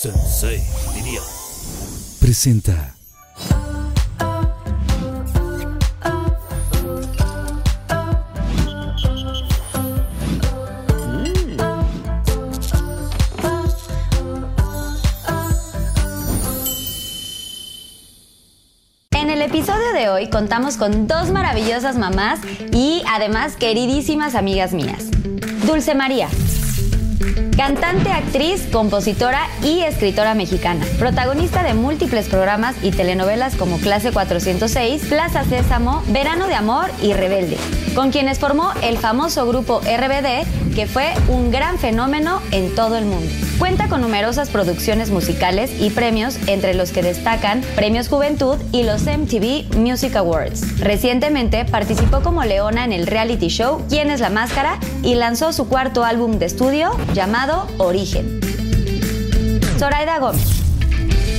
Sensei, diría. Presenta. En el episodio de hoy contamos con dos maravillosas mamás y además queridísimas amigas mías. Dulce María. Cantante, actriz, compositora y escritora mexicana. Protagonista de múltiples programas y telenovelas como Clase 406, Plaza Sésamo, Verano de Amor y Rebelde. Con quienes formó el famoso grupo RBD, que fue un gran fenómeno en todo el mundo. Cuenta con numerosas producciones musicales y premios, entre los que destacan Premios Juventud y los MTV Music Awards. Recientemente participó como Leona en el reality show ¿Quién es la máscara? y lanzó su cuarto álbum de estudio llamado Origen. Zoraida Gómez.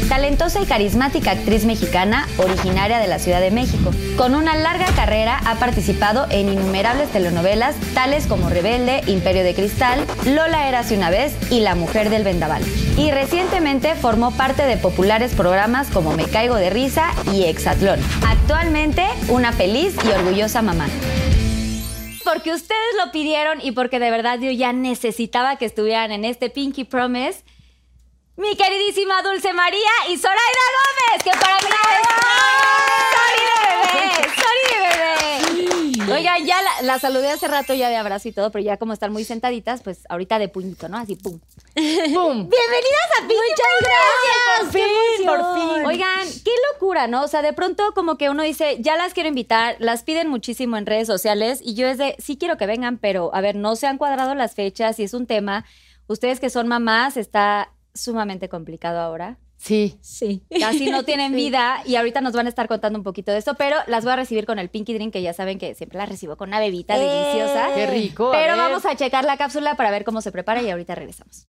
Talentosa y carismática actriz mexicana originaria de la Ciudad de México. Con una larga carrera ha participado en innumerables telenovelas tales como Rebelde, Imperio de Cristal, Lola Érase una vez y La Mujer del Vendaval. Y recientemente formó parte de populares programas como Me Caigo de Risa y Exatlón. Actualmente una feliz y orgullosa mamá. Porque ustedes lo pidieron y porque de verdad yo ya necesitaba que estuvieran en este Pinky Promise mi queridísima Dulce María y Zoraida Gómez, que para mí es Sorry de bebé, Sorry de bebé. Oigan, ya la, la saludé hace rato ya de abrazo y todo, pero ya como están muy sentaditas, pues ahorita de puñito, ¿no? Así, pum. ¡Pum! Bienvenidas a Pinky Muchas Promise. gracias. ¡Qué Fin, por fin. Oigan, qué locura, ¿no? O sea, de pronto como que uno dice, ya las quiero invitar, las piden muchísimo en redes sociales y yo es de, sí quiero que vengan, pero a ver, no se han cuadrado las fechas y es un tema. Ustedes que son mamás, está sumamente complicado ahora. Sí. Sí. Casi no tienen vida y ahorita nos van a estar contando un poquito de esto, pero las voy a recibir con el Pinky Drink, que ya saben que siempre las recibo con una bebita deliciosa. Qué rico. Pero vamos a checar la cápsula para ver cómo se prepara y ahorita regresamos.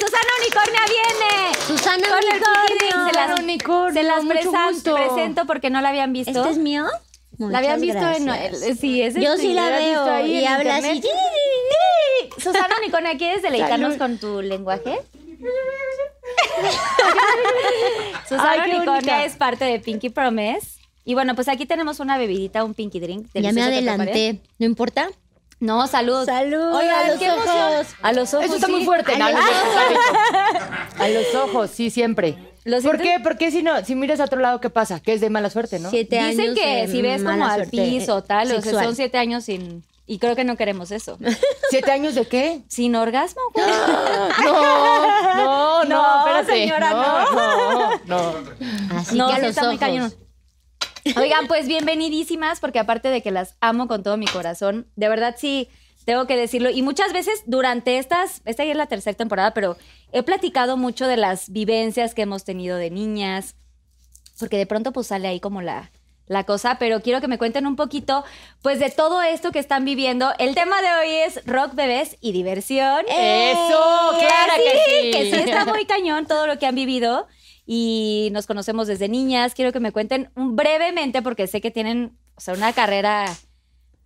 Susana Unicornia viene. Susana Con el Unicornio. se las, Unicornio, se las gusto. presento porque no la habían visto. ¿Este es mío? la habían Muchas visto en gracias. el- sí, es Yo este, sí la veo ahí y en habla internet. así. Susana Unicornia, ¿quieres deleitarnos con tu lenguaje? Susana Ay, Unicornia es parte de Pinky Promise. Y bueno, pues aquí tenemos una bebidita, un Pinky Drink. Ya me adelanté. ¿No importa? No, salud. Salud, Oigan, a los qué emoción. ojos. A los ojos. Eso está sí. muy fuerte. No, A no, los no, A los ojos, sí, siempre. ¿Lo ¿Por qué? Porque si no, si miras a otro lado, ¿qué pasa? Que es de mala suerte, ¿no? Siete Dicen años que de si ves como al piso eh, tal, o sea, son siete años sin... Y creo que no queremos eso. ¿Siete años de qué? ¿Sin orgasmo? güey? No, no, no, No, espérate. señora, no. No, no. Así No, que a los está muy ojos. Oigan, pues bienvenidísimas, porque aparte de que las amo con todo mi corazón, de verdad sí, tengo que decirlo. Y muchas veces durante estas, esta ya es la tercera temporada, pero he platicado mucho de las vivencias que hemos tenido de niñas, porque de pronto pues sale ahí como la, la cosa, pero quiero que me cuenten un poquito, pues de todo esto que están viviendo. El tema de hoy es rock, bebés y diversión. Eso, claro que sí. Que sí está muy cañón todo lo que han vivido y nos conocemos desde niñas. Quiero que me cuenten brevemente, porque sé que tienen o sea, una carrera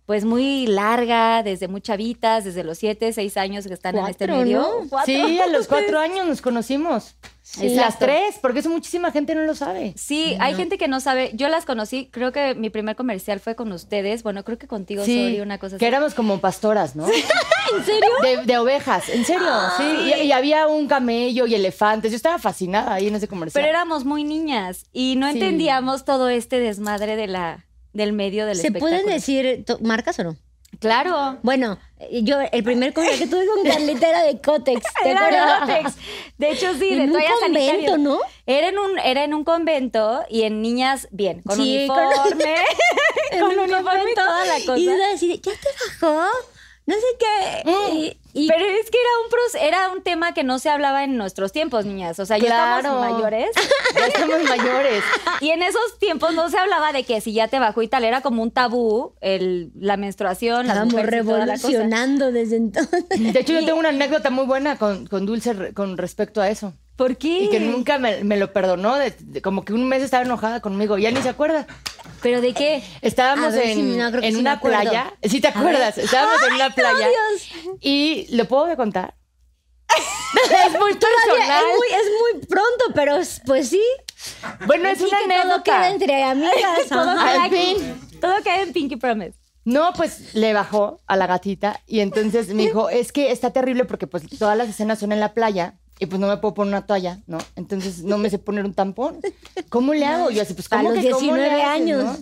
pues muy larga, desde muy chavitas, desde los siete, seis años que están en este medio. ¿no? Cuatro. Sí, a los cuatro años nos conocimos. Exacto. Las tres, porque eso muchísima gente no lo sabe. Sí, hay gente que no sabe. Yo las conocí, creo que mi primer comercial fue con ustedes. Bueno, creo que contigo, Sori, una cosa así. que éramos como pastoras, ¿no? ¿En serio? De, de ovejas, en serio, Ah, sí. Y, y había un camello y elefantes. Yo estaba fascinada ahí en ese comercial. Pero éramos muy niñas y no Sí. entendíamos todo este desmadre de la, del medio del ¿Se espectáculo. pueden decir marcas o no? Claro. Bueno, eh, yo el primer comercial que tuve con Carlita era de Cotex. ¿Te Era de látex. De hecho, sí, de En un toallas convento, sanitarias. ¿no? Era en un, era en un convento y en niñas bien, con Sí, con- uniforme, con un uniforme y convento. toda la cosa. Y yo así de, ¿ya te bajó? No sé qué. Y- y- Pero es que era un pros- era un tema que no se hablaba en nuestros tiempos, niñas. O sea, ya Claro. estamos mayores. Ya estamos mayores. Y en esos tiempos no se hablaba de que si ya te bajó y tal, era como un tabú el, la menstruación, Estábamos mujeres y toda la cosa. revolucionando desde entonces. De hecho, yo tengo una anécdota muy buena con, con Dulce re- con respecto a eso. ¿Por qué? Y que nunca me, me lo perdonó. de- de- como que un mes estaba enojada conmigo. Ya ni se acuerda. ¿Pero de qué? Estábamos ver, en, sí, no, creo que en sí me una acuerdo. playa. Sí, te acuerdas. Estábamos en una playa. Y lo puedo contar. es muy personal. Es muy, es muy pronto, pero es- pues sí. Bueno, es Sí una que todo anécdota. queda entre amigas. Todo ajá. queda Al aquí. fin. Todo queda en Pinky Promise. No, pues le bajó a la gatita y entonces me dijo, es que está terrible porque pues todas las escenas son en la playa y pues no me puedo poner una toalla, ¿no? Entonces no me sé poner un tampón. ¿Cómo le hago? Yo así, pues A ¿cómo los que cómo le 19 haces, años. no?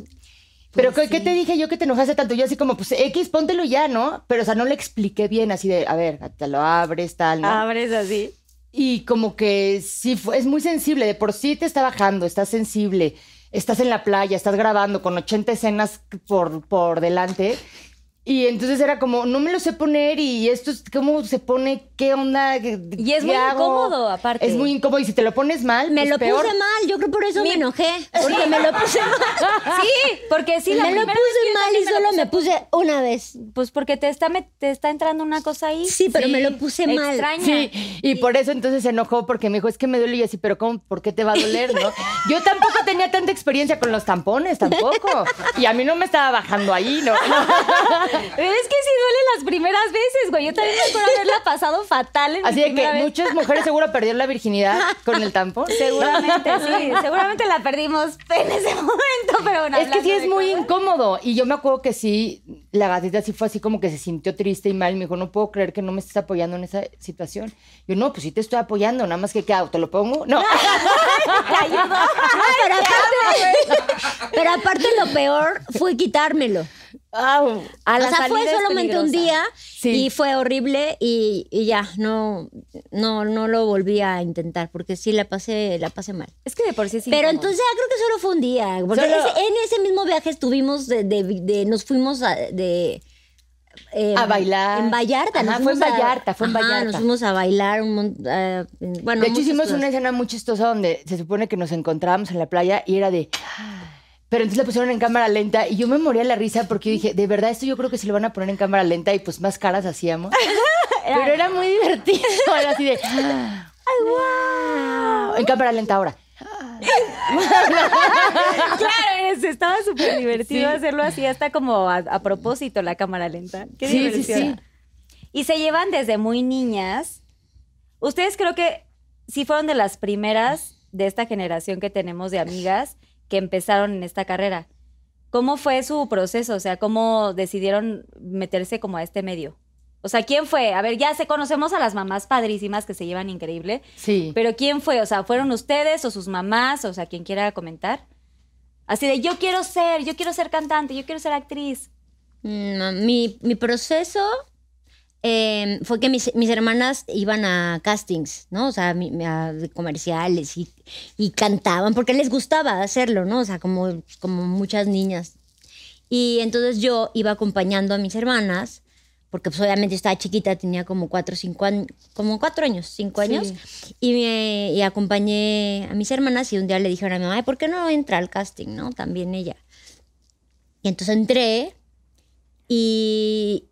Pero ¿qué, qué te dije yo que te enojaste tanto? Yo así como, pues X, póntelo ya, ¿no? Pero o sea, no le expliqué bien así de, a ver, te lo abres, tal, ¿no? Abres así. Y como que sí, es muy sensible, de por sí te está bajando, estás sensible, estás en la playa, estás grabando con 80 escenas por, por delante. Y entonces era como, no me lo sé poner y esto es, ¿cómo se pone? ¿Qué onda? ¿Qué- Y es muy hago? incómodo, aparte. Es muy incómodo y si te lo pones mal, Me pues lo peor. puse mal, yo creo por eso me enojé. Porque me lo puse mal. Sí, porque sí, la me lo puse mal y me solo me puse una vez. Pues porque te está, met- te está entrando una cosa ahí. Sí, pero me lo puse mal. Extraña. Sí, y por eso entonces se enojó porque me dijo, es que me duele y así, pero ¿cómo? ¿Por qué te va a doler, no? Yo tampoco tenía tanta experiencia con los tampones, tampoco. Y a mí no me estaba bajando ahí, ¿no? es que sí duele las primeras veces, güey. Yo también me acuerdo haberla pasado fatal en Así mi de que vez. muchas mujeres seguro perdieron la virginidad con el tampón. Seguramente, sí. Seguramente la perdimos en ese momento, pero bueno. Es que sí es muy cosas- incómodo. Y yo me acuerdo que sí, la gatita sí fue así como que se sintió triste y mal. Me dijo, no puedo creer que no me estés apoyando en esa situación. Yo, no, pues sí te estoy apoyando, nada más que, ¿qué hago? ¿Te lo pongo? No. Te ayudo. No, pero aparte, pero aparte lo peor fue quitármelo. A la o sea, fue solamente un día Sí. y fue horrible y, y ya, no, no, no lo volví a intentar porque sí la pasé, la pasé mal. Es que de por sí es Pero incómodo. entonces ya creo que solo fue un día. Porque Solo- ese- en ese mismo viaje estuvimos de, de- de- nos fuimos a, de eh, A bailar. En Vallarta. Ajá, fue en fuimos a- Vallarta, fue en Ajá, Vallarta. Nos fuimos a bailar un eh, bueno, de hecho, hicimos cosas. una escena muy chistosa donde se supone que nos encontrábamos en la playa y era de. Pero entonces la pusieron en cámara lenta y yo me moría la risa porque yo dije, de verdad, esto yo creo que se lo van a poner en cámara lenta y pues más caras hacíamos. Pero era muy divertido. Era así de. ¡Ay, wow! En cámara lenta ahora. Claro, es- estaba súper divertido Sí. hacerlo así, hasta como a, a propósito la cámara lenta. Qué Sí, sí, diversión. Y se llevan desde muy niñas. Ustedes creo que sí fueron de las primeras de esta generación que tenemos de amigas que empezaron en esta carrera. ¿Cómo fue su proceso? O sea, ¿cómo decidieron meterse como a este medio? O sea, ¿quién fue? A ver, ya se conocemos a las mamás padrísimas que se llevan increíble, Sí. pero ¿quién fue? O sea, ¿fueron ustedes o sus mamás? O sea, quien quiera comentar. Así de, yo quiero ser, yo quiero ser cantante, yo quiero ser actriz. Mi, mi proceso eh, fue que mis, mis hermanas iban a castings, ¿no? O sea, mi- a comerciales y, y cantaban porque les gustaba hacerlo, ¿no? O sea, como, como muchas niñas. Y entonces yo iba acompañando a mis hermanas, porque pues obviamente estaba chiquita, tenía como cuatro, cinco años, como cuatro años, cinco años, y, me, y acompañé a mis hermanas y un día le dijeron a mi mamá, "Ay, ¿por qué no entra al casting, no? También ella. Y entonces entré y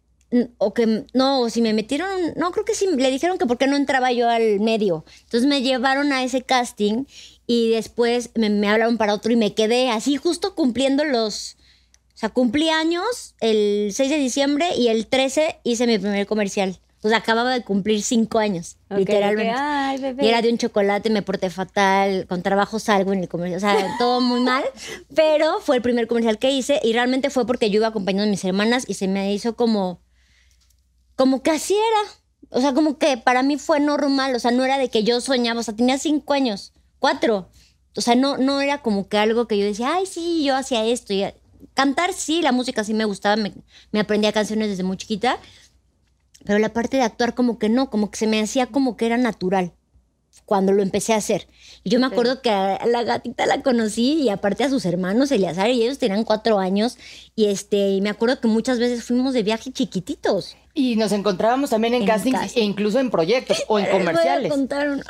o que no, o si me metieron, no creo que sí, le dijeron que por qué no entraba yo al medio. Entonces me llevaron a ese casting y después me, me hablaron para otro y me quedé así justo cumpliendo los sea, cumplí años el 6 de diciembre y el 13 hice mi primer comercial. O sea, acababa de cumplir cinco años, literalmente. ok. Ay, bebé. Y era de un chocolate, me porté fatal, con trabajo salgo en el comercial, o sea, todo muy mal. Pero fue el primer comercial que hice y realmente fue porque yo iba acompañando a mis hermanas y se me hizo como, como que así era. O sea, como que para mí fue normal, o sea, no era de que yo soñaba, o sea, tenía cinco años, cuatro. O sea, no, no era como que algo que yo decía, ay, sí, yo hacía esto. Y cantar sí, la música sí me gustaba, me, me aprendía canciones desde muy chiquita, pero la parte de actuar como que no, como que se me hacía como que era natural cuando lo empecé a hacer. Y yo me acuerdo que a la gatita la conocí y aparte a sus hermanos Eleazar y ellos tenían cuatro años y este y me acuerdo que muchas veces fuimos de viaje chiquititos. Y nos encontrábamos también en, En castings casting. e incluso en proyectos o en voy a comerciales. contar una-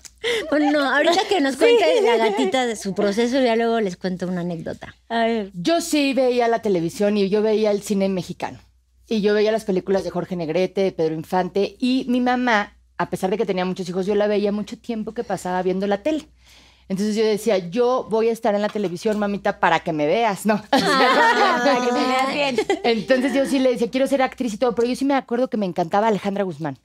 Bueno, no, ahorita que nos cuente la gatita de su proceso, ya luego les cuento una anécdota. A ver. Yo sí veía la televisión y yo veía el cine mexicano. Y yo veía las películas de Jorge Negrete, de Pedro Infante. Y mi mamá, a pesar de que tenía muchos hijos, yo la veía mucho tiempo que pasaba viendo la tele. Entonces yo decía, yo voy a estar en la televisión, mamita, para que me veas, ¿no? Para que me veas bien. Entonces yo sí le decía, quiero ser actriz y todo, pero yo sí me acuerdo que me encantaba Alejandra Guzmán.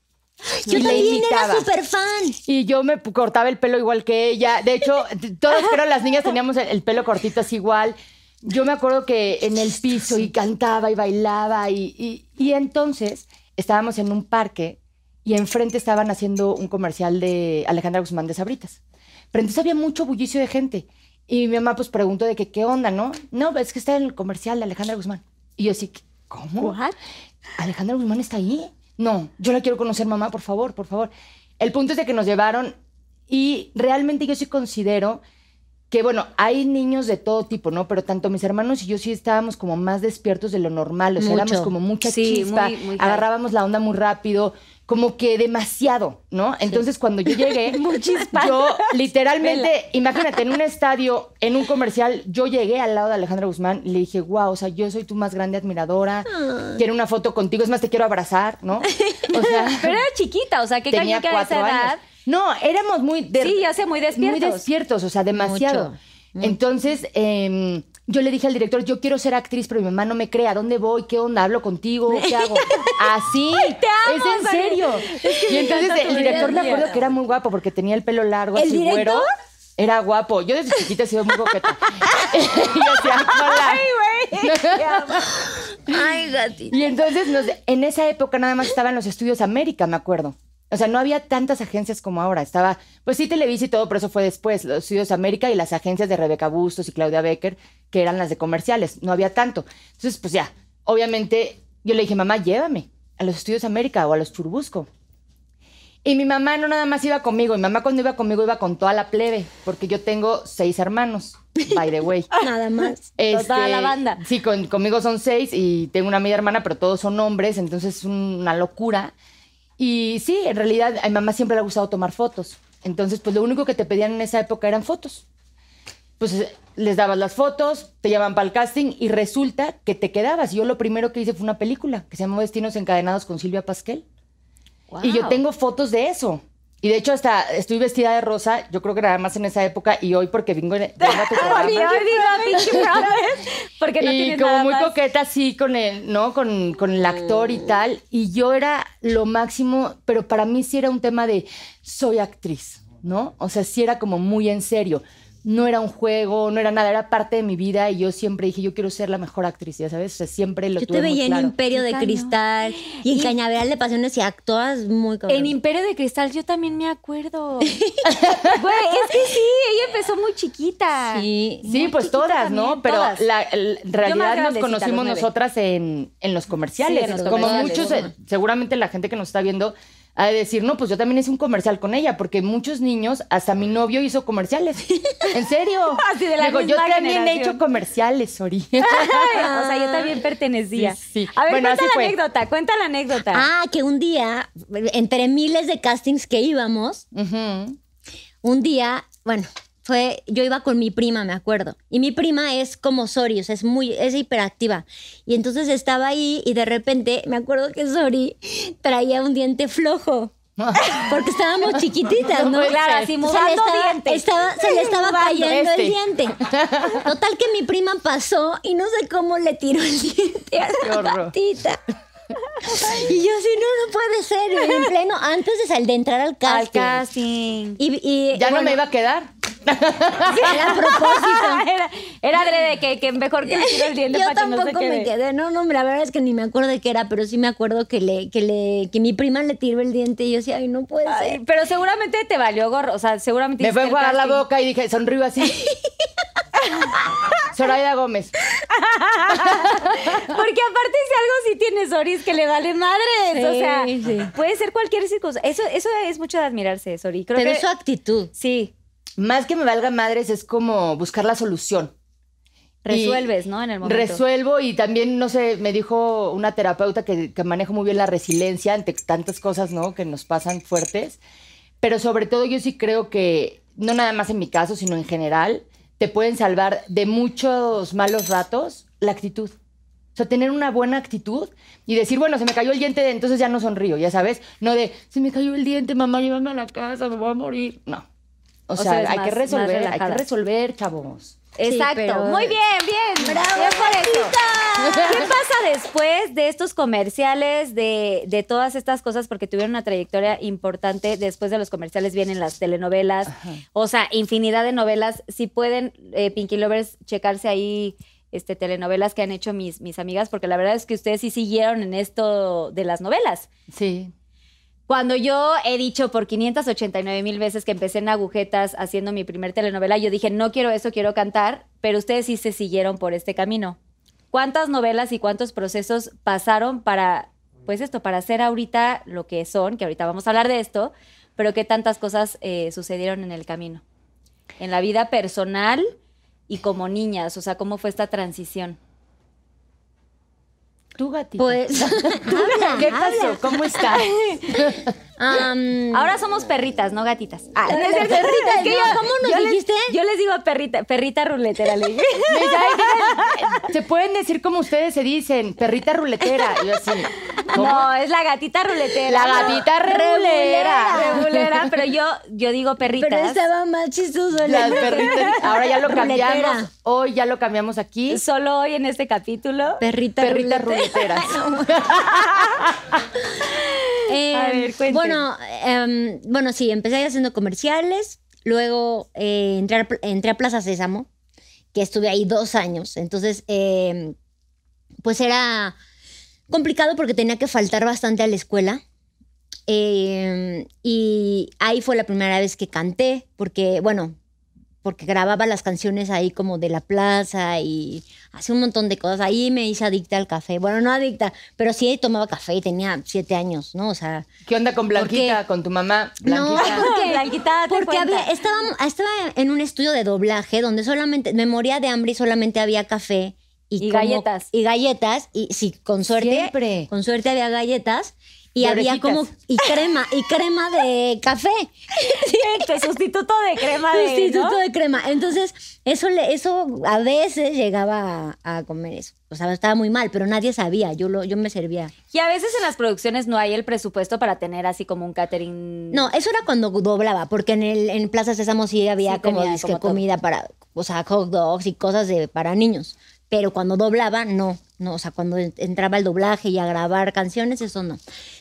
Yo Y también era súper fan. Y yo me cortaba el pelo igual que ella. De hecho, todas creo las niñas teníamos el, el pelo cortito así igual. Yo me acuerdo que en el piso y cantaba y bailaba y, y, y entonces estábamos en un parque y enfrente estaban haciendo un comercial de Alejandra Guzmán de Sabritas. Pero entonces había mucho bullicio de gente. Y mi mamá pues preguntó de que qué onda, ¿no? No, es que está en el comercial de Alejandra Guzmán. Y yo así, ¿cómo? What? ¿Alejandra Guzmán está ahí? No, yo la quiero conocer, mamá, por favor, por favor. El punto es de que nos llevaron y realmente yo sí considero que, bueno, hay niños de todo tipo, ¿no? Pero tanto mis hermanos y yo sí estábamos como más despiertos de lo normal, o sea, Mucho. éramos como mucha Sí, chispa, muy- muy agarrábamos la onda muy rápido, como que demasiado, ¿no? Entonces cuando yo llegué, yo literalmente, imagínate, en un estadio, en un comercial, yo llegué al lado de Alejandra Guzmán y le dije, wow, o sea, yo soy tu más grande admiradora, quiero una foto contigo, es más, te quiero abrazar, ¿no? O sea, Pero era chiquita, o sea, ¿qué tenía que a esa cuatro edad? años. No, éramos muy... de- Sí, ya sé, muy despiertos. Muy despiertos, o sea, demasiado. Entonces, em, yo le dije al director, yo quiero ser actriz, pero mi mamá no me cree. ¿A dónde voy? ¿Qué onda? ¿Hablo contigo? ¿Qué hago? Así. te amo, Es en serio. y entonces el director me acuerdo que era muy guapo porque tenía el pelo largo, ¿El así director? güero. Era guapo. Yo desde chiquita he sido muy coqueta. y yo decía, hola. Ay, gatita. Y entonces, nos- en esa época nada más estaban los estudios América, me acuerdo. O sea, no había tantas agencias como ahora. Estaba, pues sí, Televisa y todo, pero eso fue después. Los estudios América y las agencias de Rebeca Bustos y Claudia Becker, que eran las de comerciales. No había tanto. Entonces, pues ya, obviamente, yo le dije, mamá, llévame a los estudios América o a los Churubusco. Y mi mamá no nada más iba conmigo. Mi mamá cuando iba conmigo iba con toda la plebe, porque yo tengo seis hermanos, by the way. Nada más. Toda la banda. Sí, con- conmigo son seis y tengo una media hermana, pero todos son hombres, entonces es una locura. Y sí, en realidad a mi mamá siempre le ha gustado tomar fotos. Entonces, pues lo único que te pedían en esa época eran fotos. Pues eh, les dabas las fotos, te llaman para el casting y resulta que te quedabas. Yo lo primero que hice fue una película que se llamó Destinos Encadenados con Silvia Pasquel. Y yo tengo fotos de eso. Y de hecho hasta estoy vestida de rosa, yo creo que nada más en esa época y hoy porque vengo, vengo a tu programa. Yo digo, promise, Porque no y como nada muy más. coqueta así con el, ¿no? Con, con el actor y tal. Y yo era lo máximo, pero para mí sí era un tema de soy actriz, ¿no? O sea, sí era como muy en serio. No era un juego, no era nada, era parte de mi vida y yo siempre dije, yo quiero ser la mejor actriz, ya sabes, o sea, siempre lo Yo tuve te muy veía en. Imperio de. Cristal y en Cañaveral de Pasiones y actúas muy cabrón. En Imperio de Cristal yo también me acuerdo. Güey, es que sí, ella empezó muy chiquita. Sí. Sí, pues todas, también, ¿no? Pero todas. la, en realidad nos conocimos nosotras en, en los comerciales. Sí, en los Como comerciales, muchos, eh, seguramente la gente que nos está viendo de decir, no, pues yo también hice un comercial con ella, porque muchos niños, hasta mi novio hizo comerciales. ¿En serio? Así de la Digo, yo también he hecho comerciales, Sori. o sea, yo también pertenecía. Sí, sí. A ver, Bueno, cuenta la fue. anécdota, cuenta la anécdota. Ah, que un día, entre miles de castings que íbamos, un día, bueno, fue, yo iba con mi prima, me acuerdo. Y mi prima es como Sori, o sea, es muy, es hiperactiva. Y entonces estaba ahí y de repente me acuerdo que Sori traía un diente flojo. Porque estábamos chiquititas, ¿no? Claro, así Se le mudando estaba, dientes. estaba- se le estaba cayendo Este. el diente. Total que mi prima pasó y no sé cómo le tiró el diente a Qué la horror. Y yo así, no, no puede ser. Y En pleno, antes de, sal- de entrar al Al casting. casting. Y, y, Ya no bueno, me iba a quedar. Era a propósito. era, era adrede que, que mejor que le tiro el diente Yo para que no se tampoco me quedé. No, no, la verdad es que ni me acuerdo de qué era, pero sí me acuerdo que le, que le, que mi prima le tiró el diente y yo decía, ay, no puede Ay, ser. pero seguramente te valió gorro, o sea, seguramente Me fue a enjuagar la casting. boca y dije, sonrío así. Zoraida Gómez. Porque aparte si algo sí tiene Que le vale madres, o sea, sí. puede ser cualquier circunstancia. Eso, eso es mucho de admirarse, Sori. Creo Pero que es su actitud. sí, Más que me valga madres es como buscar la solución. resuelves, Y ¿no? En el momento. Resuelvo y también, no sé, me dijo una terapeuta que, que manejo muy bien la resiliencia ante tantas cosas, ¿no? Que nos pasan fuertes. Pero sobre todo yo sí creo que, no nada más en mi caso, sino en general, te pueden salvar de muchos malos ratos la actitud. O sea, tener una buena actitud y decir, bueno, se me cayó el diente, entonces ya no sonrío, ya sabes. No de, se me cayó el diente, mamá, llévame a la casa, me voy a morir. No. O, O sea, hay más- que resolver, hay que resolver, chavos. Exacto. pero- Muy bien, bien. ¡Bravo, Bien por eso. ¿Qué pasa después de estos comerciales, de, de todas estas cosas? Porque tuvieron una trayectoria importante. Después de los comerciales vienen las telenovelas. O sea, infinidad de novelas. Si pueden, eh, Pinky Lovers, checarse ahí este, telenovelas que han hecho mis, mis amigas, porque la verdad es que ustedes sí siguieron en esto de las novelas. Sí. Cuando yo he dicho por 589 mil veces que empecé en agujetas haciendo mi primer telenovela, yo dije, no quiero eso, quiero cantar, pero ustedes sí se siguieron por este camino. ¿Cuántas novelas y cuántos procesos pasaron para, pues esto, para ser ahorita lo que son, que ahorita vamos a hablar de esto, pero qué tantas cosas eh, sucedieron en el camino? En la vida personal y como niñas, o sea, ¿cómo fue esta transición? Tú, gatita. Pues, habla, ¿Qué pasó? habla. ¿Cómo estás? Ahora somos perritas, no gatitas. Ah, Las no es cierto. perritas, Es que no, yo- ¿cómo nos yo les- dijiste? yo les digo perrita, perrita ruletera, le dije. Me dice, "Ay, digan, se pueden decir como ustedes se dicen, perrita ruletera. Y yo así, ¿cómo? No, es la gatita ruletera. La gatita rebulera. Rebulera, pero yo, yo digo perritas. pero estaba más chistoso. Las perritas. Ahora ya lo Ruletera. cambiamos. Hoy ya lo cambiamos aquí. Solo hoy en este capítulo. Perrita, Perritas ruleta. ruleteras. Eh, A ver, bueno, em, bueno, sí, empecé haciendo comerciales, luego eh, entré, a, entré a Plaza Sésamo, que estuve ahí dos años, entonces, em, pues era complicado porque tenía que faltar bastante a la escuela. Em, y ahí fue la primera vez que canté, porque, bueno, porque grababa las canciones ahí como de la plaza y hacía un montón de cosas. Ahí me hice adicta al café. Bueno, no adicta, pero sí tomaba café y tenía siete años, ¿no? O sea, ¿Qué onda con Blanquita, con tu mamá? no, Blanquita. porque, Blanquita, porque había, estaba, estaba en un estudio de doblaje donde solamente me moría de hambre y solamente había café. Y, Y como- galletas. Y galletas, y sí, con suerte. Siempre. Con suerte había galletas. Y De había orejitas. como. Y crema, y crema de café. Tu sustituto de crema de. Sustituto ¿no? de crema. Entonces, eso, le, eso a veces llegaba a, a comer eso. O sea, estaba muy mal, pero nadie sabía. Yo, lo, yo me servía. Y a veces en las producciones no hay el presupuesto para tener así como un catering. No, eso era cuando doblaba, porque en el en Plaza Sésamo sí había Sí, como, tenía disque como comida para, o sea, hot dogs y cosas de para niños. Pero cuando doblaba, no, no, o sea, cuando en- entraba el doblaje y a grabar canciones, eso no.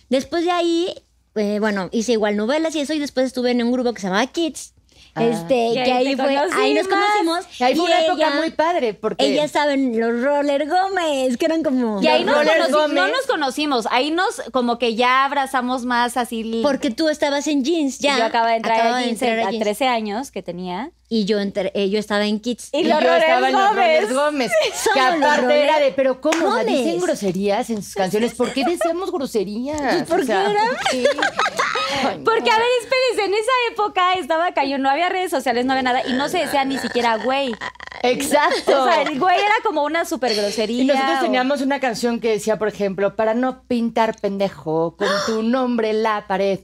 Después de ahí, eh, bueno, hice igual novelas y eso, y después estuve en un grupo que se llamaba Kids. este, Y que ahí ahí te fue, ahí nos conocimos. conocimos. Ahí fue y una época muy padre porque Ella estaba en los Roller Gómez, que eran como. Y ahí nos Rollers conoci- Gómez. no nos conocimos, ahí nos como que ya abrazamos más así. Porque tú estabas en jeans, ya. yo acaba de entrar Acababa a, de 15, entrar a a jeans. 13 años que tenía. Y yo, entré- eh, yo estaba en Kids. Y Y yo estaba en los Gómez. Somos Que aparte era de, pero ¿cómo? O sea, Gómez. dicen groserías en sus canciones. ¿Por qué decíamos groserías? ¿Por O sea, qué era? ¿por qué? Ay, no. Porque, a ver, espérense, en esa época estaba cayó, no había redes sociales, no había nada, y no se decía ni siquiera güey. Exacto. O sea, el güey era como una super grosería. Y nosotros o- teníamos una canción que decía, por ejemplo, para no pintar pendejo con tu nombre en la pared.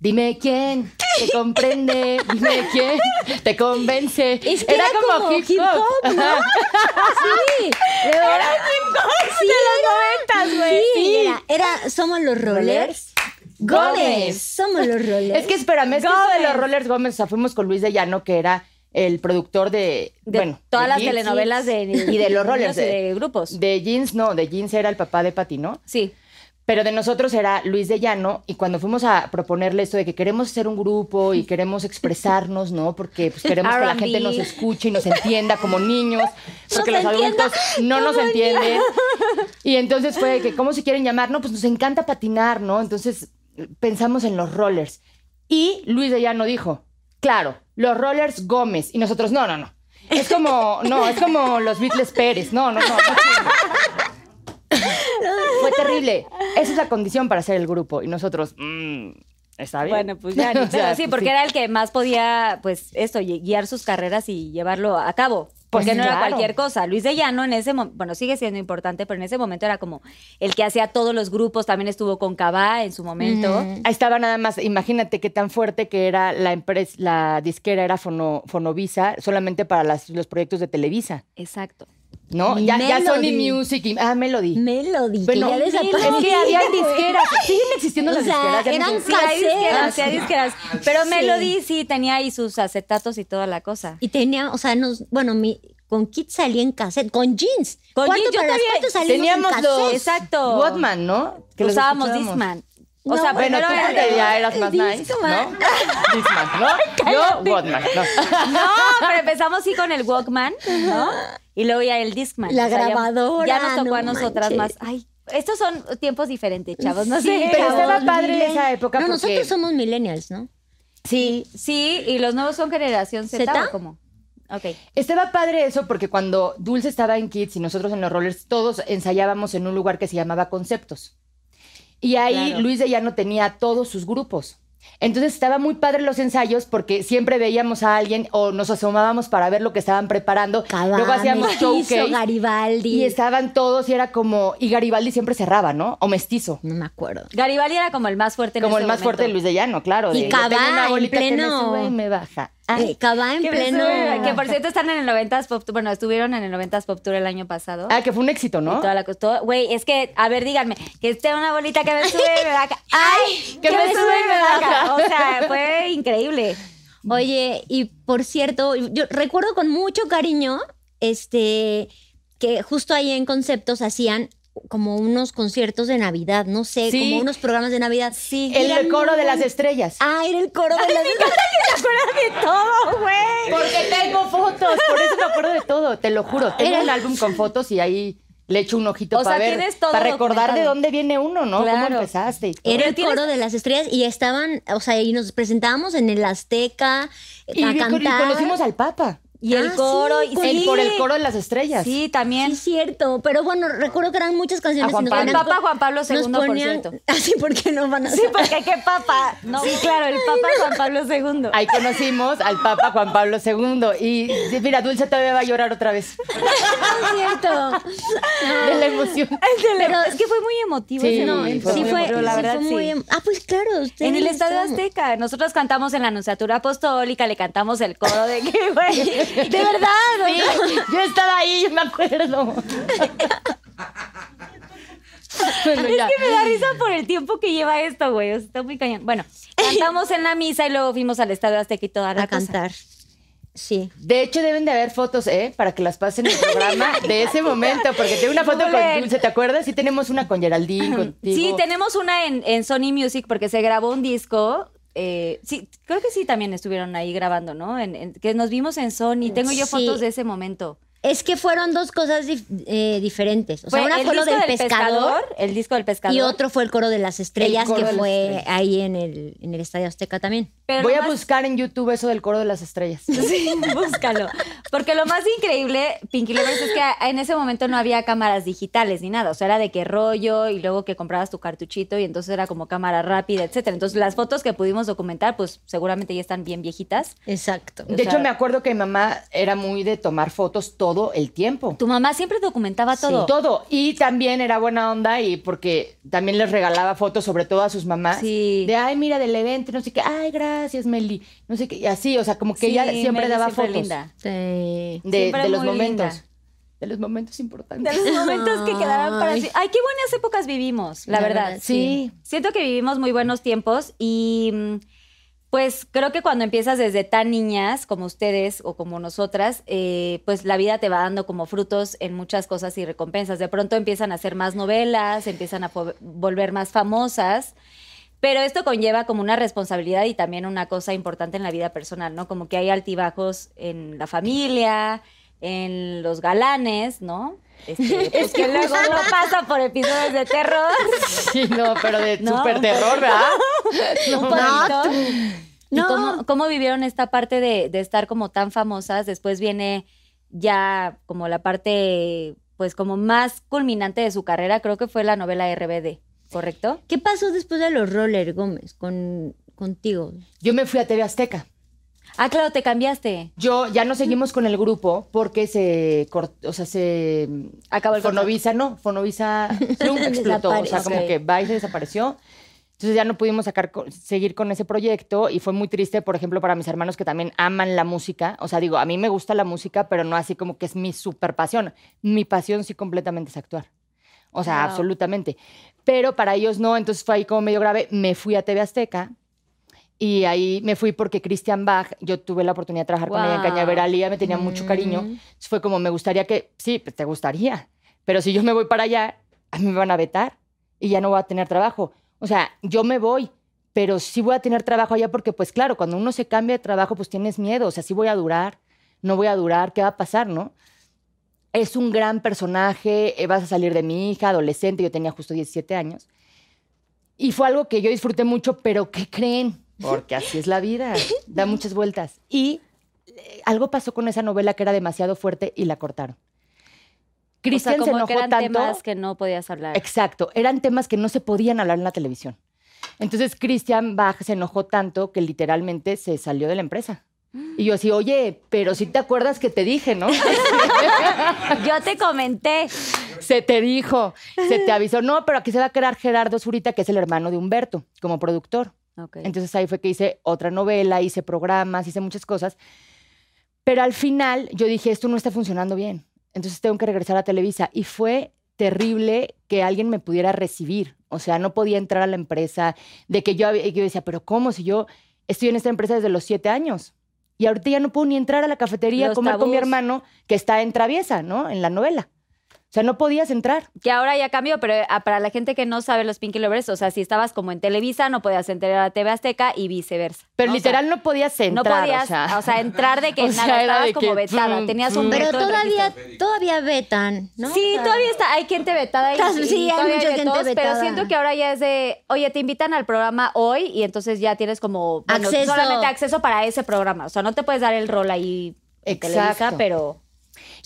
Dime quién te comprende, dime quién te convence. Es que era como hip hop, ¿no? Sí. Era hip hop de los noventas, güey. Sí, Era, era- somos los rollers. Gómez. Somos los rollers. Es que espérame, es que eso de Gómez. los Rollers Gómez, o sea, fuimos con Luis de Llano, que era el productor de, De bueno, todas de las telenovelas de, y de los Rollers. de grupos. De Jeans, no, de Jeans era el papá de Pati, ¿no? Sí. Pero de nosotros era Luis de Llano, y cuando fuimos a proponerle esto de que queremos hacer un grupo y queremos expresarnos, ¿no? Porque pues, queremos que la gente nos escuche y nos entienda como niños, porque Nos los entienda adultos no nos entienden. Y entonces fue de que, ¿cómo se quieren llamar? No, pues nos encanta patinar, ¿no? Entonces pensamos en los rollers. Y Luis de Llano dijo, claro, los rollers Gómez. Y nosotros, no, no, no. Es como, no, es como los Beatles Pérez. No, no, no. no. Fue terrible. Esa es la condición para hacer el grupo. Y nosotros, mm, está bien. Bueno, pues ya, ni O sea, pedo, sí, porque sí. era el que más podía, pues, esto, gui- guiar sus carreras y llevarlo a cabo. Pues Porque no era cualquier cosa. Luis de Llano en ese momento, bueno, sigue siendo importante, pero en ese momento era como el que hacía todos los grupos, también estuvo con Cabá en su momento. Ahí estaba nada más, imagínate qué tan fuerte que era la empresa, la disquera era Fono, Fonovisa, solamente para las- los proyectos de Televisa, Exacto. ¿No? Ya, ya Sony. Music y, ah, Melody. Melody, Bueno, que ya desapareció. es que había disqueras, siguen existiendo O las sea, disqueras. eran. Sí, hay disqueras, Caseras. sí, hay disqueras. Pero Sí. Melody sí tenía ahí sus acetatos y toda la cosa. Y tenía, o sea, nos, bueno, mi, con Kit salía en cassette, con jeans. Con ¿Cuánto jeans, yo también. Teníamos en los? Exacto. Walkman, ¿no? Que Usábamos escuchábamos. O No, sea, Bueno, primero tú porque de- ya eras más nice. ¿no? Discman, ¿no? Yo, Walkman, no. No, pero empezamos sí con el Walkman, ¿no? Y luego ya el Discman. La grabadora, Ya, nos tocó no a nosotras manches. más. Ay, estos son tiempos diferentes, chavos. No Sí, sé. pero chavos. estaba padre esa época No, porque- nosotros somos millennials, ¿no? Sí, Sí, y los nuevos son generación Z. ¿Zeta? ¿o cómo? Ok. Estaba padre eso porque cuando Dulce estaba en Kids y nosotros en los Rollers, todos ensayábamos en un lugar que se llamaba Conceptos. Y ahí Claro. Luis de Llano tenía todos sus grupos. Entonces estaba muy padre los ensayos porque siempre veíamos a alguien o nos asomábamos para ver lo que estaban preparando. Cabá, Luego hacíamos Mestizo, showcase Garibaldi. y estaban todos y era como y Garibaldi siempre cerraba, ¿no? O mestizo. No me acuerdo. Garibaldi era como el más fuerte en Como ese el más momento. fuerte de Luis de Llano, claro. Y de, yo tengo Cabá, en que me pleno- sube y me baja. Ay, Eh, en pleno. que por cierto están en el 90s Pop Tour. Bueno, estuvieron en el 90s Pop Tour el año pasado. ah, que fue un éxito, Y ¿no? toda la cosa. Güey, es que, a ver, díganme, que esté una bolita que me sube y me baja. ¡Ay! que me sube y me baja. O sea, fue increíble. Oye, y por cierto, yo recuerdo con mucho cariño este que justo ahí en Conceptos hacían como unos conciertos de Navidad, no sé, Sí. como unos programas de Navidad. Sí. El, Eran coro de las estrellas. Ah, era el coro de las de todo, güey. Porque tengo fotos, por eso me acuerdo de todo, te lo juro. Tengo Era- un álbum con fotos y ahí le echo un ojito O para sea, ver, tienes todo para recordar de dónde viene uno, ¿no? Claro. ¿Cómo empezaste? y todo. Era el tienes- coro de las estrellas y estaban, o sea, y nos presentábamos en el Azteca y, a y cantar. conocimos al Papa. Y el Ah, coro. sí, y El- sí. por el coro de las estrellas. Sí, también. Sí, cierto, pero bueno, recuerdo que eran muchas canciones. A Juan Pablo. ponían- El Papa Juan Pablo nos II, por ponían- cierto. Así, ¿por qué no van a Sí, porque qué papa. No, sí, claro, el Papa Juan Pablo II. Ahí conocimos al Papa Juan Pablo II. Y mira, Dulce todavía va a llorar otra vez Es cierto. de la emoción. Pero es que fue muy emotivo. Sí, ese no, momento. fue sí muy fue, Pero la sí fue muy em- Ah, pues claro, En el Estadio Azteca. Nosotros cantamos en la Anunciatura Apostólica, le cantamos el coro de que, güey. De verdad. o Sí, sea, yo estaba ahí, yo me acuerdo. Bueno, ya. Es que me da risa por el tiempo que lleva esto, güey. O sea, está muy cañón. Bueno, cantamos en la misa y luego fuimos al Estadio Azteca y toda la a cosa. cantar. Sí. De hecho, deben de haber fotos, ¿eh? Para que las pasen en el programa de ese momento, porque tengo una foto con. Dulce, ¿te acuerdas? Sí tenemos una con Geraldine, contigo. Sí, tenemos una en, en Sony Music porque se grabó un disco. Eh, sí, creo que sí también estuvieron ahí grabando, ¿no? En- en- que nos vimos en Sony. Tengo yo Sí. fotos de ese momento. Es que fueron dos cosas dif- eh, diferentes. O sea, Fue una el fue lo disco del, pescador, el disco del pescador. y otro fue el coro de las estrellas, que las fue estrellas. ahí en el, en el Estadio Azteca también. Pero Voy a más- buscar en YouTube eso del coro de las estrellas. Sí, búscalo. Porque lo más increíble, Pinky Lovers, es que en ese momento no había cámaras digitales ni nada. O sea, era de que rollo y luego que comprabas tu cartuchito y entonces era como cámara rápida, etcétera. Entonces, las fotos que pudimos documentar, pues seguramente ya están bien viejitas. Exacto. De hecho, me acuerdo que mi mamá era muy de tomar fotos todo el tiempo. Tu mamá siempre documentaba todo. Todo. Y también era buena onda y porque también les regalaba fotos, sobre todo a sus mamás. Sí. De, ay, mira, del evento, no sé qué. Ay, gracias, Meli. No sé qué. Y así, o sea, como que Sí, ella siempre Meli daba siempre fotos linda. Sí. de, Siempre de los muy momentos. linda. de los momentos importantes. De los momentos que quedaron para Ay. sí. Ay, qué buenas épocas vivimos, la, La verdad. verdad, sí. Siento que vivimos muy buenos tiempos y mm, pues creo que cuando empiezas desde tan niñas como ustedes o como nosotras, eh, pues la vida te va dando como frutos en muchas cosas y recompensas. De pronto empiezan a hacer más novelas, empiezan a volver más famosas. Pero esto conlleva como una responsabilidad y también una cosa importante en la vida personal, ¿no? Como que hay altibajos en la familia, en los galanes, ¿no? Este, pues que luego uno pasa por episodios de terror. Sí, no, pero de No, súper un terror, ¿verdad? un poquito. ¿Y No. cómo, cómo vivieron esta parte de, de estar como tan famosas? Después viene ya como la parte, pues como más culminante de su carrera, creo que fue la novela RBD, ¿correcto? ¿Qué pasó después de los roller, Gómez, con, contigo? Yo me fui a TV Azteca. Ah, claro, te cambiaste. Yo ya no seguimos con el grupo porque se cortó, o sea, se Acabó el Fonovisa, no, Fonovisa explotó, o sea, como que va y se desapareció. Entonces ya no pudimos sacar, seguir con ese proyecto y fue muy triste, por ejemplo, para mis hermanos que también aman la música. O sea, digo, a mí me gusta la música, pero no así como que es mi super pasión. Mi pasión sí completamente es actuar. O sea, Wow. absolutamente. Pero para ellos no, entonces fue ahí como medio grave. Me fui a TV Azteca y ahí me fui porque Christian Bach, yo tuve la oportunidad de trabajar con ella en Wow. Cañaveral y ella me tenía mucho cariño. Entonces fue como, me gustaría que, sí, pues te gustaría, pero si yo me voy para allá, a mí me van a vetar y ya no voy a tener trabajo. O sea, yo me voy, pero sí voy a tener trabajo allá porque, pues claro, cuando uno se cambia de trabajo, pues tienes miedo. O sea, sí voy a durar, no voy a durar, ¿qué va a pasar, no? Es un gran personaje, eh, vas a salir de mi hija, adolescente, yo tenía justo 17 años. Y fue algo que yo disfruté mucho, pero ¿qué creen? Porque así es la vida, da muchas vueltas. Y eh, algo pasó con esa novela que era demasiado fuerte y la cortaron. Cristian o sea, se enojó que eran tanto. temas que no podías hablar. Exacto, eran temas que no se podían hablar en la televisión. Entonces Christian Bach se enojó tanto que literalmente se salió de la empresa. Y yo así, oye, pero si te acuerdas que te dije, ¿no? Yo te comenté. se te dijo, se te avisó. No, pero aquí se va a quedar Gerardo Zurita, que es el hermano de Humberto, como productor. Entonces ahí fue que hice otra novela, hice programas, hice muchas cosas. Pero al final yo dije, esto no está funcionando bien. Entonces tengo que regresar a Televisa. Y fue terrible que alguien me pudiera recibir. O sea, no podía entrar a la empresa. De que yo, había- yo decía, pero ¿cómo? Si yo estoy en esta empresa desde los siete años. Y ahorita ya no puedo ni entrar a la cafetería a comer con mi hermano que está en Traviesa, ¿no? En la novela. O sea, no podías entrar. Que ahora ya cambió, pero ah, para la gente que no sabe los Pinky Lovers, o sea, si estabas como en Televisa, no podías entrar a TV Azteca y viceversa. Pero ¿no? O sea, literal no podías no entrar. podías, o sea, entrar de que o sea, nada, estabas como que, vetada, tenías un. Pero todavía, todavía vetan, ¿no? Sí, O sea, todavía está, hay gente vetada y, sí, hay mucha gente vetos, pero vetada. siento que ahora ya es de, oye, te invitan al programa hoy y entonces ya tienes como bueno, Acceso. solamente acceso para ese programa, o sea, no te puedes dar el rol ahí en Televisa, Exacto. pero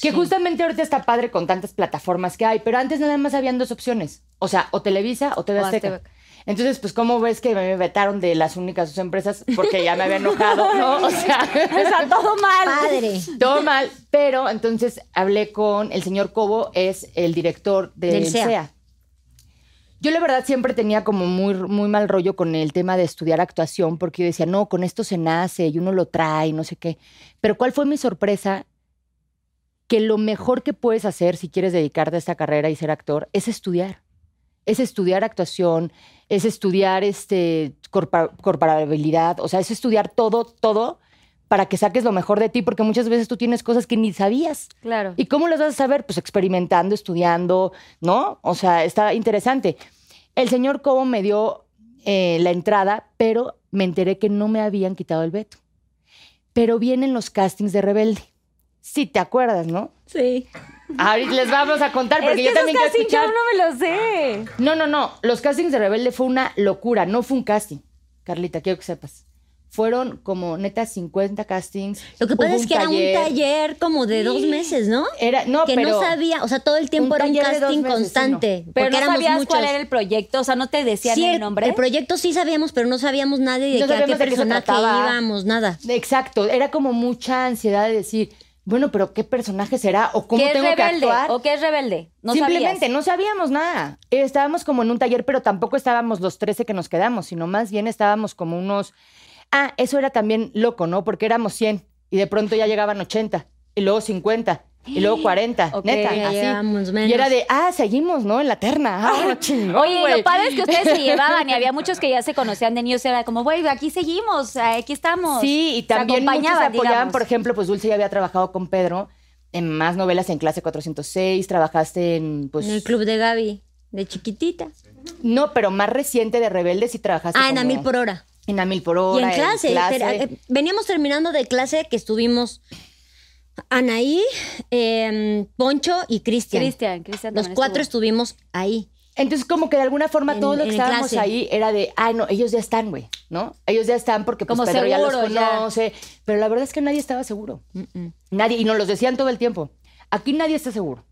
Que justamente ahorita está padre con tantas plataformas que hay, pero antes nada más habían dos opciones. O sea, o Televisa o TV O Azteca. Azteca. Entonces, pues, ¿cómo ves que me vetaron de las únicas dos empresas? Porque ya me había enojado, ¿no? O sea, sea, todo mal. Padre. todo mal. Pero entonces hablé con el señor Cobo, es el director del, Del CEA. CEA. Yo la verdad siempre tenía como muy, muy mal rollo con el tema de estudiar actuación, porque yo decía, no, con esto se nace y uno lo trae, no sé qué. Pero ¿cuál fue mi sorpresa? Que lo mejor que puedes hacer si quieres dedicarte a esta carrera y ser actor es estudiar. Es estudiar actuación, es estudiar este, corporabilidad, o sea, es estudiar todo, todo para que saques lo mejor de ti, porque muchas veces tú tienes cosas que ni sabías. Claro. ¿Y cómo las vas a saber? Pues experimentando, estudiando, ¿no? O sea, está interesante. El señor Cobo me dio eh, la entrada, pero me enteré que no me habían quitado el veto. Pero vienen los castings de Rebelde. Sí, te acuerdas, ¿no? Sí. Ahorita les vamos a contar, porque es que yo también esos quiero castings yo escuchar. no me lo sé. No, no, no. Los castings de Rebelde fue una locura. No fue un casting. Carlita, quiero que sepas. Fueron como neta 50 castings. Lo que pasa es que era un taller como de dos meses, ¿no? Era, no, que pero no sabía, o sea, todo el tiempo un era un casting meses, sí, constante. Pero porque no sabías muchos. cuál era el proyecto, o sea, no te decían Sí, el nombre. El proyecto sí sabíamos, pero no sabíamos nada de No qué, a qué personaje íbamos, nada. Exacto, era como mucha ansiedad de decir, bueno, pero ¿qué personaje será? ¿O cómo ¿Qué es tengo que actuar? ¿O qué es rebelde? No Simplemente sabías. no sabíamos nada. Estábamos como en un taller, pero tampoco estábamos los 13 que nos quedamos, sino más bien estábamos como unos... Ah, eso era también loco, ¿no? Porque éramos 100 y de pronto ya llegaban 80 y luego 50 Y luego 40, Ok, neta, ya así. llevamos menos. Y era de, ah, seguimos, ¿no? En la terna. Ah, chingón, Oye, güey. lo padre es que ustedes se llevaban y había muchos que ya se conocían de niños. Era como, güey, aquí seguimos, aquí estamos. Sí, y Se también muchos acompañaban, apoyaban, digamos. por ejemplo, pues Dulce ya había trabajado con Pedro en más novelas en clase 406, trabajaste en, pues, En el club de Gaby, de chiquitita. no, pero más reciente de Rebeldes y trabajaste Ah, en a mil por hora. En a mil por Y hora, en clase. clase. pero, eh, veníamos terminando de clase que estuvimos Anaí, eh, Poncho y Cristian. Cristian, Cristian Los cuatro estuvo. estuvimos ahí. Entonces, como que de alguna forma En- todos los que estábamos clase. ahí era de, ay, no, ellos ya están, güey, ¿no? Ellos ya están porque pues, Como Pedro ya los ya. conoce. Pero la verdad es que nadie estaba seguro. Nadie, y nos los decían todo el tiempo. Aquí nadie está seguro.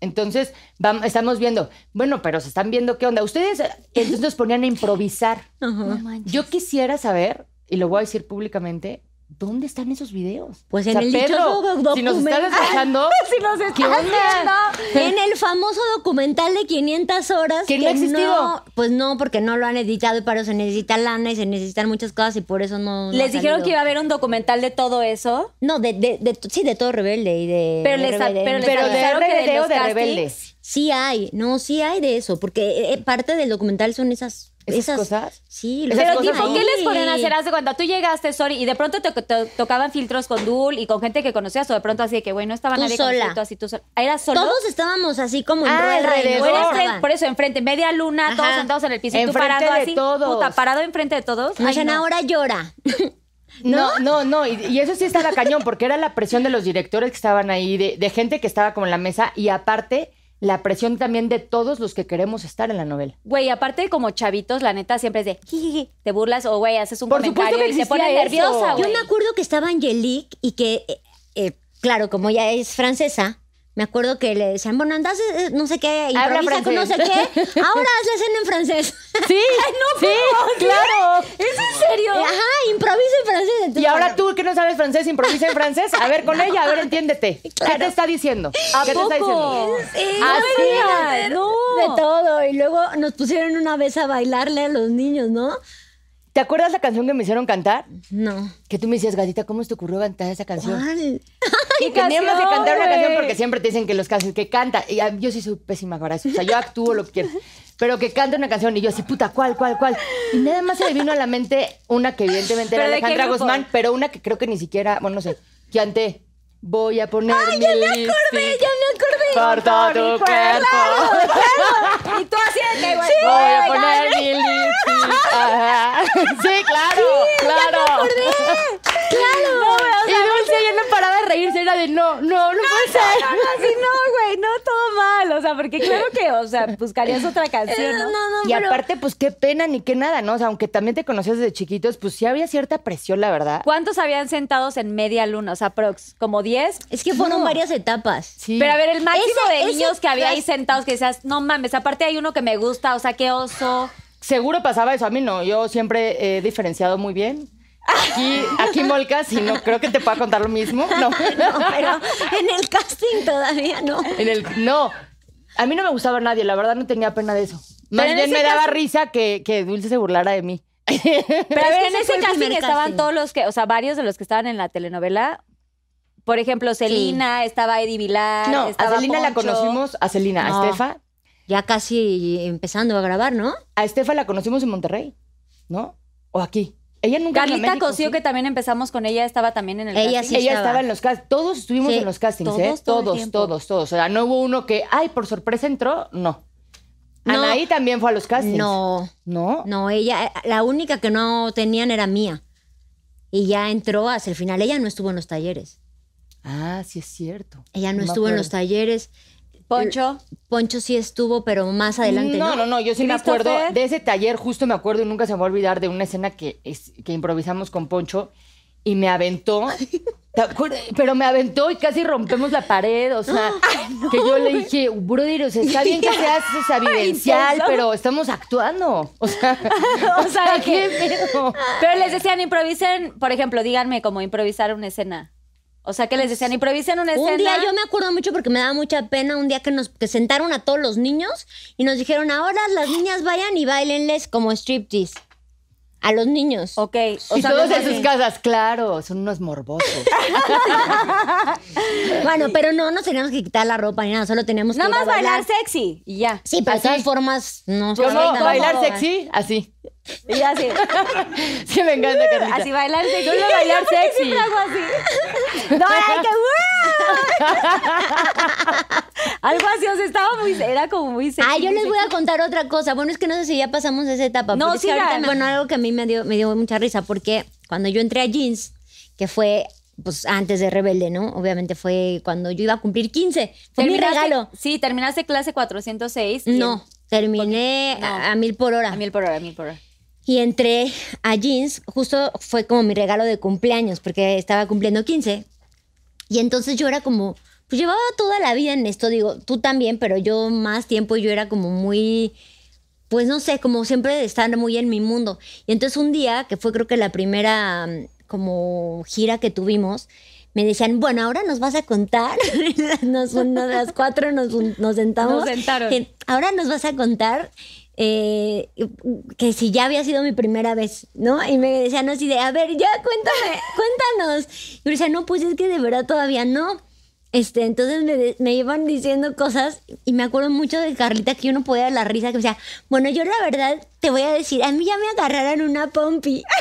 Entonces, vam- estamos viendo, bueno, pero se están viendo qué onda. Ustedes entonces nos ponían a improvisar. Yo quisiera saber, y lo voy a decir públicamente, ¿dónde están esos videos? Pues en el Pedro, dichoso si nos escuchando, Si nos ¿qué están onda? En el famoso documental de 500 horas. Que no ha existido. no- pues no, porque no lo han editado y para eso se necesita lana y se necesitan muchas cosas y por eso no. no Les dijeron que iba a haber un documental de todo eso. No, de, de, de- sí, de todo rebelde y de. Pero les- Rebelde. pero les Pero de avisaron que de o de rebeldes. Sí hay, no, sí hay de eso, porque eh, parte del documental son esas. ¿Esas cosas? Sí, Esas Pero cosas tipo, ¿qué les ponían a hacer? Hace cuando tú llegaste, sorry, y de pronto te, te tocaban filtros con Dul y con gente que conocías, o de pronto así de que, güey, no estaba Tú nadie sola. conocido, tú así tú sola. ¿Era solo? Todos estábamos así como en Ah, alrededor. Frente- por eso, enfrente, media luna, Ajá. todos sentados en el piso, y tú Enfrente parado de así. todos. Puta, parado enfrente de todos. Ay, no. ahora llora. No, no, no. Y, y eso sí estaba cañón, porque era la presión de los directores que estaban ahí, de, de gente que estaba como en la mesa, y aparte, la presión también de todos los que queremos estar en la novela. Güey, aparte como chavitos, la neta siempre es de jijiji, te burlas o güey, haces un Por supuesto comentario que y te pones eso. nerviosa, Yo güey. me acuerdo que estaba Angelique y que, eh, eh, claro, como ella es francesa, me acuerdo que le decían, bueno, andas, eh, no sé qué, improvisa con no sé qué, ahora haz la escena en francés. Sí, sí, claro. ¿Es en serio? Ajá, improvisa en francés. Entonces, Y ahora tú que no sabes francés, improvisa en francés. A ver, con ella, a ver, entiéndete. ¿Qué te está diciendo? ¿A ¿Qué te está diciendo? Sí, Ah, no. No. De todo. Y luego nos pusieron una vez a bailarle a los niños, ¿no? ¿Te acuerdas la canción que me hicieron cantar? No. Que tú me decías, gatita, ¿cómo se te ocurrió cantar esa canción? ¿Cuál? Y teníamos que cantar una canción porque siempre te dicen que los canciones que canta. Y ah, yo sí soy pésima para eso. O sea, yo actúo lo que quiero. Pero que cante una canción y yo así, puta, ¿cuál, cuál, cuál? Y nada más se me vino a la mente una que evidentemente era ¿Pero de qué Alejandra? Guzmán, pero una que creo que ni siquiera, bueno, no sé, que ante voy a poner mi ya me acordé, ya me acordé. por todo tu cuerpo. Y tú así de que, güey. Voy a poner mi lipstick. Sí, claro, claro. Claro. y Dulce ya no paraba reírse, era de no, no, no puede ser. No, no, así no, güey, no todo mal. O sea, porque claro que, o sea, buscarías otra canción, No, ¿no? no, no, Y pero- aparte, pues qué pena ni qué nada, ¿no? O sea, aunque también te conocías desde chiquitos, pues sí había cierta presión, la verdad. ¿Cuántos habían sentados en media luna? O sea, prox, como 10. Es que fueron No. varias etapas. Sí. Pero a ver, el máximo Ese- de ese niños que había ahí sentados que decías, no mames, aparte hay uno que me gusta, o sea, qué oso. Seguro pasaba eso, a mí no. Yo siempre he diferenciado muy bien. Aquí, aquí Molcas, y no creo que te pueda contar lo mismo. No. No, pero en el casting todavía no. En el, no. A mí no me gustaba nadie, la verdad no tenía pena de eso. Más en bien me daba caso- risa que, que Dulce se burlara de mí. Pero a es que en ese casting estaban casting. todos los que, o sea, varios de los que estaban en la telenovela. Por ejemplo, Celina, estaba Eddie Vilar, No, a estaba Celina la conocimos, a Celina, a. Estefa. Ya casi empezando a grabar, ¿no? A Estefa la conocimos en Monterrey, ¿no? O aquí. Ella nunca Carlita México, Cosío, ¿sí? que también empezamos con ella, estaba también en el Ella casting. sí. Ella estaba. estaba en los castings. Todos estuvimos Sí, en los castings, todos, ¿eh? todo Todos, todos, todos. O sea, no hubo uno que, ay, por sorpresa entró. No. No. Anaí también fue a los castings. No, ¿No? no, ella, la única que no tenían era mía. Y ya entró hacia el final. Ella no estuvo en los talleres. Ah, sí es cierto. Ella no, estuvo en los talleres. Poncho. Poncho sí estuvo, pero más adelante. No, no, no, yo sí me acuerdo de ese taller, justo me acuerdo y nunca se me va a olvidar de una escena que, es- que improvisamos con Poncho y me aventó. ¿te acuerdas? Pero me aventó y casi rompemos la pared, o sea, que yo le dije, brother, o sea, está bien que seas o sea, vivencial, pero estamos actuando. O sea, O sea, ¿qué que... Pero les decían, improvisen, por ejemplo, díganme cómo improvisar una escena. O sea, que les decían, improvisen una escena. Un día yo me acuerdo mucho porque me daba mucha pena un día que nos que sentaron a todos los niños y nos dijeron, ahora las niñas vayan y bailenles como striptease. A los niños. Ok. O y sea, todos no en sus casas, claro, son unos morbosos. Bueno, pero no nos teníamos que quitar la ropa ni nada, solo teníamos Nada que ir a más bailar sexy y ya. Sí, pero de todas formas, no sé, nada. ¿Bailar sexy? Así. Y ya así. Sí, me encanta, Carlita. Así bailar sexy. Solo bailar sexy. Siempre hago así. No, era que Algo así, o sea, estaba muy, era como muy sexy. Ah, yo les voy a contar otra cosa. Bueno, es que no sé si ya pasamos esa etapa. No, porque es que sigan. ahorita me- bueno, algo que a mí me dio, me dio mucha risa, porque cuando yo entré a Jeans, que fue pues antes de Rebelde, ¿no? Obviamente fue cuando yo iba a cumplir 15. Fue mi regalo. Sí, terminaste clase 406. y No, terminé No. a, a mil por hora. A mil por hora, a mil por hora. Y entré a Jeans, justo fue como mi regalo de cumpleaños, porque estaba cumpliendo 15. Y entonces yo era como, pues llevaba toda la vida en esto, digo, tú también, pero yo más tiempo yo era como muy, pues no sé, como siempre estar muy en mi mundo. Y entonces un día, que fue creo que la primera mm, como gira que tuvimos, me decían, bueno, ahora nos vas a contar. nos, de las cuatro nos, nos sentamos. Nos sentaron. Ahora nos vas a contar eh, que si ya había sido mi primera vez, ¿no? Y me decían así de, a ver, ya cuéntame, cuéntanos. Y yo decía, no, pues es que de verdad todavía no. Este, entonces me, me iban diciendo cosas y me acuerdo mucho de Carlita que yo no podía dar la risa, que me decía, bueno, yo la verdad te voy a decir, a mí ya me agarraron una pompi.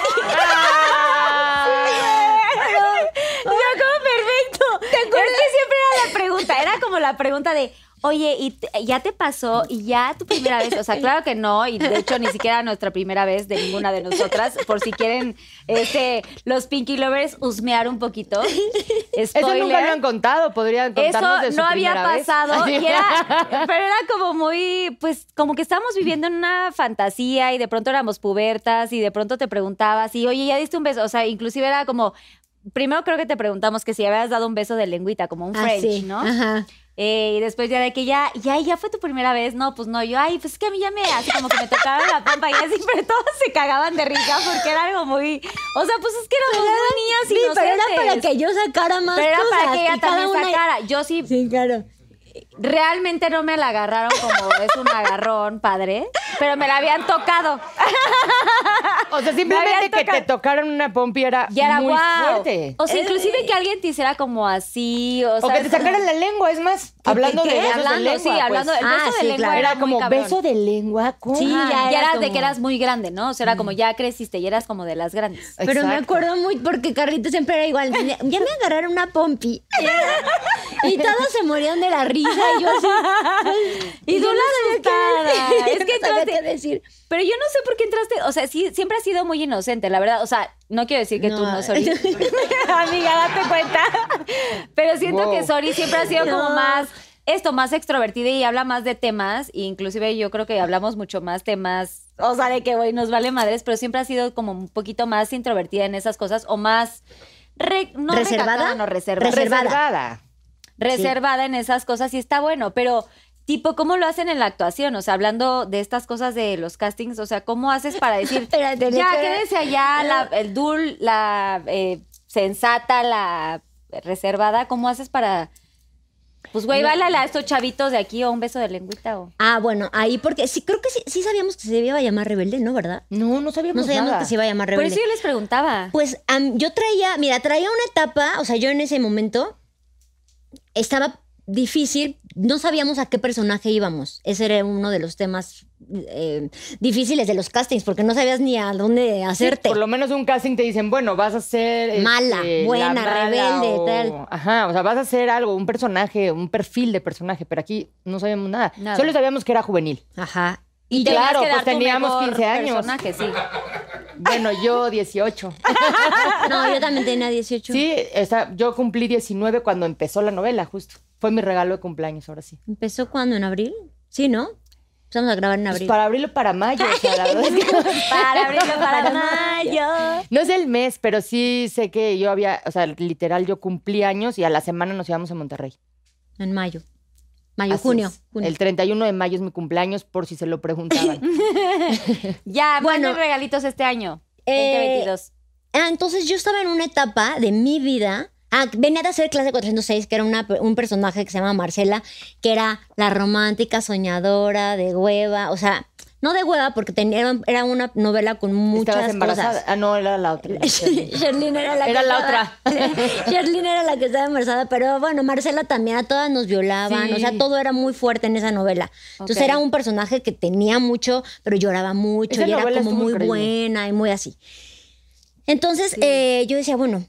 Yo como perfecto. ¿Te acuerdas? Es que siempre era la pregunta, era como la pregunta de, oye, ¿y ya te pasó? ¿Y ya tu primera vez? O sea, claro que no, y de hecho ni siquiera nuestra primera vez de ninguna de nosotras, por si quieren este, los Pinky Lovers husmear un poquito. Eso nunca Spoiler. lo han contado, podrían contarnos de Eso su no había vez. pasado, y era, pero era como muy, pues, como que estábamos viviendo en una fantasía y de pronto éramos pubertas y de pronto te preguntabas y, oye, ¿ya diste un beso? O sea, inclusive era como, primero creo que te preguntamos que si habías dado un beso de lengüita, como un Ah, French, sí, ¿no? Ajá. Eh, y después ya de que ya, ya, ya fue tu primera vez, no, pues no, yo, ay, pues es que a mí ya me, así como que me tocaron la pompa y así, pero todos se cagaban de risa porque era algo muy, o sea, pues es que éramos niñas Sí, pero era para inocentes. que yo sacara más Pero era cosas. para que ella también una- sacara. Yo sí, Sí, claro. Realmente no me la agarraron como es un agarrón, padre, pero me la habían tocado. O sea, Me simplemente que te tocaron una pompi era, Y era muy fuerte. O sea, inclusive que alguien te hiciera como así, o, O sea, que te sacaran la lengua, es más, hablando ¿qué? de besos Hablando, de lengua. sí, pues. hablando del Ah, beso de sí, lengua claro. era, Era como cabrón. beso de lengua. ¿cómo? Sí, ya ya, era eras de que eras muy grande, ¿no? O sea, era como ya creciste y eras como de las grandes. Pero me acuerdo muy porque Carlita siempre era igual. Ya ya me agarraron una pompi. y todos se morían de la risa. Y yo así. Y tú yo la no asustada. Es que no entraste- qué decir. Pero yo no sé por qué entraste, o sea, sí, siempre has sido muy inocente, la verdad. O sea, no quiero decir que tú No. Sori. Amiga, date cuenta. Pero siento Wow. que Sori siempre ha sido como más, esto, más extrovertida y habla más de temas. E inclusive yo creo que hablamos mucho más temas, o sea, de que, güey, nos vale madres, pero siempre ha sido como un poquito más introvertida en esas cosas o más... re- no ¿Reservada? recatada, no, reservada. Reservada. Reservada. en esas cosas y está bueno, pero tipo, ¿cómo lo hacen en la actuación? O sea, hablando de estas cosas de los castings, o sea, ¿cómo haces para decir, Espérate, ya, espérate. quédese allá, la- el dul, la eh, sensata, la reservada, ¿cómo haces para, pues, güey, bailale a estos chavitos de aquí o un beso de lengüita o... Ah, bueno, ahí porque sí, creo que sí, sí sabíamos que se iba a llamar Rebelde, ¿no? ¿Verdad? No, no sabíamos, No sabíamos nada. que se iba a llamar Por Rebelde. eso yo les preguntaba. Pues am, yo traía, mira, traía una etapa, o sea, yo en ese momento estaba difícil, no sabíamos a qué personaje íbamos. Ese era uno de los temas eh, difíciles de los castings, porque no sabías ni a dónde Sí, hacerte. por lo menos un casting te dicen, bueno, vas a ser... este, Mala, buena, mala rebelde, o- tal. Ajá, o sea, vas a ser algo, un personaje, un perfil de personaje, pero aquí no sabíamos nada. Nada. Solo sabíamos que era juvenil. Ajá. Y claro, pues teníamos mejor 15 años. personaje, sí. Bueno, yo 18. No, yo también tenía 18. Sí, esa- yo cumplí 19 cuando empezó la novela, justo. Fue mi regalo de cumpleaños, ahora sí. ¿Empezó cuando? ¿En abril? Sí, ¿no? Empezamos a grabar en Pues abril. para abril o para mayo, o sea, la verdad es que- Para abrirlo para mayo. No es el mes, pero sí sé que yo había, o sea, literal, yo cumplí años y a la semana nos íbamos a Monterrey. En mayo. Mayo, Así junio. El 31 de mayo es mi cumpleaños, por si se lo preguntaban. Ya, Bueno. bueno, regalitos este año, Eh, 2022. Ah, entonces yo estaba en una etapa de mi vida. Ah, venía de hacer clase 406, que era una- un personaje que se llama Marcela, que era la romántica soñadora de hueva. O sea, no de hueva, porque tenía, era una novela con muchas Estabas embarazada. cosas. Ah, no, era la otra. Sherlyn era la Era que la estaba- Sherlyn era la que estaba embarazada, pero bueno, Marcela también, a todas nos violaban, Sí. o sea, todo era muy fuerte en esa novela. Entonces era un personaje que tenía mucho, pero lloraba mucho Esa y era como muy increíble. buena y muy así. Entonces eh, yo decía, bueno,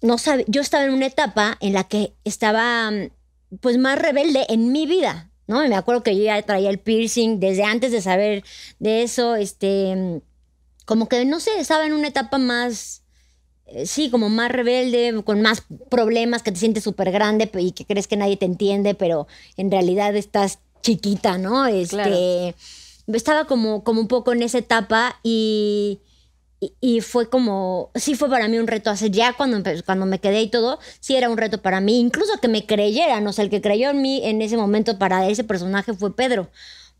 no sabe, yo estaba en una etapa en la que estaba mm, pues más rebelde en mi vida, ¿no? Y me acuerdo que yo ya traía el piercing desde antes de saber de eso, este, como que no sé, estaba en una etapa más, eh, sí, como más rebelde, con más problemas, que te sientes súper grande y que crees que nadie te entiende, pero en realidad estás chiquita, ¿no? Este, estaba como, como un poco en esa etapa y, y, y fue como, sí fue para mí un reto hacer, ya cuando, cuando me quedé y todo, sí era un reto para mí, incluso que me creyeran, o sea, el que creyó en mí en ese momento para ese personaje fue Pedro.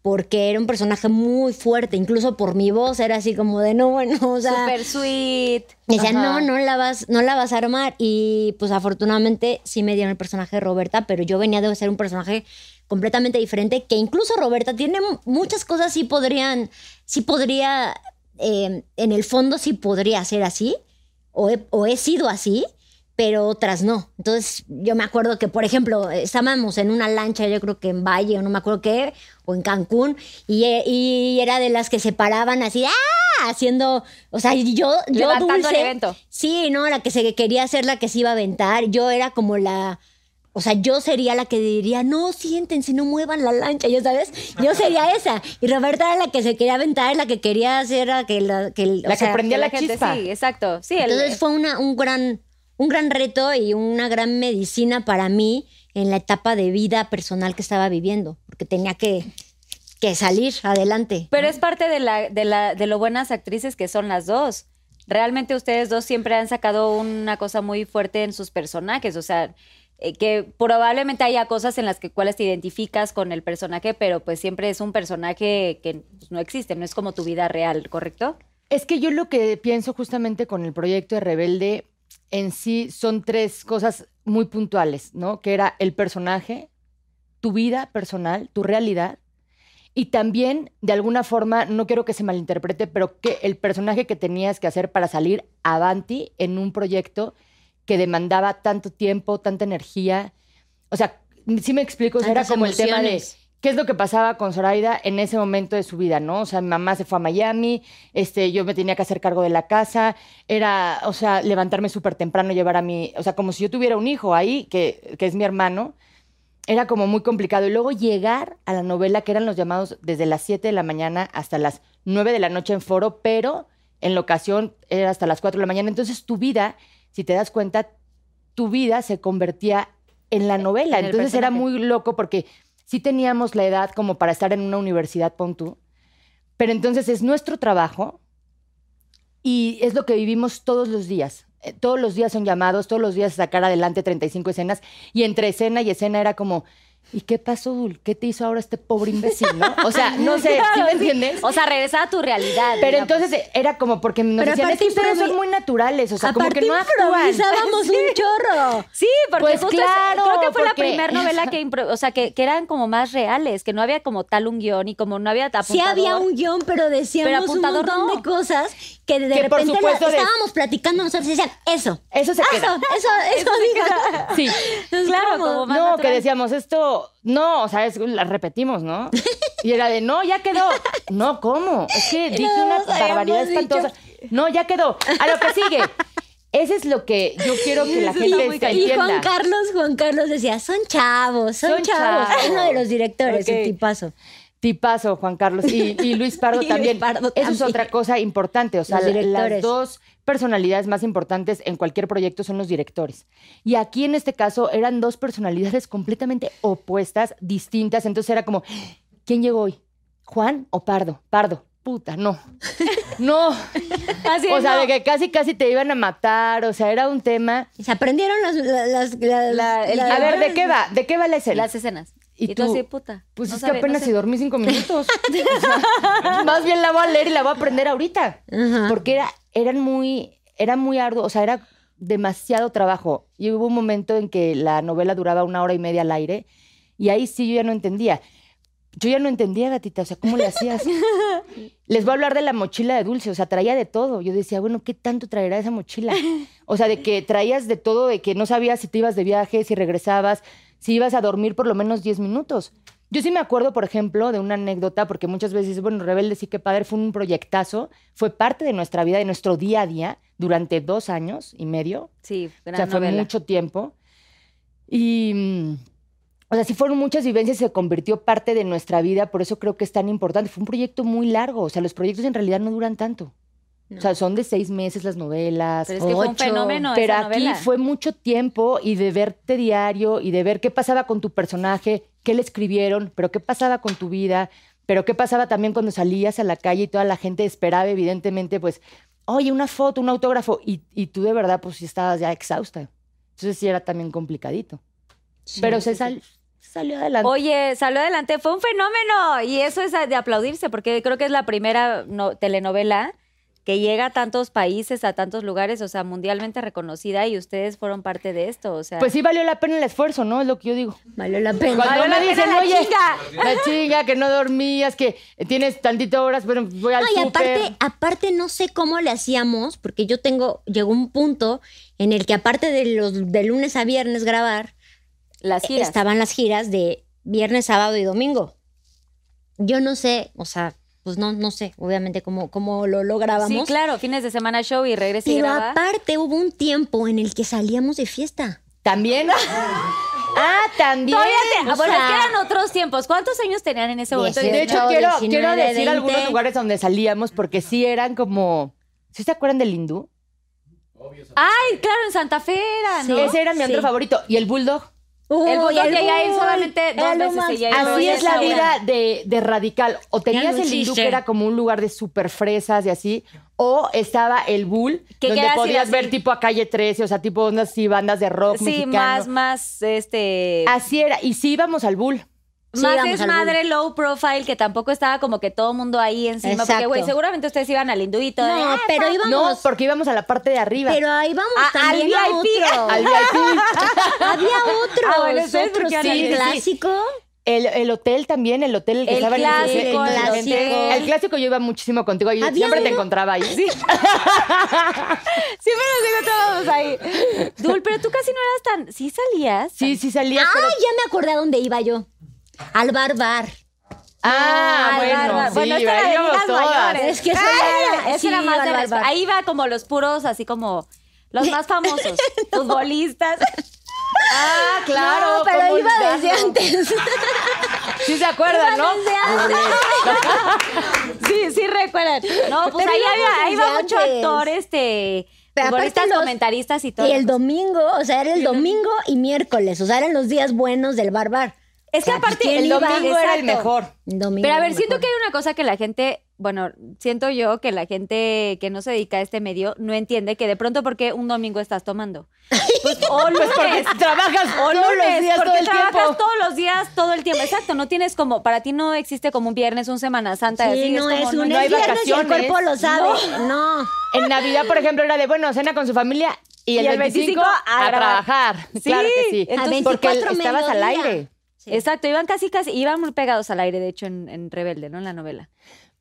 Porque era un personaje muy fuerte, incluso por mi voz era así como de no, bueno, o sea. Super sweet. Y decía, Ajá. no, no la, vas, no la vas a armar. Y pues afortunadamente sí me dieron el personaje de Roberta, pero yo venía de ser un personaje completamente diferente, que incluso Roberta tiene muchas cosas, sí podrían, sí podría, eh, en el fondo sí podría ser así, o he, o he sido así, pero otras no. Entonces yo me acuerdo que, por ejemplo, estábamos en una lancha, yo creo que en Valle, o no me acuerdo qué, o en Cancún, y, e- y era de las que se paraban así, ¡ah! Haciendo, o sea, yo, yo Levantando el dulce. evento. Sí, no, la que se quería hacer la que se iba a aventar. Yo era como la. O sea, yo sería la que diría, no, siéntense, no muevan la lancha, ¿ya sabes? Yo sería esa. Y Roberta era la que se quería aventar, la que quería hacer la que... La, que, La que sea, prendía la, la gente, chispa. sí, exacto. Sí, el- Entonces fue una, un, gran, un gran reto y una gran medicina para mí en la etapa de vida personal que estaba viviendo, porque tenía que, que salir adelante. Pero es parte de, la, de, la, de lo buenas actrices que son las dos. Realmente ustedes dos siempre han sacado una cosa muy fuerte en sus personajes. O sea, que probablemente haya cosas en las que cuales te identificas con el personaje, pero pues siempre es un personaje que pues, no existe, no es como tu vida real, ¿correcto? Es que yo lo que pienso justamente con el proyecto de Rebelde en sí son tres cosas muy puntuales, ¿no? Que era el personaje, tu vida personal, tu realidad, y también, de alguna forma, no quiero que se malinterprete, pero que el personaje que tenías que hacer para salir avanti en un proyecto que demandaba tanto tiempo, tanta energía. O sea, sí me explico, o sea, era como el tema de qué es lo que pasaba con Zoraida en ese momento de su vida, ¿no? O sea, mi mamá se fue a Miami, este, yo me tenía que hacer cargo de la casa, era, o sea, levantarme súper temprano, llevar a mi, o sea, como si yo tuviera un hijo ahí, que, que es mi hermano, era como muy complicado. Y luego llegar a la novela, que eran los llamados desde las 7 de la mañana hasta las 9 de la noche en foro, pero en la ocasión era hasta las 4 de la mañana. Entonces tu vida, si te das cuenta, tu vida se convertía en la novela. En el Entonces era muy loco porque sí teníamos la edad como para estar en una universidad, pon tú. Pero entonces es nuestro trabajo y es lo que vivimos todos los días. Eh, Todos los días son llamados, todos los días sacar adelante 35 escenas y entre escena y escena era como, ¿y qué pasó, Dul? ¿Qué te hizo ahora este pobre imbécil, no? O sea, no sé, ¿sí Claro, me sí. entiendes? O sea, regresar a tu realidad. Pero digamos. entonces era como porque nos Pero decían, es aparte que ustedes improvi- son muy naturales, o sea, como que no improvisábamos un chorro. Sí, porque Pues justo es- claro, creo que fue la primera novela que, o sea, que, que eran como más reales, que no había como tal un guion y como no había apuntador. Sí había un guion, pero decíamos Pero un montón no. de cosas que de Que por repente la- supuesto de- estábamos platicando nosotros y decían, eso. Eso se queda. Eso, eso, eso, diga. Sí. Es Claro, como- como más No, natural. que decíamos esto, no, o sea, es, la repetimos, ¿no? Y era de, no, ya quedó. No, ¿cómo? Es que dije No una barbaridad dicho. espantosa. No, ya quedó. A lo que sigue. Ese es lo que yo quiero que la Eso gente. Y entienda. Juan Carlos, Juan Carlos decía, son chavos, son, Son chavos. uno de los directores, el tipazo. Tipazo, Juan Carlos. Y, y Luis Pardo Y Luis también. Pardo Eso es otra cosa importante. O sea, las dos personalidades más importantes en cualquier proyecto son los directores. Y aquí en este caso eran dos personalidades completamente opuestas, distintas. Entonces era como, ¿quién llegó hoy? ¿Juan o Pardo? Pardo. Puta, no. No. Así O sea, no. de que casi, casi te iban a matar. O sea, era un tema. Se aprendieron las... las, las- las- La- el las- A ver, ¿de qué va? ¿De qué va la escena? Las escenas. ¿Y Y, tú, así, puta. Pues no es sabe- que apenas no si sé. dormí cinco minutos. O sea, más bien la voy a leer y la voy a aprender ahorita. Ajá. Porque era, eran muy, era muy arduo, o sea, era demasiado trabajo. Y hubo un momento en que la novela duraba una hora y media al aire y ahí sí yo ya no entendía. yo ya no entendía, gatita, o sea, ¿cómo le hacías? Les voy a hablar de la mochila de dulce, o sea, traía de todo. Yo decía, bueno, ¿qué tanto traerá esa mochila? O sea, de que traías de todo, de que no sabías si te ibas de viaje, si regresabas, si ibas a dormir por lo menos 10 minutos. Yo sí me acuerdo, por ejemplo, de una anécdota, porque muchas veces, bueno, Rebelde sí que padre, fue un proyectazo, fue parte de nuestra vida, de nuestro día a día, durante dos años y medio. Sí, gran o sea, fue novela. mucho tiempo. Y, mm, o sea, sí fueron muchas vivencias, se convirtió parte de nuestra vida, por eso creo que es tan importante. Fue un proyecto muy largo, o sea, los proyectos en realidad no duran tanto. O sea, son de seis meses las novelas. Pero es que fue un ocho. fenómeno Pero esa aquí novela. fue mucho tiempo y de verte diario y de ver qué pasaba con tu personaje, qué le escribieron, pero qué pasaba con tu vida, pero qué pasaba también cuando salías a la calle y toda la gente esperaba, evidentemente, pues, oye, una foto, un autógrafo, y, y tú de verdad, pues, sí estabas ya exhausta. Entonces sí era también complicadito. pero se sal- salió adelante. Oye, salió adelante, fue un fenómeno y eso es de aplaudirse porque creo que es la primera no- telenovela que llega a tantos países, a tantos lugares, o sea, mundialmente reconocida y ustedes fueron parte de esto, o sea. Pues sí valió la pena el esfuerzo, ¿no? Es lo que yo digo. Valió la pena. Cuando Valió la me pena dicen, la oye, chinga". la chinga, que no dormías, que tienes tantito horas, pero voy al No, y súper. aparte, aparte no sé cómo le hacíamos, porque yo tengo, llegó un punto en el que aparte de los de lunes a viernes grabar, las giras. estaban las giras de viernes, sábado y domingo. Yo no sé, o sea, pues no, no sé, obviamente cómo, cómo lo lográbamos. Sí, claro, fines de semana show y regresa y Pero graba. aparte hubo un tiempo en el que salíamos de fiesta. ¿También? ah, también. Todavía te- o bueno, es que sea- eran otros tiempos. ¿Cuántos años tenían en ese momento? Dieciocho. De hecho, 18, quiero, 19, quiero decir 20. algunos lugares donde salíamos porque sí eran como... ¿Sí se acuerdan del hindú? Ay, claro, en Santa Fe era, ¿no? Ese era mi Sí. otro favorito. Y el bulldog. El Uy, bulldog llegué a ir solamente dos veces y ya. Así es la vida de, de radical. O tenías el hindú que era como un lugar de super fresas y así, o estaba el bull, Que donde así, podías así. ver tipo a calle 13, o sea, tipo unas así bandas de rock Sí, mexicano. más, más, este... Así era. Y sí íbamos al bull. Sí, más íbamos es al madre low profile, que tampoco estaba como que todo mundo ahí encima. Porque, güey, seguramente ustedes iban al hinduito. de, No, "Ah, pero íbamos. No, porque íbamos a la parte de arriba. Pero ahí vamos A- también al VIP. otro. al VIP. Había otros, Ah, bueno, porque sí, sí, clásico. El, el hotel también, el hotel el que El estaba en clásico, en- el clásico. El clásico yo iba muchísimo contigo. Había siempre te encontraba ahí. Sí. Siempre nos encontrábamos ahí. Dul, pero tú casi no eras tan... ¿Sí salías? Sí, sí salías. Ah, pero- ya me acordé a dónde iba yo. Al bar bar. Ah, bueno. sí, bueno, esta era de mayores. Es que eso Ah, era- ese sí, era más de. Ahí iba como los puros, así como los más famosos, futbolistas. Ah, claro. No, pero ¿cómo iba desde antes. Sí se acuerdan, ¿no? desde antes. Sí, sí recuerdan. No, pues Pero ahí, había, ahí iba desde mucho actor, este, Pero futbolistas, los- comentaristas y todo. Y el domingo, o sea, era el domingo y miércoles, o sea, eran los días buenos del bar bar. Es que O sea, pues, aparte ¿quién El iba? domingo era el mejor. Domingo Pero a ver, siento mejor. que hay una cosa que la gente, bueno, siento yo que la gente que no se dedica a este medio no entiende que de pronto porque un domingo estás tomando. Pues o lunes. Porque trabajas O todos los lunes, días, porque todo el trabajas tiempo. todos los días, todo el tiempo. Exacto, no tienes como, para ti no existe como un viernes, un Semana Santa. Sí, así, no como, es un no hay es viernes y el vacaciones. cuerpo lo sabe. No. En Navidad, por ejemplo, era de, bueno, cena con su familia y el, Y el 25, 25 a, trabajar. Sí, claro que sí. entonces- porque 24 estabas al mediodía. Aire. Exacto, iban casi, casi, iban muy pegados al aire, de hecho, en, en Rebelde, ¿no? En la novela.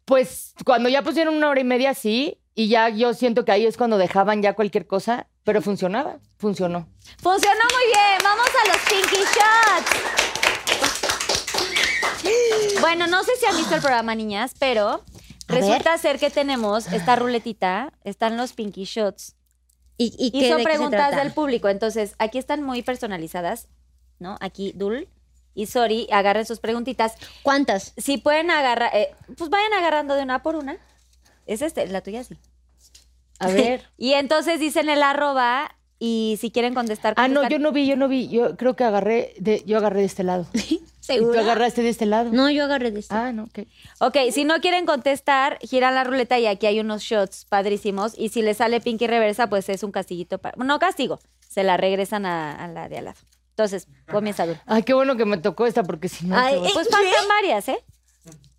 Pues cuando ya pusieron una hora y media, sí. Y ya yo siento que ahí es cuando dejaban ya cualquier cosa, pero funcionaba, funcionó. Funcionó muy bien. Vamos a los Pinky Shots. Bueno, no sé si han visto el programa, niñas, pero A resulta ser que tenemos esta ruletita, están los Pinky Shots. ¿Y, y, Y qué, son de qué se preguntas trata? del público. Entonces, aquí están muy personalizadas, ¿no? Aquí Dul y Sori agarren sus preguntitas. ¿Cuántas? Si pueden agarrar, eh, pues vayan agarrando de una por una. Es este, la tuya sí. A ver. Y entonces dicen el arroba y si quieren contestar. ah, no, yo no vi, yo no vi. Yo creo que agarré de, yo agarré de este lado. ¿Y tú agarraste de este lado? No, yo agarré de este. Ah, no, ok. Ok, si no quieren contestar, giran la ruleta y aquí hay unos shots padrísimos. Y si les sale Pinky reversa, pues es un castiguito para. No castigo, se la regresan a, a la de al lado. Entonces, comienza Dul. Ay, qué bueno que me tocó esta porque si no. Ay, Pues faltan varias, ¿eh?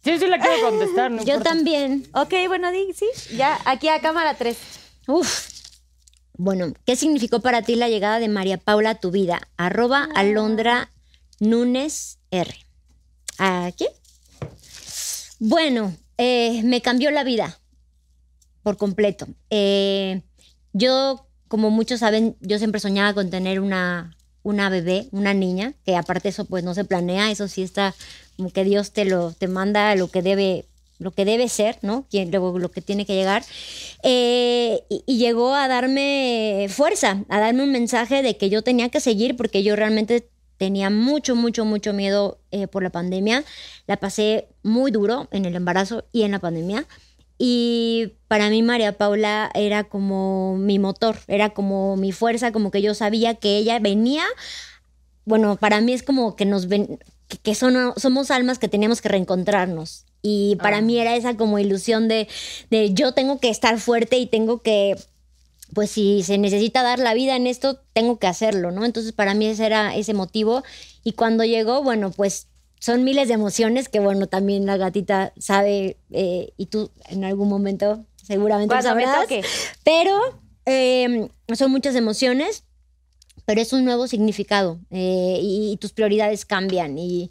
Sí, sí la quiero contestar, no Yo importa. también. Ok, bueno, di, sí. Ya, aquí a cámara 3. Uf. Bueno, ¿qué significó para ti la llegada de María Paula a tu vida? Arroba Alondra Núñez R. ¿A quién? Bueno, eh, me cambió la vida por completo. Eh, yo, como muchos saben, yo siempre soñaba con tener una, una bebé, una niña, que aparte eso pues no se planea, eso sí está como que Dios te lo te manda lo que debe lo que debe ser, ¿no? Luego lo que tiene que llegar. Eh, y, y llegó a darme fuerza, a darme un mensaje de que yo tenía que seguir porque yo realmente tenía mucho, mucho, mucho miedo eh, por la pandemia. La pasé muy duro en el embarazo y en la pandemia. Y para mí María Paula era como mi motor, era como mi fuerza, como que yo sabía que ella venía bueno, para mí es como que nos ven, que, que son, somos almas que teníamos que reencontrarnos. Y para mí era esa como ilusión de, de yo tengo que estar fuerte y tengo que, pues si se necesita dar la vida en esto, tengo que hacerlo, ¿no? Entonces para mí ese era ese motivo. Y cuando llegó, bueno, pues son miles de emociones que, bueno, también la gatita sabe eh, y tú en algún momento seguramente lo sabrás. Pero eh, son muchas emociones pero es un nuevo significado eh, y, y tus prioridades cambian. Y,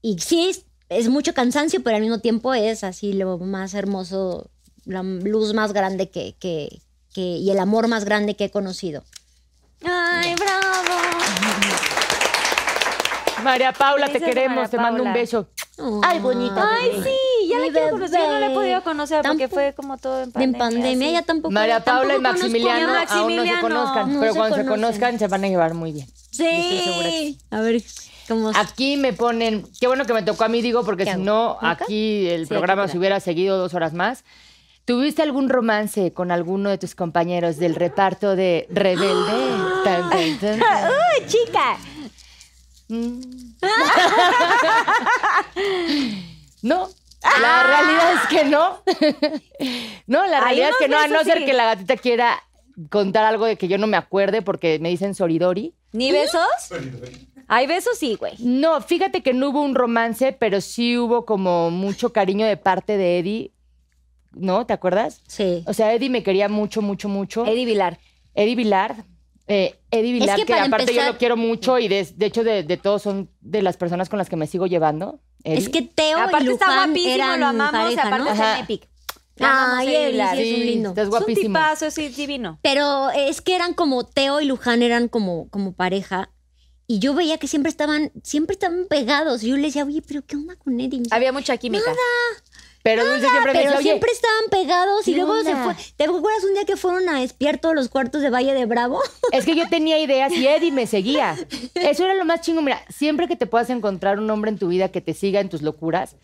y sí, es, es mucho cansancio, pero al mismo tiempo es así lo más hermoso, la luz más grande que, que, que- y el amor más grande que he conocido. Ay, bravo. María Paula, te queremos, María te mando un Paula. beso. Ay, bonita. Ay, bebé. sí, ya la Mi quiero conocer. Yo no la he bebé. podido conocer porque Tampoco- fue como todo en En pandemia. pandemia sí. ya tampoco. María Paula y tampoco conozco- Maximiliano, a aún no se Maximiliano. conozcan, No pero se cuando se conocen. conozcan se van a llevar muy bien. estoy segura que Sí. A ver, ¿cómo? Aquí me ponen, qué bueno que me tocó a mí, digo, porque ¿Qué si hago? no, ¿Nunca? aquí el Sí, programa aquí se hubiera seguido dos horas más. ¿Tuviste algún romance con alguno de tus compañeros del reparto de Rebelde? Tan, tan, tan, tan. ¡Ay, chica! Mm. No, la realidad es que no. No, la realidad es que no, a no ser sí. que la gatita quiera contar algo de que yo no me acuerde porque me dicen Soridori. ¿Ni besos? Hay besos, sí, güey. No, fíjate que no hubo un romance, pero sí hubo como mucho cariño de parte de Eddie. ¿No? ¿Te acuerdas? Sí. O sea, Eddie me quería mucho, mucho, mucho. Eddie Vilar. Eddie Vilar. Eh, Eddie Vilar, que que, aparte yo lo quiero mucho y de, de hecho de, de todos son de las personas con las que me sigo llevando. Eddie. Es que Teo y Aparte está Luján guapísimo, eran lo amamos, pareja, aparte ¿no? Ajá. en Epic. Ay, Eddie sí, es un lindo. Estás Es un tipazo, sí, divino. Pero es que eran como Teo y Luján eran como, como pareja. Y yo veía que siempre estaban, siempre estaban pegados. Y yo le decía, oye, pero ¿qué onda con Eddie? Había mucha química. Pero Dulce siempre me Pero decía, oye, siempre estaban pegados y ¿qué luego se onda? fue. ¿Te acuerdas un día que fueron a espiar todos los cuartos de Valle de Bravo? es que yo tenía ideas y Eddie me seguía. Eso era lo más chingo. Mira, siempre que te puedas encontrar un hombre en tu vida que te siga en tus locuras,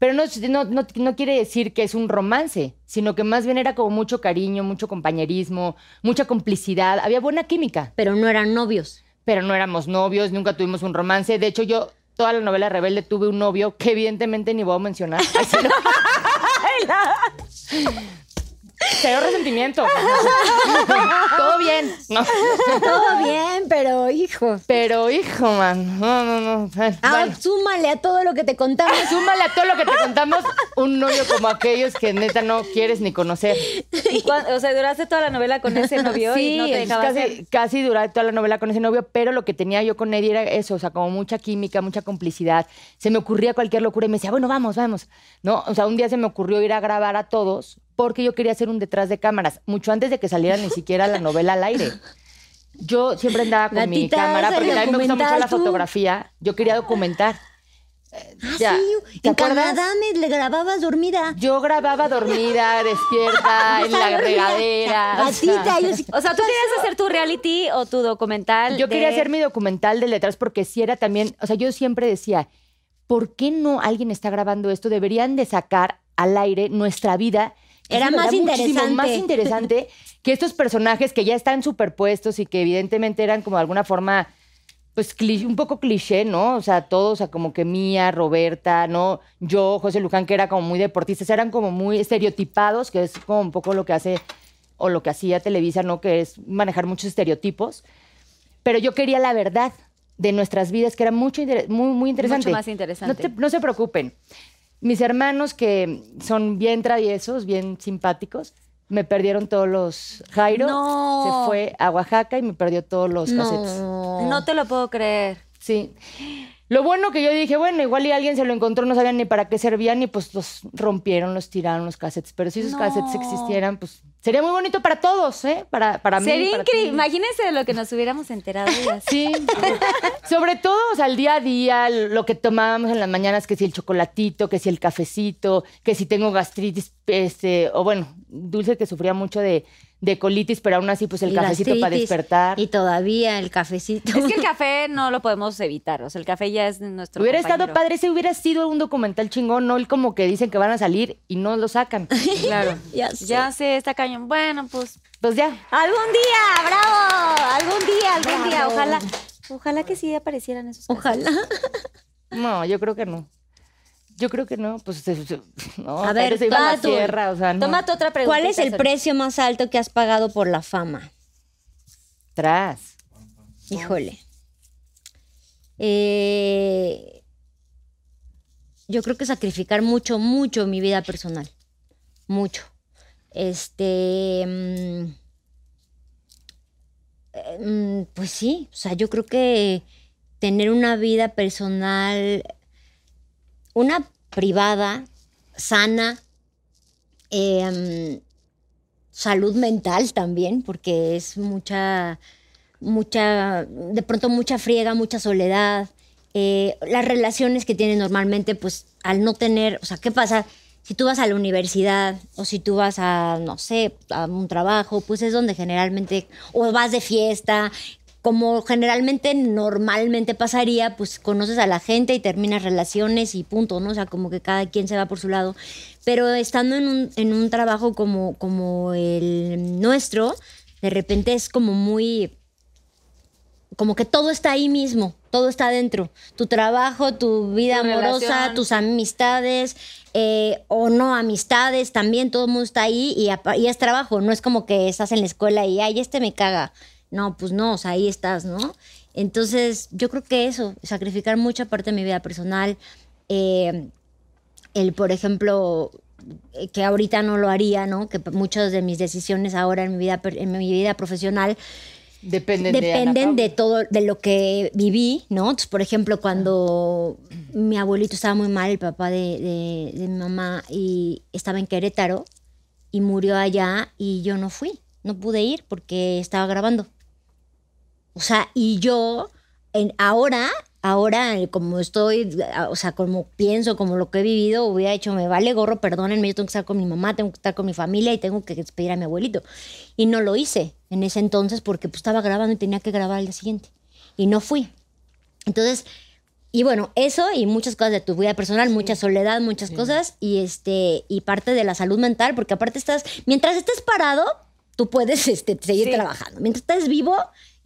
pero no, no, no, no quiere decir que es un romance, sino que más bien era como mucho cariño, mucho compañerismo, mucha complicidad. Había buena química, Pero no eran novios. pero no éramos novios, nunca tuvimos un romance. De hecho, yo toda la novela Rebelde tuve un novio que evidentemente ni voy a mencionar. Cero resentimiento. Todo bien. No. Todo bien, pero hijo. Pero, hijo, man. No, no, no. Ah, Bueno, súmale a todo lo que te contamos. súmale a todo lo que te contamos un novio como aquellos que neta no quieres ni conocer. ¿Y cuán- o sea, duraste toda la novela con ese novio y no te casi, casi duré toda la novela con ese novio, pero lo que tenía yo con Eddie era eso, o sea, como mucha química, mucha complicidad. Se me ocurría cualquier locura y me decía, bueno, vamos, vamos. ¿No? O sea, un día se me ocurrió ir a grabar a todos porque yo quería hacer un detrás de cámaras, mucho antes de que saliera ni siquiera la novela al aire. Yo siempre andaba con mi cámara porque a mí me gusta mucho la tú. fotografía. Yo quería documentar. Eh, Ah, ya, sí, ¿te en acuerdas? Canadá me le grababas dormida. Yo grababa dormida, despierta, en la regadera. o sea. Gatita, yo sí- O sea, ¿tú querías hacer tu reality o tu documental? Yo de- quería hacer mi documental del detrás porque si era también, o sea, yo siempre decía, ¿por qué no alguien está grabando esto? Deberían de sacar al aire nuestra vida. Era más interesante. Más interesante que estos personajes que ya están superpuestos y que evidentemente eran como de alguna forma, pues un poco cliché, ¿no? O sea, todos, o sea, como que Mía, Roberta, ¿no? Yo, José Luján, que era como muy deportistas, eran como muy estereotipados, que es como un poco lo que hace o lo que hacía Televisa, ¿no? Que es manejar muchos estereotipos pero yo quería la verdad de nuestras vidas, que era mucho inter- muy, muy interesante. Mucho más interesante. No, te- no se preocupen. Mis hermanos, que son bien traviesos, bien simpáticos, me perdieron todos los... Jairo No. se fue a Oaxaca y me perdió todos los cassettes. No. No te lo puedo creer. Sí. Lo bueno que yo dije, bueno, igual y alguien se lo encontró, no sabían ni para qué servían y pues los rompieron, los tiraron los cassettes. Pero si esos No. cassettes existieran, pues sería muy bonito para todos, ¿eh? Para, para mí. Sería increíble. ti. Imagínense de lo que nos hubiéramos enterado. Sí, sobre todo, o sea, el día a día, lo que tomábamos en las mañanas, que si el chocolatito, que si el cafecito, que si tengo gastritis, este, o bueno, Dulce que sufría mucho de, de colitis, pero aún así, pues el Y cafecito para despertar. Y todavía el cafecito. Es que el café no lo podemos evitar. O sea, el café ya es nuestro. Hubiera estado padre, ese hubiera sido un documental chingón, no el como que dicen que van a salir y no lo sacan. Claro. Ya sé. Ya sé, está Bueno, pues. Pues ya. Algún día, bravo. Algún día, algún día. Ojalá. Ojalá que sí aparecieran esos. casos. Ojalá. No, yo creo que no. Yo creo que no, pues se- se- no, A ver, se iba a la o sea, no. Tómate otra pregunta. ¿Cuál es el precio más alto que has pagado por la fama? Tras. Híjole. Eh, yo creo que sacrificar mucho, mucho mi vida personal. Mucho. Este. mm, eh, mm, pues sí, o sea, yo creo que tener una vida personal, una privada, sana, em, salud mental también, porque es mucha, mucha, de pronto mucha friega, mucha soledad. eh, las relaciones que tienes normalmente, pues al no tener, o sea, ¿qué pasa? Si tú vas a la universidad o si tú vas a, no sé, a un trabajo, pues es donde generalmente, o vas de fiesta, como generalmente normalmente pasaría, pues conoces a la gente y terminas relaciones y punto, ¿no? O sea, como que cada quien se va por su lado. Pero estando en un, en un trabajo como, como el nuestro, de repente es como muy como que todo está ahí mismo, todo está adentro. Tu trabajo, tu vida Tu amorosa, relación. tus amistades eh, o no amistades, también todo el mundo está ahí y, es trabajo. No es como que estás en la escuela y, ay, este me caga. No, pues no, o sea, ahí estás, ¿no? Entonces, yo creo que eso, sacrificar mucha parte de mi vida personal, eh, el, por ejemplo, eh, que ahorita no lo haría, ¿no? Que muchas de mis decisiones ahora en mi vida, en mi vida profesional Dependen, de dependen Paula. de todo, de lo que viví, ¿no? Entonces, por ejemplo, cuando mi abuelito estaba muy mal, el papá de, de- de mi mamá, y estaba en Querétaro y murió allá y yo no fui, no pude ir porque estaba grabando. O sea, y yo en, ahora, ahora como estoy, o sea, como pienso, como lo que he vivido, hubiera hecho, me vale gorro, perdónenme, yo tengo que estar con mi mamá, tengo que estar con mi familia y tengo que despedir a mi abuelito. Y no lo hice en ese entonces porque pues, estaba grabando y tenía que grabar al día siguiente. Y no fui. Entonces, y bueno, eso y muchas cosas de tu vida personal, mucha soledad, muchas cosas y este y parte de la salud mental, porque aparte estás, mientras estés parado, tú puedes este, seguir Sí. trabajando. Mientras estés vivo,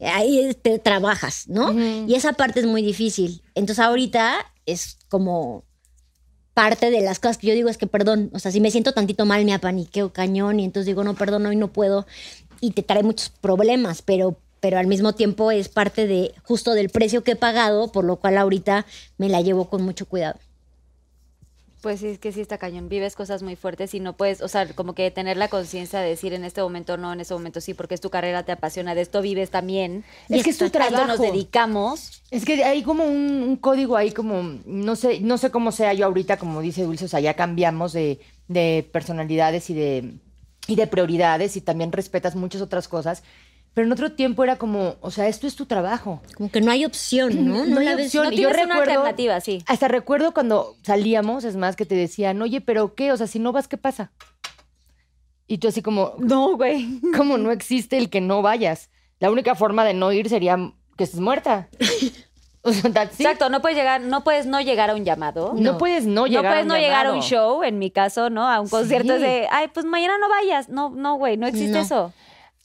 ahí te trabajas, ¿no? Y esa parte es muy difícil. Entonces ahorita es como parte de las cosas que yo digo es que perdón, o sea, si me siento tantito mal me apaniqueo cañón y entonces digo, no, perdón, hoy no puedo y te trae muchos problemas, pero pero al mismo tiempo es parte de justo del precio que he pagado, por lo cual ahorita me la llevo con mucho cuidado. Pues sí, es que sí está cañón. Vives cosas muy fuertes y no puedes, o sea, como que tener la conciencia de decir en este momento no, en este momento sí, porque es tu carrera, te apasiona, de esto vives también. Es que es tu esto nos trabajo. dedicamos. Es que hay como un, un código ahí como, no sé, no sé cómo sea yo ahorita, como dice Dulce, o sea, ya cambiamos de, de personalidades y de, y de prioridades y también respetas muchas otras cosas. Pero en otro tiempo era como, o sea, esto es tu trabajo. Como que no hay opción, ¿no? No, hay la opción. no Y yo tienes una recuerdo, alternativa, sí. Hasta recuerdo cuando salíamos, es más, que te decían, oye, pero ¿qué? O sea, si no vas, ¿qué pasa? Y tú así como, No, güey. como no existe el que no vayas. La única forma de no ir sería que estés muerta. O sea, that's it. Exacto, no puedes llegar, no puedes no llegar a un llamado. No, puedes no llegar no puedes a un no llegar a un show, en mi caso, ¿no? A un concierto Sí. de, ay, pues mañana no vayas. No, no, güey, no existe No. eso.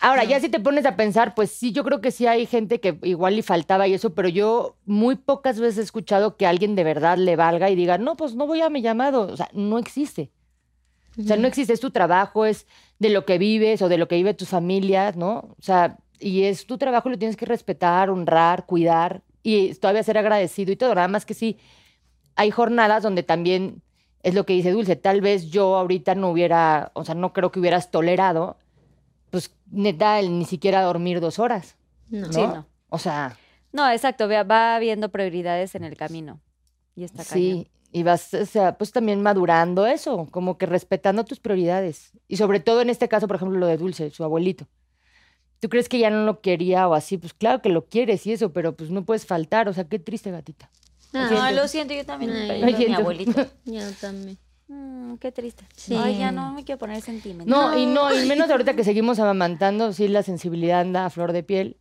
Ahora, ya si te pones a pensar, pues sí, yo creo que sí hay gente que igual le faltaba y eso, pero yo muy pocas veces he escuchado que alguien de verdad le valga y diga, no, pues no voy a mi llamado. O sea, no existe. O sea, no existe, es tu trabajo, es de lo que vives o de lo que vive tu familia, ¿no? O sea, y es tu trabajo y lo tienes que respetar, honrar, cuidar y todavía ser agradecido y todo. Nada más que sí, hay jornadas donde también es lo que dice Dulce, tal vez yo ahorita no hubiera, o sea, no creo que hubieras tolerado, pues neta, el ni siquiera dormir dos horas. No. ¿no? Sí, no. O sea, No, exacto, va viendo prioridades en el camino. Y está. Sí, y vas, o sea, pues también madurando eso, como que respetando tus prioridades. Y sobre todo en este caso, por ejemplo, lo de Dulce, su abuelito. ¿Tú crees que ya no lo quería o así? Pues claro que lo quieres y eso, pero pues no puedes faltar. O sea, qué triste, gatita. No, lo siento, yo también. Ay. a Ay, mi siento. abuelito. yo también. Mm, qué triste. Sí. Ay, ya no me quiero poner sentimental. No, y no, y menos ahorita que seguimos amamantando, sí, la sensibilidad anda a flor de piel.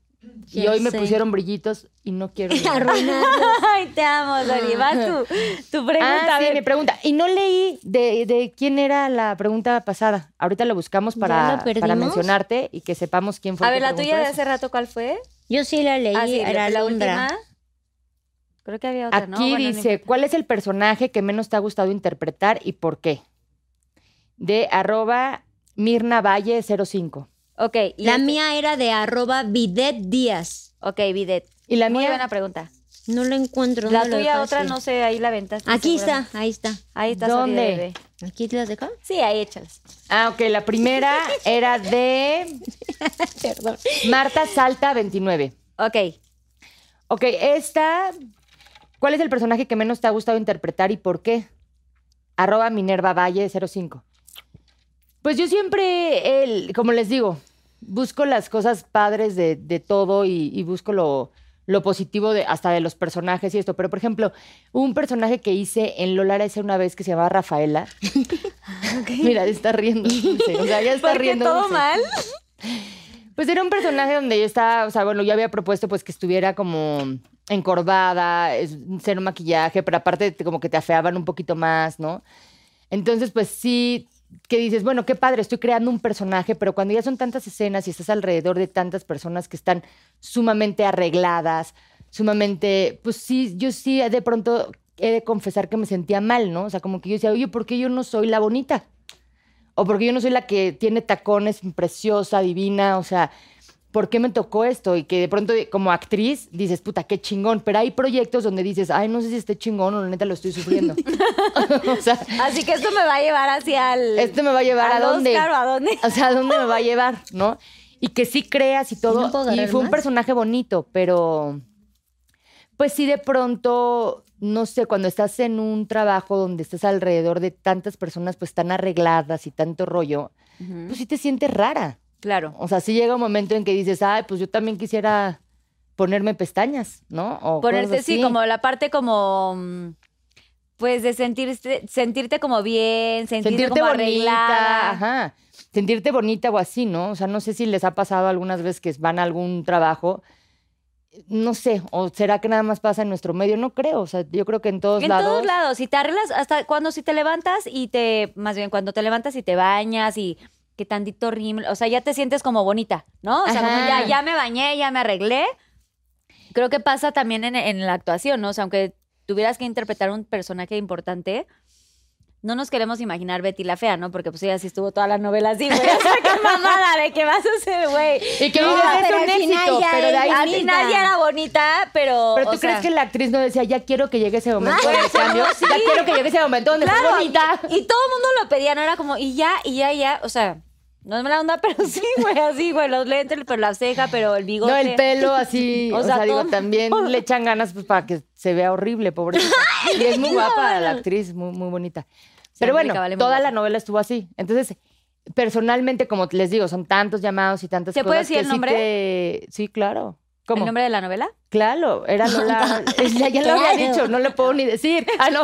Y hoy me pusieron brillitos y no quiero. Ay, te amo, Dori. Vas tu, tu pregunta. Ah, sí, mi pregunta. Y no leí de, de quién era la pregunta pasada. Ahorita lo buscamos ¿Ya para, para mencionarte y que sepamos quién fue. A ver, la tuya de hace rato, ¿cuál fue? Yo sí la leí, Ah, sí, era la Alondra. última. Creo que había otra, ¿no? Aquí Bueno, no dice. ¿cuál es el personaje que menos te ha gustado interpretar y por qué? De arroba Mirna Valle 05. Ok. y La este- mía era de arroba Videt Díaz. Ok, Bidet. Y la Muy mía, buena pregunta. No la encuentro. La ¿dónde lo tuya, otra, no sé, ahí la ventaste. Aquí está, ahí está. Ahí está ¿Dónde? ¿Aquí las dejó? Sí, ahí échalas. ah, ok, la primera era de Perdón. Marta Salta 29. Ok. Ok, esta, ¿cuál es el personaje que menos te ha gustado interpretar y por qué? Arroba Minerva Valle 05. Pues yo siempre, el- como les digo, busco las cosas padres de, de todo y, y busco lo, lo positivo de, hasta de los personajes y esto. Pero, por ejemplo, un personaje que hice en Lola ese una vez que se llamaba Rafaela. Mira, está riendo. Dulce, O sea, ya está ¿Por qué riendo. todo Dulce. mal? Pues era un personaje donde yo estaba, o sea, bueno, yo había propuesto pues que estuviera como encorvada, es- cero maquillaje, pero aparte te- como que te afeaban un poquito más, ¿no? Entonces, pues sí, que dices, bueno, qué padre, estoy creando un personaje, pero cuando ya son tantas escenas y estás alrededor de tantas personas que están sumamente arregladas, sumamente, pues sí, yo sí de pronto he de confesar que me sentía mal, ¿no? O sea, como que yo decía, oye, ¿por qué yo no soy la bonita? O porque yo no soy la que tiene tacones, preciosa, divina, o sea, ¿por qué me tocó esto? Y que de pronto como actriz dices, puta, qué chingón, pero hay proyectos donde dices, ay, no sé si esté chingón o la neta lo estoy sufriendo. o sea, Así que esto me va a llevar hacia el. ¿esto me va a llevar a al dónde? Oscar o a dónde? O sea, ¿a dónde me va a llevar, no? Y que sí creas y todo. no y fue un personaje bonito, pero pues sí de pronto, no sé, cuando estás en un trabajo donde estás alrededor de tantas personas pues tan arregladas y tanto rollo, pues sí te sientes rara. Claro. O sea, sí llega un momento en que dices, ay, pues yo también quisiera ponerme pestañas, ¿no? O Ponerte, sí, como la parte como. mm, Pues de sentirte, sentirte como bien, sentirte, sentirte como bonita, arreglada. ajá. Sentirte bonita o así, ¿no? O sea, no sé si les ha pasado algunas veces que van a algún trabajo, no sé, o será que nada más pasa en nuestro medio, no creo, o sea, yo creo que en todos En lados. todos lados, si te arreglas, hasta cuando si te levantas y te, más bien cuando te levantas y te bañas y que tantito rímel, o sea, ya te sientes como bonita, ¿no? O sea, como ya, ya me bañé, ya me arreglé. Creo que pasa también en, en la actuación, ¿no? O sea, aunque tuvieras que interpretar un personaje importante, no nos queremos imaginar Betty la fea, ¿no? Porque pues ella sí estuvo toda la novela así, güey. O sea, qué mamada de qué va a suceder, güey. Y que No, pero un éxito, pero de ahí Al misma. final ya era bonita, pero. Pero o tú crees sea, que la actriz no decía, ya quiero que llegue ese momento de cambio, sí. ya quiero que llegue ese momento donde Claro, soy bonita. Y, y todo el mundo lo pedía, no era como, y ya, y ya, y ya. O sea, no es mala onda, pero sí, güey, así, güey, los lentes, pero la ceja, pero el bigote. No, el pelo así, O sea, digo, también le echan ganas pues para que se vea horrible, pobrecita. Y es muy guapa la actriz, muy, muy bonita. Pero bueno, Vale, toda guapa. la novela estuvo así. Entonces, personalmente, como les digo, son tantos llamados y tantas ¿Se cosas puede decir que el sí nombre? te- Sí, claro. ¿Cómo? ¿El nombre de la novela? Claro, era Lola. ya, ya lo había dicho, no lo puedo ni decir. Ah, no.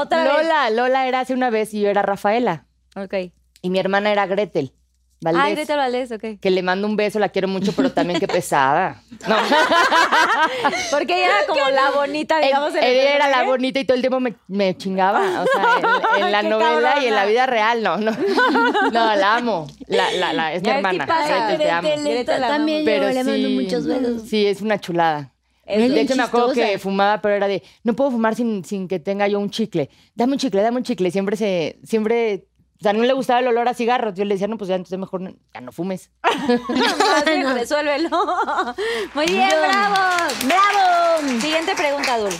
Otra vez. Lola, Lola era hace una vez y yo era Rafaela. Ok. Y mi hermana era Gretel. Valdés. Ay, Gretel Valdés, ok. Que le mando un beso, la quiero mucho, pero también qué pesada. No. Porque ella era como la bonita, digamos. en el Ella era la bonita y todo el tiempo me, me chingaba. O sea, en, en la novela y en la vida real, no, no. No, la amo. La, la, la, es mi hermana. pasa, Gretel, te amo. Gretel, la también amamos. yo Pero le mando sí, muchos besos. Sí, es una chulada. Es de hecho, me acuerdo que fumaba, pero era de, no puedo fumar sin, sin que tenga yo un chicle. Dame un chicle, dame un chicle. Siempre se, siempre, o sea, no le gustaba el olor a cigarros. Yo le decía, no, pues ya, entonces mejor no- ya no fumes. Así, resuélvelo. Muy bien, bravo. ¡Bravo! Siguiente pregunta, Dul.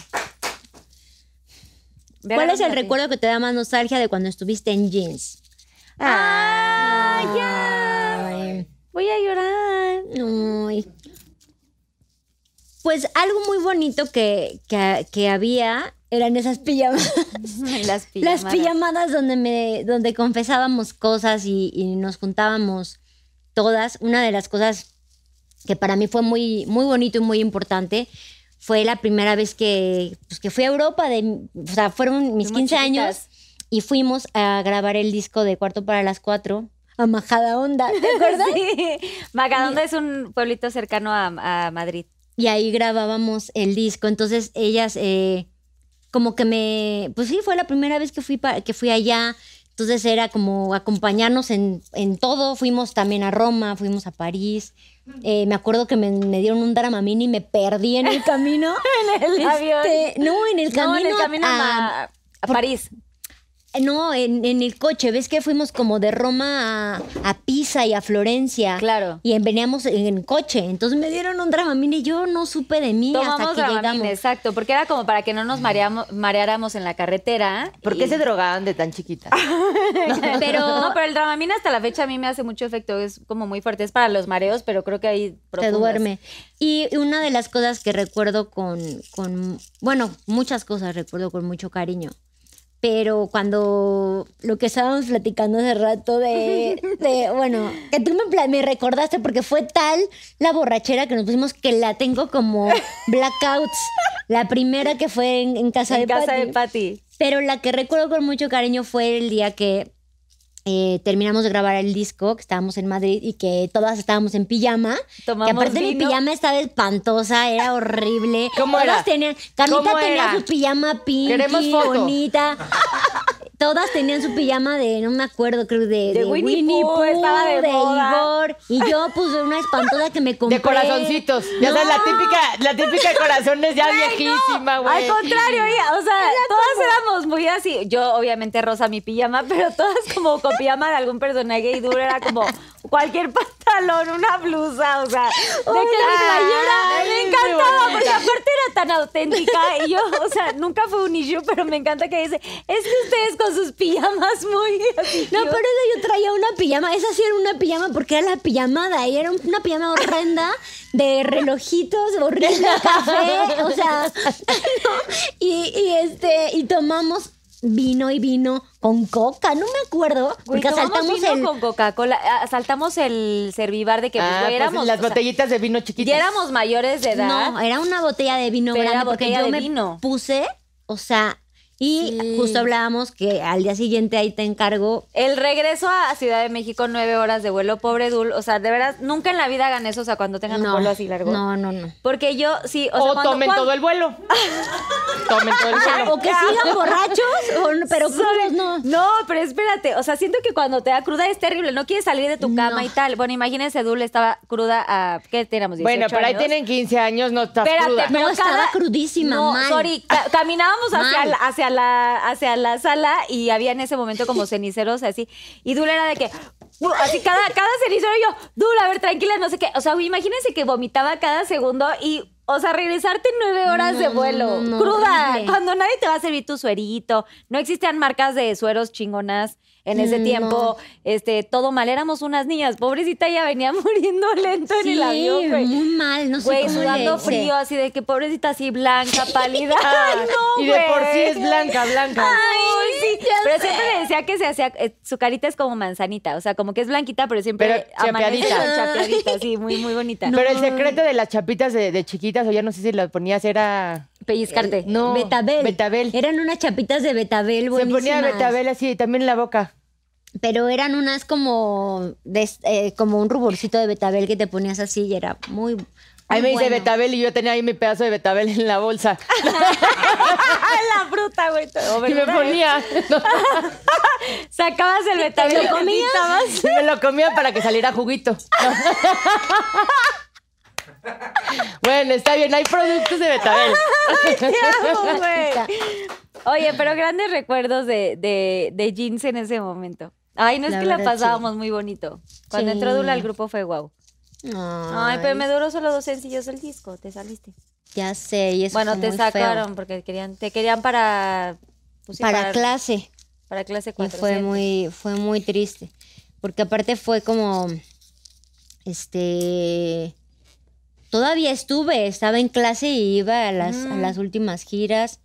¿Cuál es el recuerdo que te da más nostalgia de cuando estuviste en jeans? ¡Ah, ya! Ay, Voy a llorar. ay. Pues algo muy bonito que, que, que había eran esas pijamadas. Las Las pijamadas. pijamadas donde, me, donde confesábamos cosas y, y nos juntábamos todas. Una de las cosas que para mí fue muy, muy bonito y muy importante fue la primera vez que, pues, que fui a Europa. De, o sea, fueron mis Fuimos 15 años y fuimos a grabar el disco de Cuarto para las Cuatro a Majada Onda, ¿te acuerdas? Sí. Magadonda es un pueblito cercano a, a Madrid. y ahí grabábamos el disco. Entonces ellas eh, como que me, pues sí, fue la primera vez que fui, pa- que fui allá. Entonces era como acompañarnos en, en todo. Fuimos también a Roma, fuimos a París. Eh, me acuerdo que me, me dieron un Dramamine y me perdí en el camino. En el avión. Este, No, en el camino. no, en el camino a, a- Ma- a París. No, en, en el coche. ¿Ves que fuimos como de Roma a, a Pisa y a Florencia? Claro. Y en- veníamos en coche. Entonces me dieron un Dramamine y yo no supe de mí hasta Tomamos que Dramamine, llegamos. exacto, porque era como para que no nos mareamo- mareáramos en la carretera. ¿Por y- qué se drogaban de tan chiquitas? Pero, No, pero el Dramamine hasta la fecha a mí me hace mucho efecto, es como muy fuerte, es para los mareos, pero creo que ahí te duerme. Y una de las cosas que recuerdo con, con, bueno, muchas cosas recuerdo con mucho cariño. Pero cuando lo que estábamos platicando hace rato de, de, bueno, que tú me, recordaste porque fue tal la borrachera que nos pusimos que la tengo como blackouts. La primera que fue en, en casa En de casa de Patty. Pero la que recuerdo con mucho cariño fue el día que eh, terminamos de grabar el disco, que estábamos en Madrid y que todas estábamos en pijama. Tomamos que aparte mi pijama estaba espantosa, era horrible. ¿Cómo todas era? tenían, Carlita ¿Cómo tenía era? su pijama pinky, bonita. Todas tenían su pijama de, no me acuerdo, creo de, De Winnie Pooh, estaba de. Igor. Y yo puse una espantosa que me compré. De corazoncitos. Ya sabes, la No. típica, la típica de corazones ya viejísima, güey. Al contrario, o sea, todas éramos muy así. Yo, obviamente, rosa mi pijama, pero todas como con pijama de algún personaje y duro era como cualquier pantalón, una blusa, o sea, de que mi playera Ay, me encantaba, porque aparte era tan auténtica y yo, o sea, nunca fue un issue, pero me encanta que dice, es que ustedes con sus pijamas muy. No, pero eso yo traía una pijama. Esa sí era una pijama porque era la pijamada. Y era un- una pijama horrenda de relojitos, horrible café. O sea, no. y, y este, y tomamos vino y vino con coca. No me acuerdo. Güey, Porque asaltamos vino el. con Coca-Cola, asaltamos el servibar de que pues, Ah, pues, éramos las o sea, botellitas de vino chiquitas. ya éramos mayores de edad. No, era una botella de vino Pero grande era porque botella yo de me vino. puse, o sea, y Sí. justo hablábamos que al día siguiente ahí te encargo El regreso a Ciudad de México, nueve horas de vuelo, pobre Dul. O sea, de verdad, nunca en la vida hagan eso, o sea, cuando tengan un vuelo así largo. No, no, no. Porque yo, sí, o, O, sea, cuando- tomen todo el vuelo. tomen todo el O sea, vuelo. o que sigan borrachos, o pero crudos no. No, pero espérate, o sea, siento que cuando te da cruda es terrible, no quieres salir de tu cama No. y tal. Bueno, imagínense, Dul estaba cruda a, ¿qué teníamos? 18 Bueno, pero ahí tienen 15 años, no estás Espérate, cruda. pero No, estaba crudísima, No, mal. sorry, ca- caminábamos hacia Mal. la, hacia la hacia la sala y había en ese momento como ceniceros así. Y Dul era de que uh, así cada cada cenicero yo, Dul, a ver, tranquila, no sé qué. O sea, imagínense que vomitaba cada segundo y o sea, regresarte nueve horas No, de vuelo, no, no, cruda, cuando nadie te va a servir tu suerito, no existían marcas de sueros chingonas en ese Mm, tiempo, este, todo mal, éramos unas niñas, pobrecita ya venía muriendo lento en el avión, güey. muy mal, no sé Güey, sudando le- frío, así de que pobrecita así blanca, pálida. Ay, no, y de por sí es blanca, blanca. Ay, sí. ya Pero sé. siempre le decía que se hacía, eh, su carita es como manzanita, o sea, como que es blanquita, pero siempre Pero amanece chapeadita. chapeadita, sí, muy, muy bonita. Pero el secreto de las chapitas de, de chiquitas, o ya no sé si las ponías, era... Pellizcarte. No, Betabel. Betabel. Eran unas chapitas de betabel Se buenísimas. ponía betabel así, también en la boca. Pero eran unas como de, eh, como un ruborcito de betabel que te ponías así y era muy. Ahí me dice bueno. betabel y yo tenía ahí mi pedazo de betabel en la bolsa. la fruta, güey. Y me ponía... Sacabas el betabel. lo comías? Y me lo comía para que saliera juguito. bueno, está bien, hay productos de betabel. Te amo, güey. Oye, pero grandes recuerdos de, de, de jeans en ese momento. Ay, no es La que la pasábamos muy bonito. Cuando Sí. entró Dula al grupo fue guau. Ay, pero me duró solo dos sencillos el disco, te saliste. Ya sé, y eso bueno, fue te muy feo. sacaron porque querían, te querían para pues sí, para, clase. para clase Y 4. fue muy, fue muy triste. Porque aparte fue como. Este. todavía estuve, estaba en clase y iba a las, a las últimas giras.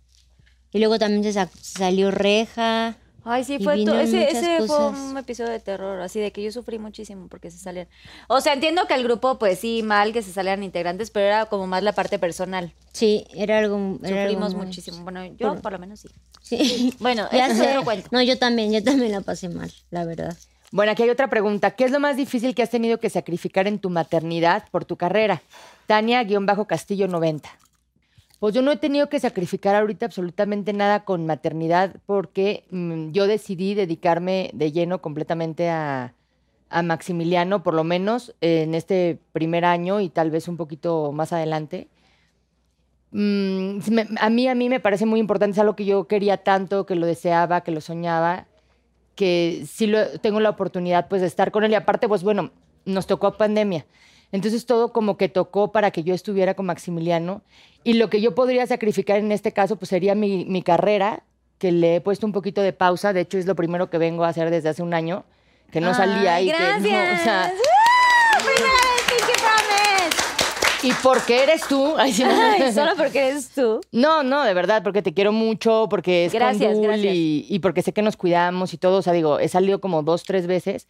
Y luego también se, sa- salió Reja. Ay, sí, Y fue vino to- ese, ese fue un episodio de terror, así de que yo sufrí muchísimo porque se salían. O sea, entiendo que el grupo, pues sí, mal que se salieran integrantes, pero era como más la parte personal. Sí, era algo. Era Sufrimos muchísimo. Bueno, yo por lo menos sí. Sí. Bueno, Ya ese es sé. otro cuento. No, yo también, yo también la pasé mal, la verdad. Bueno, aquí hay otra pregunta. ¿Qué es lo más difícil que has tenido que sacrificar en tu maternidad por tu carrera? Tania-Castillo 90. Pues yo no he tenido que sacrificar ahorita absolutamente nada con maternidad porque mm, yo decidí dedicarme de lleno completamente a, a Maximiliano, por lo menos en este primer año y tal vez un poquito más adelante. Mm, a mí, a mí me parece muy importante, es algo que yo quería tanto, que lo deseaba, que lo soñaba, que sí tengo la oportunidad pues de estar con él y aparte pues bueno, nos tocó pandemia. Entonces todo como que tocó para que yo estuviera con Maximiliano y lo que yo podría sacrificar en este caso pues sería mi, mi carrera, que le he puesto un poquito de pausa, de hecho es lo primero que vengo a hacer desde hace un año, que no salía y que no, o sea, gracias. Y porque eres tú, Ay, sí, Ay, solo porque eres tú. No, no, de verdad, porque te quiero mucho, porque es Gracias, con Dul gracias. Y, y porque sé que nos cuidamos y todo. O sea, digo, he salido como dos, tres veces.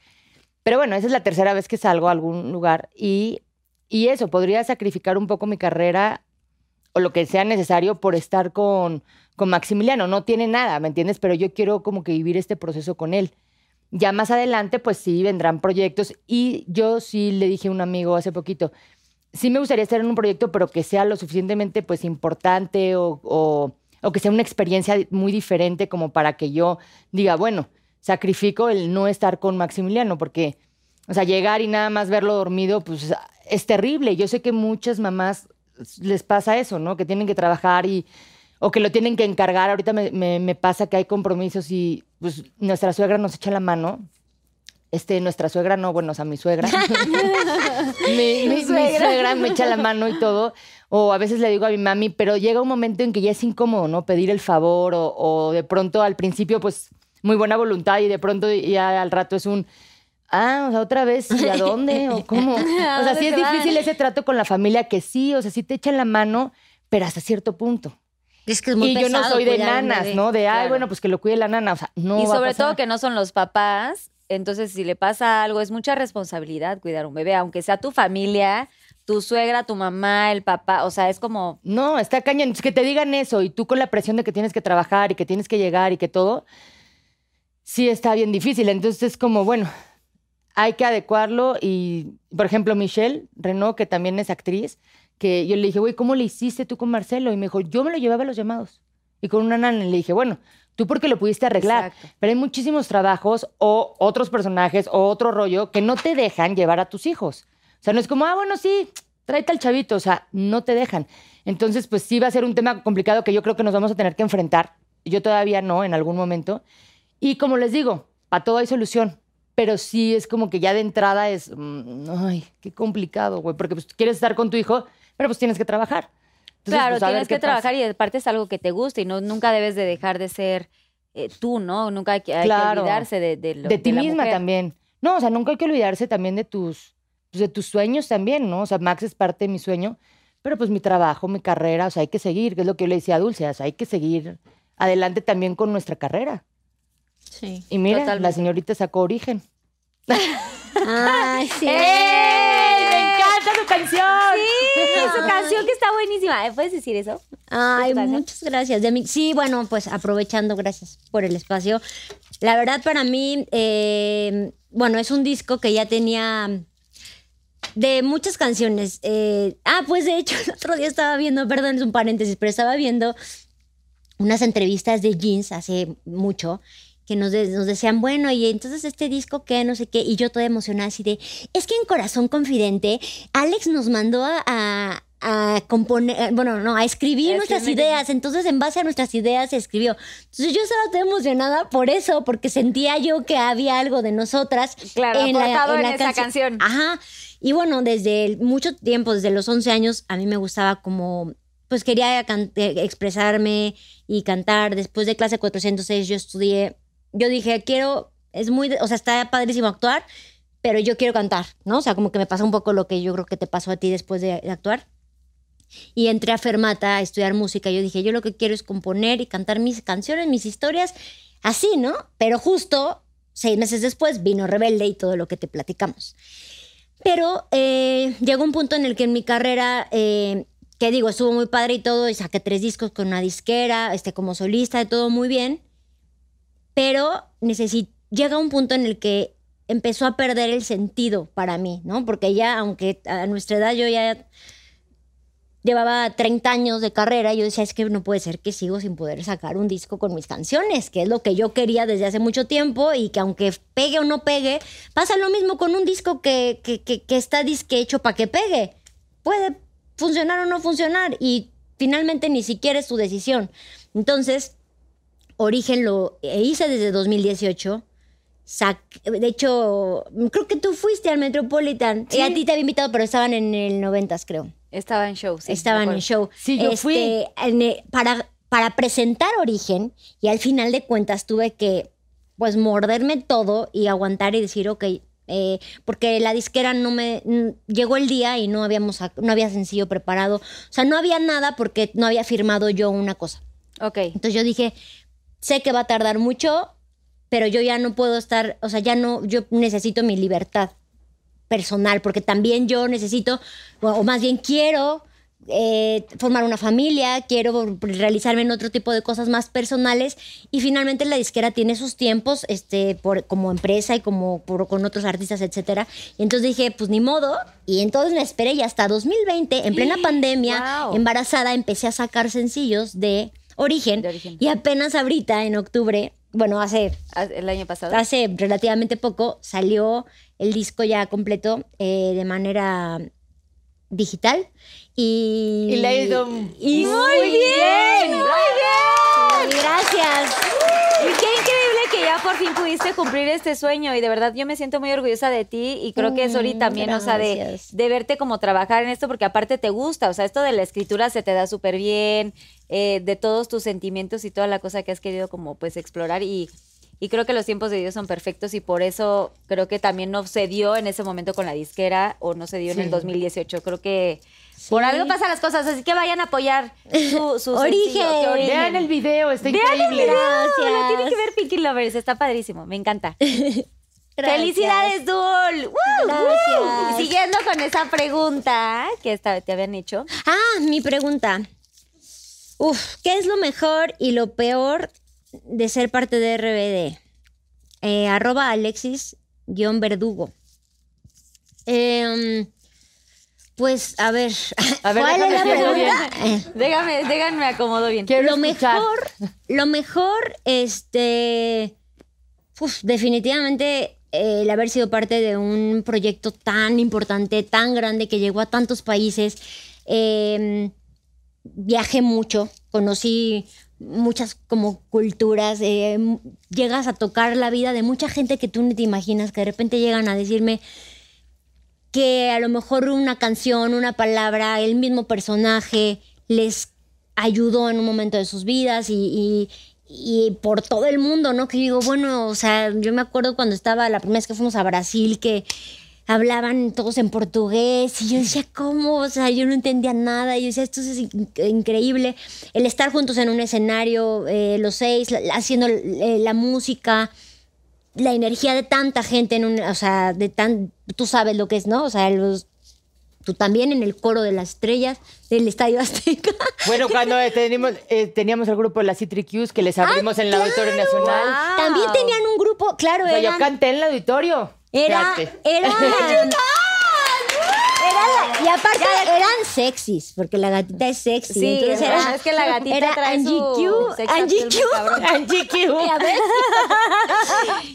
Pero bueno, esa es la tercera vez que salgo a algún lugar. Y, y eso, podría sacrificar un poco mi carrera o lo que sea necesario por estar con, con Maximiliano. No tiene nada, ¿me entiendes? Pero yo quiero como que vivir este proceso con él. Ya más adelante, pues sí, vendrán proyectos. Y yo sí le dije a un amigo hace poquito, sí me gustaría estar en un proyecto, pero que sea lo suficientemente pues importante o, o- o que sea una experiencia muy diferente como para que yo diga, bueno, sacrifico el no estar con Maximiliano, porque, o sea, llegar y nada más verlo dormido, pues es terrible. Yo sé que muchas mamás les pasa eso, ¿no? Que tienen que trabajar y o que lo tienen que encargar. Ahorita me, me- me pasa que hay compromisos y pues nuestra suegra nos echa la mano. Este, nuestra suegra, no, bueno, o sea, mi suegra. mi, mi- mi suegra. me echa la mano y todo. O a veces le digo a mi mami, pero llega un momento en que ya es incómodo, ¿no? Pedir el favor o, o de pronto al principio, pues, muy buena voluntad y de pronto ya al rato es un... Ah, o sea, otra vez, ¿y a dónde? ¿O cómo? O sea, sí es difícil ese trato con la familia que sí, o sea, sí te echan la mano, pero hasta cierto punto. Es que es muy y yo no soy de nanas. ¿no? De, ay, bueno, pues que lo cuide la nana. O sea, no y va a sobre pasar. todo que no son los papás, entonces si le pasa algo es mucha responsabilidad cuidar un bebé, aunque sea tu familia, tu suegra, tu mamá, el papá, o sea, es como No, está cañón. Es que te digan eso y tú con la presión de que tienes que trabajar y que tienes que llegar y que todo, sí está bien difícil. Entonces es como, bueno, hay que adecuarlo y, por ejemplo, Michelle Renault, que también es actriz, que yo le dije, güey, ¿cómo le hiciste tú con Marcelo? Y me dijo, yo me lo llevaba a los llamados. Y con una nana le dije, bueno, tú porque lo pudiste arreglar. Exacto. Pero hay muchísimos trabajos o otros personajes o otro rollo que no te dejan llevar a tus hijos. O sea, no es como, ah, bueno, sí, tráete al chavito. O sea, no te dejan. Entonces, pues sí va a ser un tema complicado que yo creo que nos vamos a tener que enfrentar. Yo todavía no, en algún momento. Y como les digo, para todo hay solución. Pero sí es como que ya de entrada es, mm, ay, qué complicado, güey. Porque pues quieres estar con tu hijo, pero pues tienes que trabajar. Entonces, claro, pues, tienes que trabajar pasa. y aparte es algo que te gusta y no nunca debes de dejar de ser eh, tú, ¿no? Nunca hay que, hay que Claro. olvidarse de, de, lo- de ti la misma mujer. también. No, o sea, nunca hay que olvidarse también de tus, pues, de tus sueños también, ¿no? O sea, Max es parte de mi sueño, pero pues mi trabajo, mi carrera, o sea, hay que seguir, que es lo que yo le decía a Dulce, o sea, hay que seguir adelante también con nuestra carrera. Sí. Y mira, la señorita sacó origen. Ay, sí. ¡Ey! ¡Me encanta tu canción! Sí, su canción que está buenísima. ¿Eh? ¿Puedes decir eso? Ay, Gracias. muchas gracias. De mí- sí, bueno, pues aprovechando, gracias por el espacio. La verdad, para mí, eh, bueno, es un disco que ya tenía de muchas canciones. Eh, ah, pues de hecho, el otro día estaba viendo, perdón, es un paréntesis, pero estaba viendo unas entrevistas de Jeans hace mucho que nos, de- nos decían, bueno, y entonces este disco, ¿qué? No sé qué. Y yo toda emocionada así de, es que en Corazón Confidente, Alex nos mandó a, a- componer, eh, bueno, no, a escribir Es nuestras ideas. Entonces, en base a nuestras ideas se escribió. Entonces, yo estaba toda emocionada por eso, porque sentía yo que había algo de nosotras. Claro, aportado en esa canción. Ajá. Y bueno, desde el- mucho tiempo, desde los 11 años, a mí me gustaba como, pues quería eh, expresarme y cantar. Después de clase 406 yo estudié, yo dije, quiero, es muy, o sea, está padrísimo actuar, pero yo quiero cantar, ¿no? O sea, como que me pasa un poco lo que yo creo que te pasó a ti después de, actuar. Y entré a Fermata a estudiar música. Yo dije, yo lo que quiero es componer y cantar mis canciones, mis historias, así, ¿no? Pero justo seis meses después vino Rebelde y todo lo que te platicamos. Pero eh, llegó un punto en el que en mi carrera, eh, que digo, estuvo muy padre y todo, y saqué tres discos con una disquera, este, como solista, de todo muy bien. Pero llega un punto en el que empezó a perder el sentido para mí, ¿no? Porque ya, aunque a nuestra edad yo ya llevaba 30 años de carrera, yo decía, es que no puede ser que sigo sin poder sacar un disco con mis canciones, que es lo que yo quería desde hace mucho tiempo y que aunque pegue o no pegue, pasa lo mismo con un disco que, que, que, que está disque hecho para que pegue. Puede funcionar o no funcionar y finalmente ni siquiera es tu decisión. Entonces, Origen lo hice desde 2018. Sac- de hecho, creo que tú fuiste al Metropolitan. Y a ti te había invitado, pero estaban en el 90, creo. Estaba en show, sí. estaban en show. Sí, yo fui. en, eh, para, para presentar Origen, y al final de cuentas tuve que, pues, morderme todo y aguantar y decir, ok, eh, porque la disquera no me... Llegó el día y no, habíamos, no había sencillo preparado. O sea, no había nada porque no había firmado yo una cosa. Ok. Entonces yo dije, sé que va a tardar mucho, pero yo ya no puedo estar, o sea, ya no, yo necesito mi libertad personal, porque también yo necesito, o más bien quiero eh, formar una familia, quiero realizarme en otro tipo de cosas más personales y finalmente la disquera tiene sus tiempos este, por, como empresa y como por- con otros artistas, etcétera. Y entonces dije, pues ni modo, y entonces me esperé y hasta 2020, en plena pandemia, Wow. embarazada, empecé a sacar sencillos de origen, Origen. y apenas ahorita, en octubre, bueno, hace Ah, El año pasado. hace relativamente poco salió el disco ya completo eh, de manera digital y Y le ha ido y muy bien, muy bien gracias Y qué increíble que ya por fin pudiste cumplir este sueño y de verdad yo me siento muy orgullosa de ti y creo que Sori también, o sea, de, gracias. de verte como trabajar en esto porque aparte te gusta, o sea, esto de la escritura se te da súper bien, eh, de todos tus sentimientos y toda la cosa que has querido como pues explorar y, y creo que los tiempos de Dios son perfectos y por eso creo que también no se dio en ese momento con la disquera o no se dio en el 2018, creo que por algo pasan las cosas, así que vayan a apoyar su, su Origen. sencillo, que Origen. Vean el video, está Vean el increíble. video, Gracias. lo tienen que ver Pinky Lovers, está padrísimo, me encanta. Gracias. ¡Felicidades, Dul! ¡Woo! Gracias. ¡Woo! Siguiendo con esa pregunta que esta- te habían hecho. ah mi pregunta Uf, ¿qué es lo mejor y lo peor de ser parte de RBD? Eh, arroba Alexis guion verdugo. Em, pues, a ver, A ver, ¿cuál es la pregunta? Eh, Déjame, déjame acomodo bien. Quiero lo escuchar. mejor, lo mejor, este, uf, definitivamente eh, el haber sido parte de un proyecto tan importante, tan grande que llegó a tantos países. Eh, viajé mucho, conocí muchas como culturas, eh, llegas a tocar la vida de mucha gente que tú ni te imaginas, que de repente llegan a decirme que a lo mejor una canción, una palabra, el mismo personaje les ayudó en un momento de sus vidas y, y- por todo el mundo, ¿no? Que digo, bueno, o sea, yo me acuerdo cuando estaba la primera vez que fuimos a Brasil, que hablaban todos en portugués y yo decía, ¿cómo? O sea, yo no entendía nada. Y yo decía, esto es in- increíble. El estar juntos en un escenario, eh, los seis, haciendo eh, la música, la energía de tanta gente en un, o sea, de tan, tú sabes lo que es, ¿no? O sea, los, tú también en el coro de las estrellas del Estadio Azteca. Bueno, cuando eh, teníamos, eh, teníamos el grupo de la Citricus que les abrimos en el Auditorio Nacional. También tenían un grupo, claro, O sea, yo canté en el auditorio. Era, Fíjate. era, era la- y aparte eran sexys, porque la gatita es sexy. Sí, entonces era, es que la gatita era trae Angie su Q, sex Angie Q. Angie Q. Ya ves.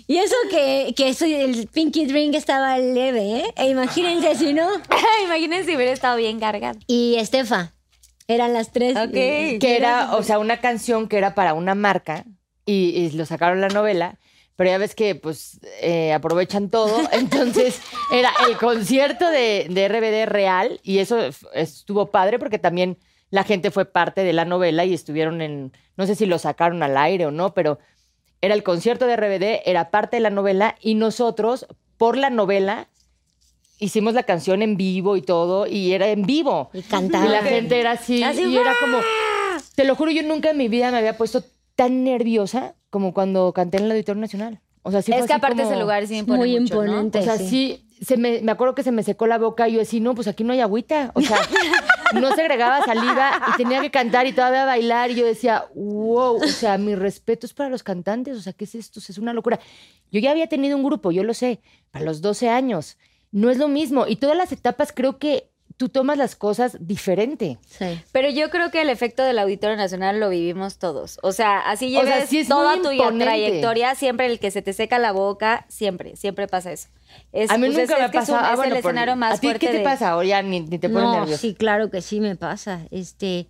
y eso que, que soy- el Pinky Drink estaba leve, ¿eh? E imagínense si no. Imagínense si hubiera estado bien cargado. Y Estefa, eran las tres. Ok. Que era, o sea, una canción que era para una marca y, y lo sacaron la novela. Pero ya ves que, pues, eh, aprovechan todo. Entonces, era el concierto de, de RBD real y eso estuvo padre porque también la gente fue parte de la novela y estuvieron en, no sé si lo sacaron al aire o no, pero era el concierto de RBD, era parte de la novela y nosotros por la novela hicimos la canción en vivo y todo, y era en vivo. Y cantaba. Y la gente era así, Así, y era como, te lo juro, yo nunca en mi vida me había puesto tan nerviosa como cuando canté en el Auditorio Nacional. O sea, sí Es fue que así aparte como- ese lugar sí impone Muy mucho, ¿no? imponente. o sea, sí. sí, se me, me acuerdo que se me secó la boca y yo decía, no, pues aquí no hay agüita. O sea, no se agregaba saliva y tenía que cantar y todavía bailar. Y yo decía, wow, o sea, mi respeto es para los cantantes. O sea, ¿qué es esto? O sea, es una locura. Yo ya había tenido un grupo, yo lo sé, a los 12 años. No es lo mismo. Y todas las etapas creo que tú tomas las cosas diferente. Sí. Pero yo creo que el efecto del Auditorio Nacional lo vivimos todos. O sea, así O sea, lleves sí es toda tu imponente. trayectoria, siempre el que se te seca la boca, siempre, siempre pasa eso. Es, A mí pues, nunca es- me es que es pasa. un- Ah, bueno, el escenario más ¿A ti fuerte qué te de- pasa? O ya ni, ni te pones No, nervioso. sí, claro que sí me pasa. Este,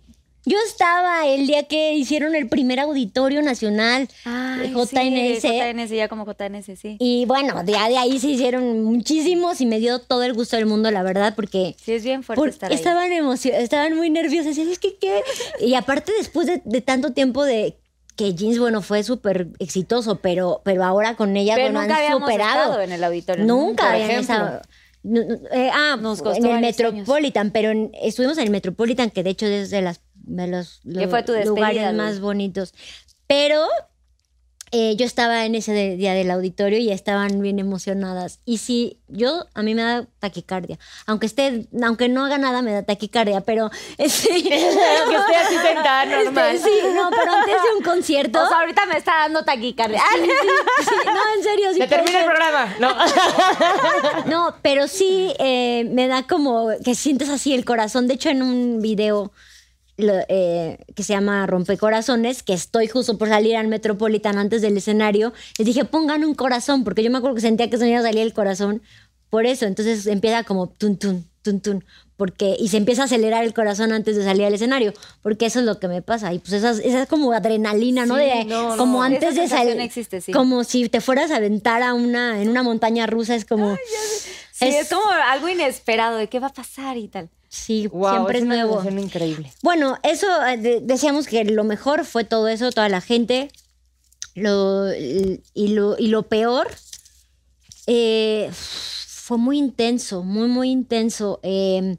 yo estaba el día que hicieron el primer auditorio nacional Ay, JNS. Sí, JNS, ya como JNS, sí. y bueno, de, de ahí se hicieron muchísimos y me dio todo el gusto del mundo, la verdad, porque Sí, es bien fuerte por- estar ahí. estaban emocionados, estaban muy nerviosos. Decían, es que qué. Y aparte, después de, de tanto tiempo de que Jeans, bueno, fue súper exitoso, pero, pero ahora con ella, Pero bueno, nunca han superado. estado en el auditorio. Nunca habían estado. No, no, eh, ah, Nos costó en el años. Metropolitan, pero en- estuvimos en el Metropolitan, que de hecho es de, las, de los Que fue tu lugares más bonitos. Pero eh, yo estaba en ese de- día del auditorio y estaban bien emocionadas. Y sí, yo, a mí me da taquicardia. Aunque esté, aunque no haga nada, me da taquicardia, pero sí. que esté así sentada normal. Este, sí, no, pero antes de un concierto. O sea, ahorita me está dando taquicardia. sí, sí, no, en serio, sí. Se termina el programa. No. No, pero sí eh, me da como que sientes así el corazón. De hecho, en un video lo- eh, que se llama Rompecorazones, que estoy justo por salir al Metropolitan antes del escenario, les dije, pongan un corazón, porque yo me acuerdo que sentía que se me iba a salir el corazón. Por eso, entonces empieza como tun, tun, tun, tun. Porque, y se empieza a acelerar el corazón antes de salir al escenario, porque eso es lo que me pasa. Y pues esa, es- esa es como adrenalina, ¿no? De, no, como no. antes Esa de salir. existe, sí. Como si te fueras a aventar a una, en una montaña rusa, es como. Sí, es, como algo inesperado de qué va a pasar y tal. Sí, Wow, siempre es una nuevo. increíble. Bueno, eso eh, de- decíamos que lo mejor fue todo eso, toda la gente. Lo, y, lo, y lo peor eh, fue muy intenso, muy, muy intenso. eh,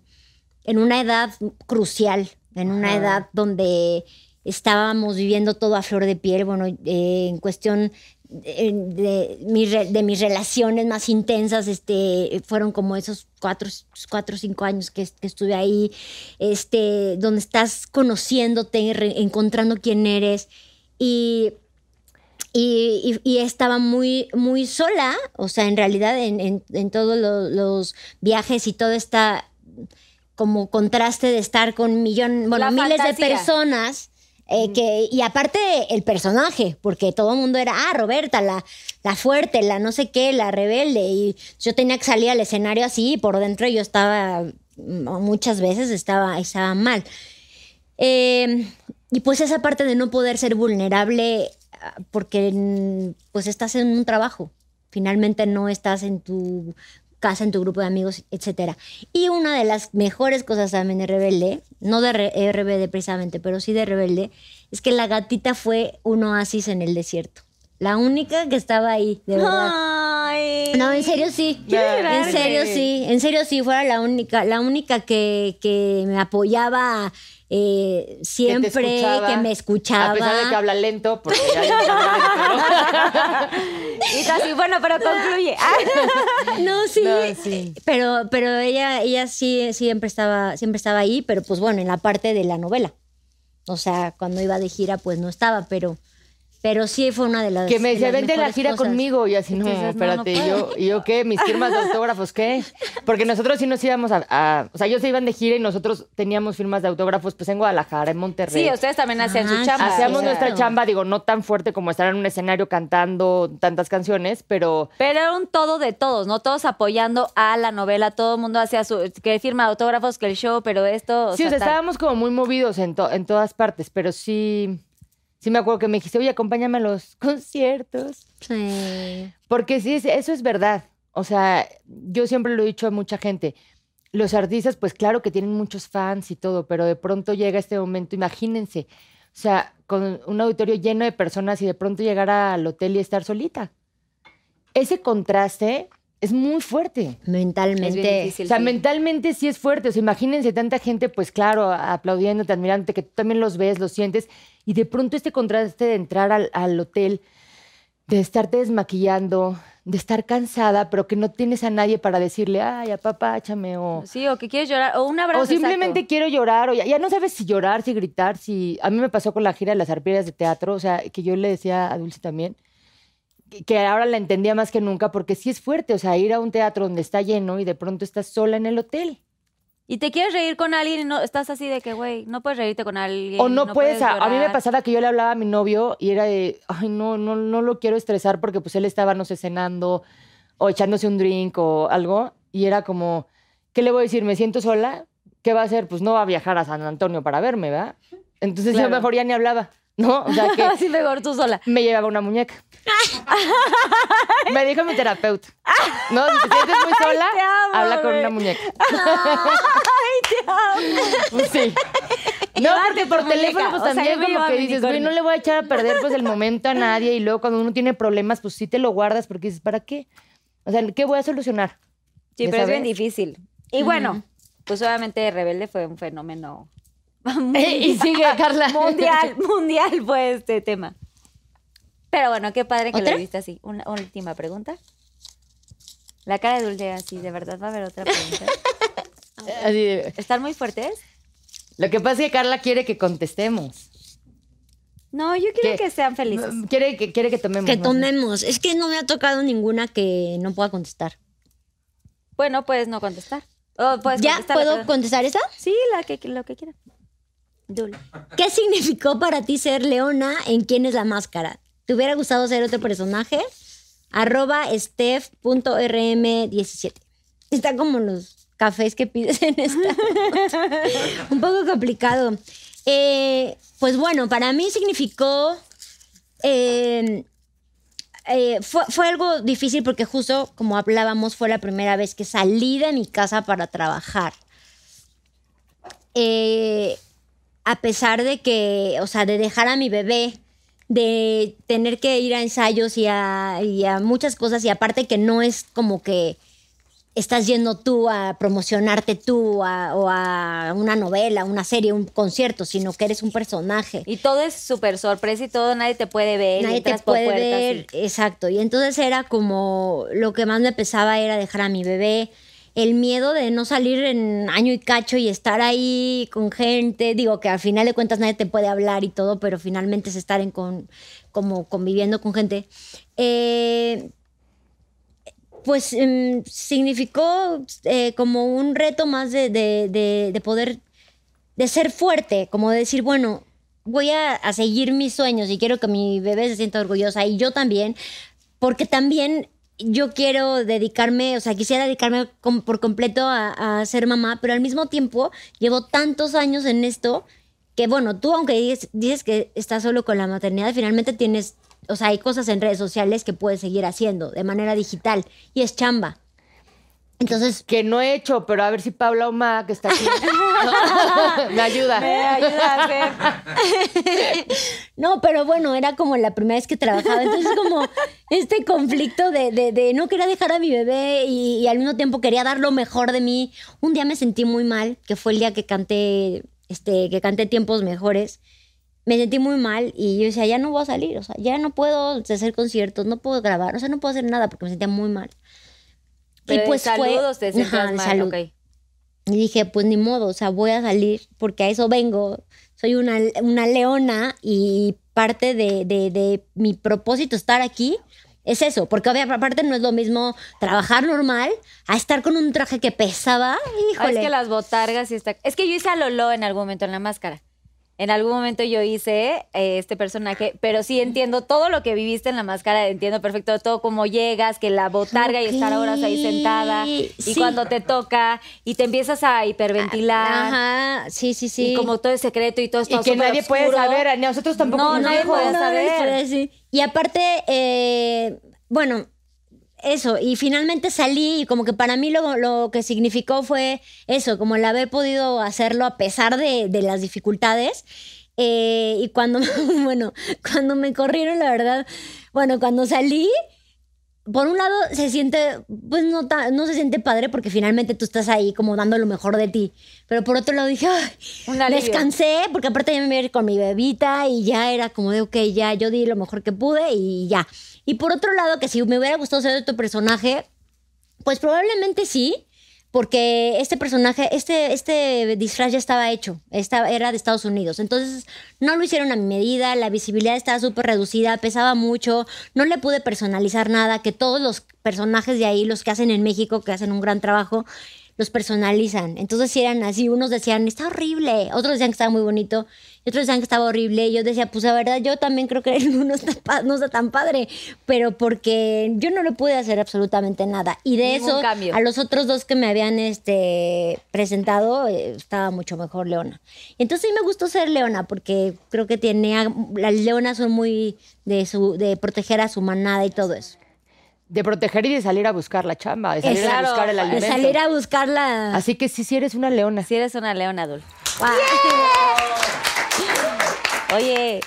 en una edad crucial, en una edad donde estábamos viviendo todo a flor de piel, bueno, eh, en cuestión de, mis de mis relaciones más intensas, este, fueron como esos cuatro, cuatro o cinco años que, que estuve ahí, este, donde estás conociéndote, re- encontrando quién eres y y, y- y estaba muy, muy sola, o sea, en realidad en, en- en todos lo- los viajes y todo está como contraste de estar con millón, bueno, La miles fantasía. de personas. Eh, que, y aparte el personaje, porque todo el mundo era, ah, Roberta, la, la fuerte, la no sé qué, la rebelde. Y yo tenía que salir al escenario así y por dentro yo estaba, mm, muchas veces estaba, estaba mal. Eh, y pues esa parte de no poder ser vulnerable ah, porque mm, pues estás en un trabajo. Finalmente no estás en tu casa, en tu grupo de amigos, etcétera. Y una de las mejores cosas también de Rebelde, no de Re- RBD precisamente, pero sí de Rebelde, es que la gatita fue un oasis en el desierto. La única que estaba ahí, de verdad. Ay. No, en serio sí. En serio sí. En serio sí, fuera la única, la única que, que me apoyaba eh, siempre, que, me escuchaba. A pesar de que habla lento, porque ya Y tú así, bueno, pero concluye. No, sí. No, sí. Pero, pero ella, ella sí siempre estaba, siempre estaba ahí, pero pues bueno, en la parte de la novela. O sea, cuando iba de gira, pues no estaba, pero, pero sí fue una de las. Que me de decía, vente a la gira cosas". conmigo. Y así, no, Entonces, espérate. no y, yo, ¿Y yo qué? ¿Mis firmas de autógrafos qué? Porque nosotros sí nos íbamos a, a- O sea, ellos se iban de gira y nosotros teníamos firmas de autógrafos pues en Guadalajara, en Monterrey. Sí, ustedes también hacían Ah, su chamba. Hacíamos nuestra chamba, digo, no tan fuerte como estar en un escenario cantando tantas canciones, pero Pero era un todo de todos, ¿no? Todos apoyando a la novela, todo el mundo hacía su, que firma de autógrafos, que el show, pero esto, o sí, o sea, estábamos como muy movidos en, to- en todas partes, pero sí, sí me acuerdo que me dijiste, oye, acompáñame a los conciertos. Sí. Porque sí, es- eso es verdad. O sea, yo siempre lo he dicho a mucha gente. Los artistas, pues claro que tienen muchos fans y todo, pero de pronto llega este momento, imagínense, o sea, con un auditorio lleno de personas y de pronto llegar al hotel y estar solita. Ese contraste es muy fuerte. Mentalmente. difícil. O sea, sí. mentalmente sí es fuerte. O sea, imagínense tanta gente, pues claro, aplaudiéndote, admirándote, que tú también los ves, los sientes. Y de pronto este contraste de entrar al, al hotel, de estarte desmaquillando, de estar cansada, pero que no tienes a nadie para decirle, ay, apapáchame, o, Sí, o que quieres llorar, o un abrazo. o simplemente exacto. quiero llorar, o ya, ya no sabes si llorar, si gritar, si... A mí me pasó con la gira de las arpías de teatro, o sea, que yo le decía a Dulce también, que- que ahora la entendía más que nunca, porque sí es fuerte, o sea, ir a un teatro donde está lleno y de pronto estás sola en el hotel. Y te quieres reír con alguien y no estás así de que, güey, no puedes reírte con alguien. O no, puedes, a, a mí me pasaba que yo le hablaba a mi novio y era de, ay, no, no, no lo quiero estresar porque pues él estaba, no sé, cenando o echándose un drink o algo y era como, ¿qué le voy a decir? ¿Me siento sola? ¿Qué va a hacer? Pues no va a viajar a San Antonio para verme, ¿verdad? Entonces yo mejor ya ni hablaba, ¿no? O sea que Así mejor tú sola. me llevaba una muñeca. me dijo mi terapeuta, ¿no? Si te sientes muy sola, te amo, habla con una muñeca. Sí. No, porque por teléfono, pues O sea, también me como que dices, güey, no le voy a echar a perder pues el momento a nadie. Y luego cuando uno tiene problemas, pues sí te lo guardas porque dices, ¿para qué? O sea, ¿qué voy a solucionar? Sí, ¿Ya pero es bien difícil. Y bueno, pues obviamente Rebelde fue un fenómeno y sigue, Carla. mundial, mundial fue este tema. Pero bueno, qué padre que ¿Otra? lo viste así. Una última pregunta. La cara de Dulce así, ¿de verdad va a haber otra pregunta? Así de- ¿Están muy fuertes? Lo que pasa es que Carla quiere que contestemos. No, yo quiero que sean felices. Quiere que, quiere que tomemos. Que tomemos. Es que no me ha tocado ninguna que no pueda contestar. Bueno, puedes no contestar. O puedes ¿Ya contestar, puedo contestar esta? Sí, la que, lo que quieran. Dul. ¿Qué significó para ti ser Leona en quién es la máscara? ¿Te hubiera gustado ser otro personaje? Arroba steph.rm17. Está como los cafés que pides en esta. Un poco complicado. Eh, pues bueno, para mí significó... eh, eh, fue, fue algo difícil porque justo como hablábamos fue la primera vez que salí de mi casa para trabajar. Eh, a pesar de que, o sea, de dejar a mi bebé, de tener que ir a ensayos y a, y a muchas cosas, y aparte que no es como que estás yendo tú a promocionarte tú a- o a una novela, una serie, un concierto, sino que eres un personaje. Y todo es súper sorpresa y todo, nadie te puede ver. Nadie te puede y- ver, exacto. Y entonces era como lo que más me pesaba era dejar a mi bebé, el miedo de no salir en año y cacho y estar ahí con gente. Digo que al final de cuentas nadie te puede hablar y todo, pero finalmente es estar en con, como conviviendo con gente. Eh, pues em, significó eh, como un reto más de, de- de- de poder, de ser fuerte, como de decir, bueno, voy a, a seguir mis sueños y quiero que mi bebé se sienta orgullosa y yo también, porque también yo quiero dedicarme, o sea, quisiera dedicarme por completo a, a ser mamá, pero al mismo tiempo llevo tantos años en esto que bueno, tú aunque dices, dices que estás solo con la maternidad, finalmente tienes, o sea, hay cosas en redes sociales que puedes seguir haciendo de manera digital y es chamba. Entonces, Que no he hecho, pero a ver si Paula Oma, que está aquí, me ayuda. Me ayuda a hacer. no, pero bueno, era como la primera vez que trabajaba, entonces como este conflicto de, de- de no quería dejar a mi bebé y, y al mismo tiempo quería dar lo mejor de mí. Un día me sentí muy mal, que fue el día que canté, este, que canté tiempos mejores. Me sentí muy mal y yo decía, ya no voy a salir, o sea, ya no puedo hacer conciertos, no puedo grabar, o sea, no puedo hacer nada porque me sentía muy mal. Pero y pues fue- te Ajá, mal, salud. Y dije, pues ni modo, o sea, voy a salir porque a eso vengo. Soy una, una leona y parte de, de- de mi propósito estar aquí es eso, porque aparte no es lo mismo trabajar normal a estar con un traje que pesaba. Ah, Híjole. es que las botargas y está. Es que yo hice a Lolo en algún momento en la máscara. En algún momento yo hice eh, este personaje, pero sí entiendo todo lo que viviste en la máscara, entiendo perfecto todo cómo llegas, que la botarga y estar horas ahí sentada y Sí. cuando te toca y te empiezas a hiperventilar Ajá, sí, sí, sí. y como todo es secreto y todo Y está que nadie puede saber, ni a nosotros tampoco No, nos nadie puede No, saber. Y aparte, eh, bueno, eso, y finalmente salí y como que para mí lo, lo que significó fue eso, como el haber podido hacerlo a pesar de, de las dificultades. Eh, y cuando, bueno, cuando me corrieron, la verdad, bueno, cuando salí, por un lado se siente, pues no, ta- no se siente padre porque finalmente tú estás ahí como dando lo mejor de ti. Pero por otro lado dije, ay, descansé porque aparte ya me iba a ir con mi bebita y ya era como de, ok, ya yo di lo mejor que pude y ya. Y por otro lado, que si me hubiera gustado ser otro personaje, pues probablemente sí, porque este personaje, este, este disfraz ya estaba hecho, estaba, era de Estados Unidos. Entonces no lo hicieron a mi medida, la visibilidad estaba súper reducida, pesaba mucho, no le pude personalizar nada, que todos los personajes de ahí, los que hacen en México, que hacen un gran trabajo, los personalizan. Entonces si eran así, unos decían, está horrible, otros decían que estaba muy bonito, y otros decían que estaba horrible. Y yo decía, pues la verdad, yo también creo que no está, no está tan padre, pero porque yo no le pude hacer absolutamente nada. Y de Ningún eso, cambio. a los otros dos que me habían este, presentado, eh, estaba mucho mejor Leona. Entonces sí me gustó ser Leona, porque creo que tiene, las leonas son muy de, su, de proteger a su manada y todo eso. De proteger y de salir a buscar la chamba, de salir a buscar el de De alimento. salir a buscarla. Así que sí, sí eres una leona. Si eres una leona, Dul. Guau. Oye,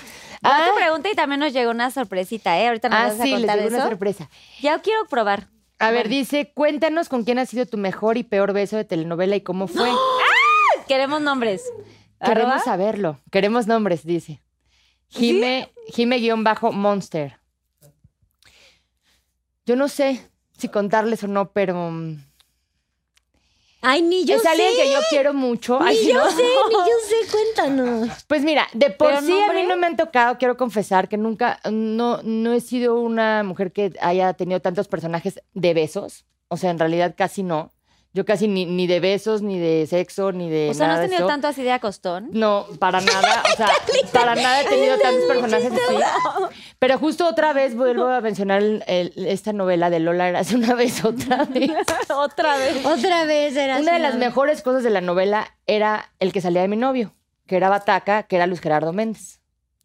Ah. ah. tu pregunta y también nos llegó una sorpresita, ¿eh? Ahorita nos Ah, vas a sí, les contar llegó eso. una sorpresa. Ya quiero probar. A ver, dice, cuéntanos con quién ha sido tu mejor y peor beso de telenovela y cómo fue. Queremos nombres. Queremos Arroba. saberlo. Queremos nombres, dice. Jime, Jime-Monster. Yo no sé si contarles o no, pero mm, Ay, ni yo es sé. alguien que yo quiero mucho. Ni Ay, yo no. sé, ni yo sé, cuéntanos. Pues mira, de por ¿Pero sí a nombre? mí no me han tocado, quiero confesar que nunca, no, no he sido una mujer que haya tenido tantos personajes de besos. O sea, en realidad casi no. Yo casi ni, ni de besos, ni de sexo, ni de O sea, ¿no nada has de tenido eso. tanto así de acostón? No, para nada. O sea, para nada he tenido tantos personajes así. Pero justo otra vez vuelvo a mencionar el- el- esta novela de Lola Eras una vez otra vez. Otra vez. Otra vez era Una de las ¿no? mejores cosas de la novela era el que salía de mi novio, que era Bataca, que era Luis Gerardo Méndez.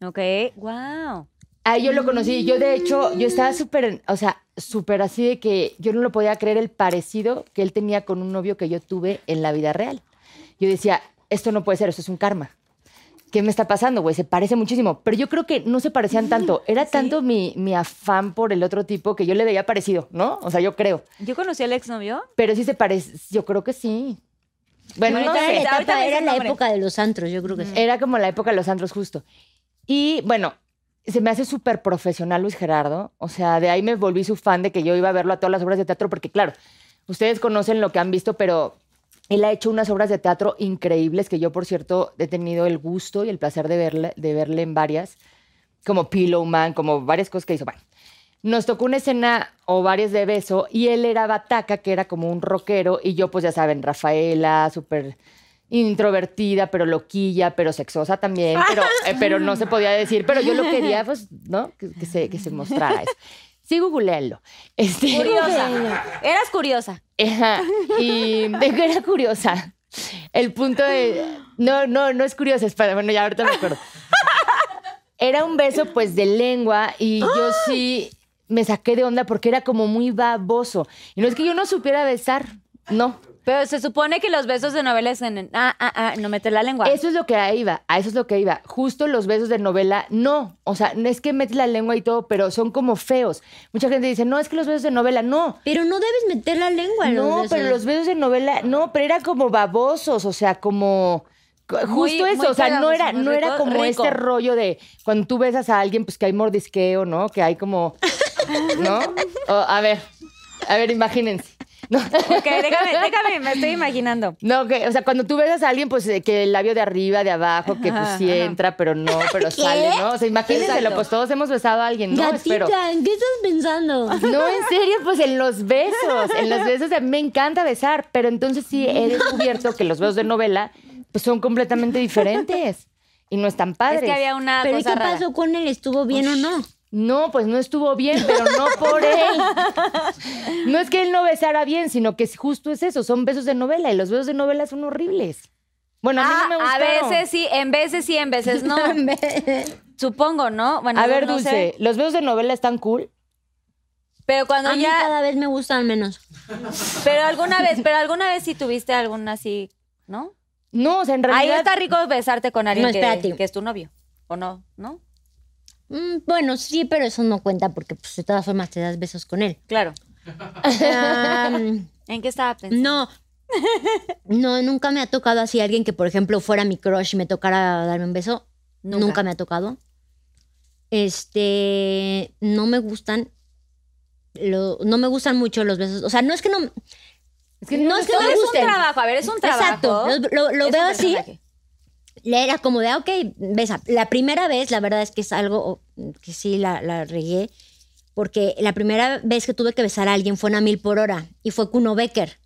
Ok, wow. Ahí yo lo conocí. Yo, de hecho, yo estaba súper, o sea, súper así de que yo no lo podía creer el parecido que él tenía con un novio que yo tuve en la vida real. Yo decía, esto no puede ser, esto es un karma. ¿Qué me está pasando, güey? Se parece muchísimo. Pero yo creo que no se parecían tanto. Era tanto mi, mi afán por el otro tipo que yo le veía parecido, ¿no? O sea, yo creo. ¿Yo conocí al exnovio? Pero sí se parece, yo creo que sí. Bueno, no sé. Era la época de los antros, yo creo que sí. Era como la época de los antros justo. Y bueno, se me hace súper profesional Luis Gerardo. O sea, de ahí me volví su fan de que yo iba a verlo a todas las obras de teatro, porque claro, ustedes conocen lo que han visto, pero él ha hecho unas obras de teatro increíbles que yo, por cierto, he tenido el gusto y el placer de verle, de verle en varias, como Pillow Man, como varias cosas que hizo. Bueno, nos tocó una escena o varias de beso y él era Bataca, que era como un rockero, y yo, pues ya saben, Rafaela, súper introvertida, pero loquilla, pero sexosa también, pero, eh, pero no se podía decir, pero yo lo quería, pues, ¿no? Que, que se, que se mostrara eso. Sí, googlealo. Este, Curiosa. Eras curiosa. Ajá, Y de que era curiosa. El punto de. No, no, no es curiosa, espera, bueno, ya ahorita me acuerdo. Era un beso, pues, de lengua y yo sí me saqué de onda porque era como muy baboso. Y no es que yo no supiera besar, no. Pero se supone que los besos de novela es en... Ah, ah, ah, no meter la lengua. Eso es lo que ahí iba, a eso es lo que iba. Justo los besos de novela, no. O sea, no es que metes la lengua y todo, pero son como feos. Mucha gente dice, no, es que los besos de novela, no. Pero no debes meter la lengua en No, los pero los besos de novela, no, pero eran como babosos, o sea, como justo Muy- eso, muy o sea, no era, no era como rico. este rollo de cuando tú besas a alguien, pues que hay mordisqueo, ¿no? Que hay como, ¿no? O, a ver, a ver, imagínense. No, Ok, déjame, déjame, me estoy imaginando. no, que, o sea, cuando tú besas a alguien, pues eh, que el labio de arriba, de abajo, que pues sí entra, pero no, pero sale, ¿no? O sea, imagínenselo, pues todos hemos besado a alguien, ¿no? Gatita, Espero. ¿en qué estás pensando? No, en serio, pues en los besos. En los besos me encanta besar, pero entonces sí he descubierto que los besos de novela pues son completamente diferentes y no están padres. Es que había una ¿Pero ¿y cosa qué rara. pasó con él? ¿Estuvo bien o no? No, pues no estuvo bien, pero no por él. No es que él no besara bien, sino que justo es eso, son besos de novela y los besos de novela son horribles. Bueno, a mí Ah, no me a gustaron. veces sí, en veces sí, en veces no. Supongo, ¿no? Bueno, A ver, no Dulce, sé. los besos de novela están cool. Pero cuando A mí ya, cada vez me gustan menos. pero alguna vez, pero alguna vez sí tuviste alguna así, ¿no? No, o sea, en Ahí realidad está rico besarte con alguien No, que, espérate. que es tu novio, ¿o no? ¿No? Mm, bueno, sí, pero eso no cuenta porque pues, de todas formas te das besos con él. Claro. ¿En qué estaba pensando? no. No, nunca me ha tocado así alguien que, por ejemplo, fuera mi crush y me tocara darme un beso. Nunca. Nunca, me ha tocado. Este, no me gustan, lo- no me gustan mucho los besos. O sea, no es que no, Es que no es que Todo me es un gusten. trabajo, a ver, es un trabajo. Exacto. Lo, lo- lo Es veo así. personaje. Le era como de, ah, ok, besa. La primera vez, la verdad es que es algo que sí la, la regué, porque la primera vez que tuve que besar a alguien fue en a mil por hora y fue Kuno Becker.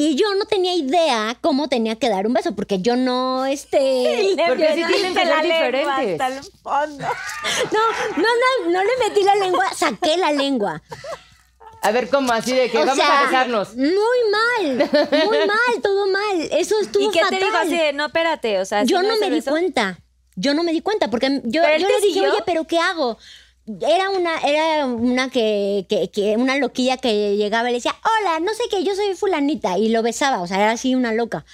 Y yo no tenía idea cómo tenía que dar un beso, porque yo no, este... Porque sí tienen que ser diferentes. hasta el fondo. No, no, no, no le metí la lengua, saqué la lengua. A ver, ¿cómo? Así de que O vamos sea, a besarnos. Muy mal, muy mal, todo mal. Eso estuvo ¿Y qué fatal. te dijo así de, no, espérate, o sea, yo si no me di cuenta. Yo no me di cuenta porque yo, ¿Pero él yo te le dije, oye, pero ¿qué hago? Era una, era una que, que, que- una loquilla que llegaba y le decía, hola, no sé qué, yo soy fulanita, y lo besaba, o sea, era así una loca.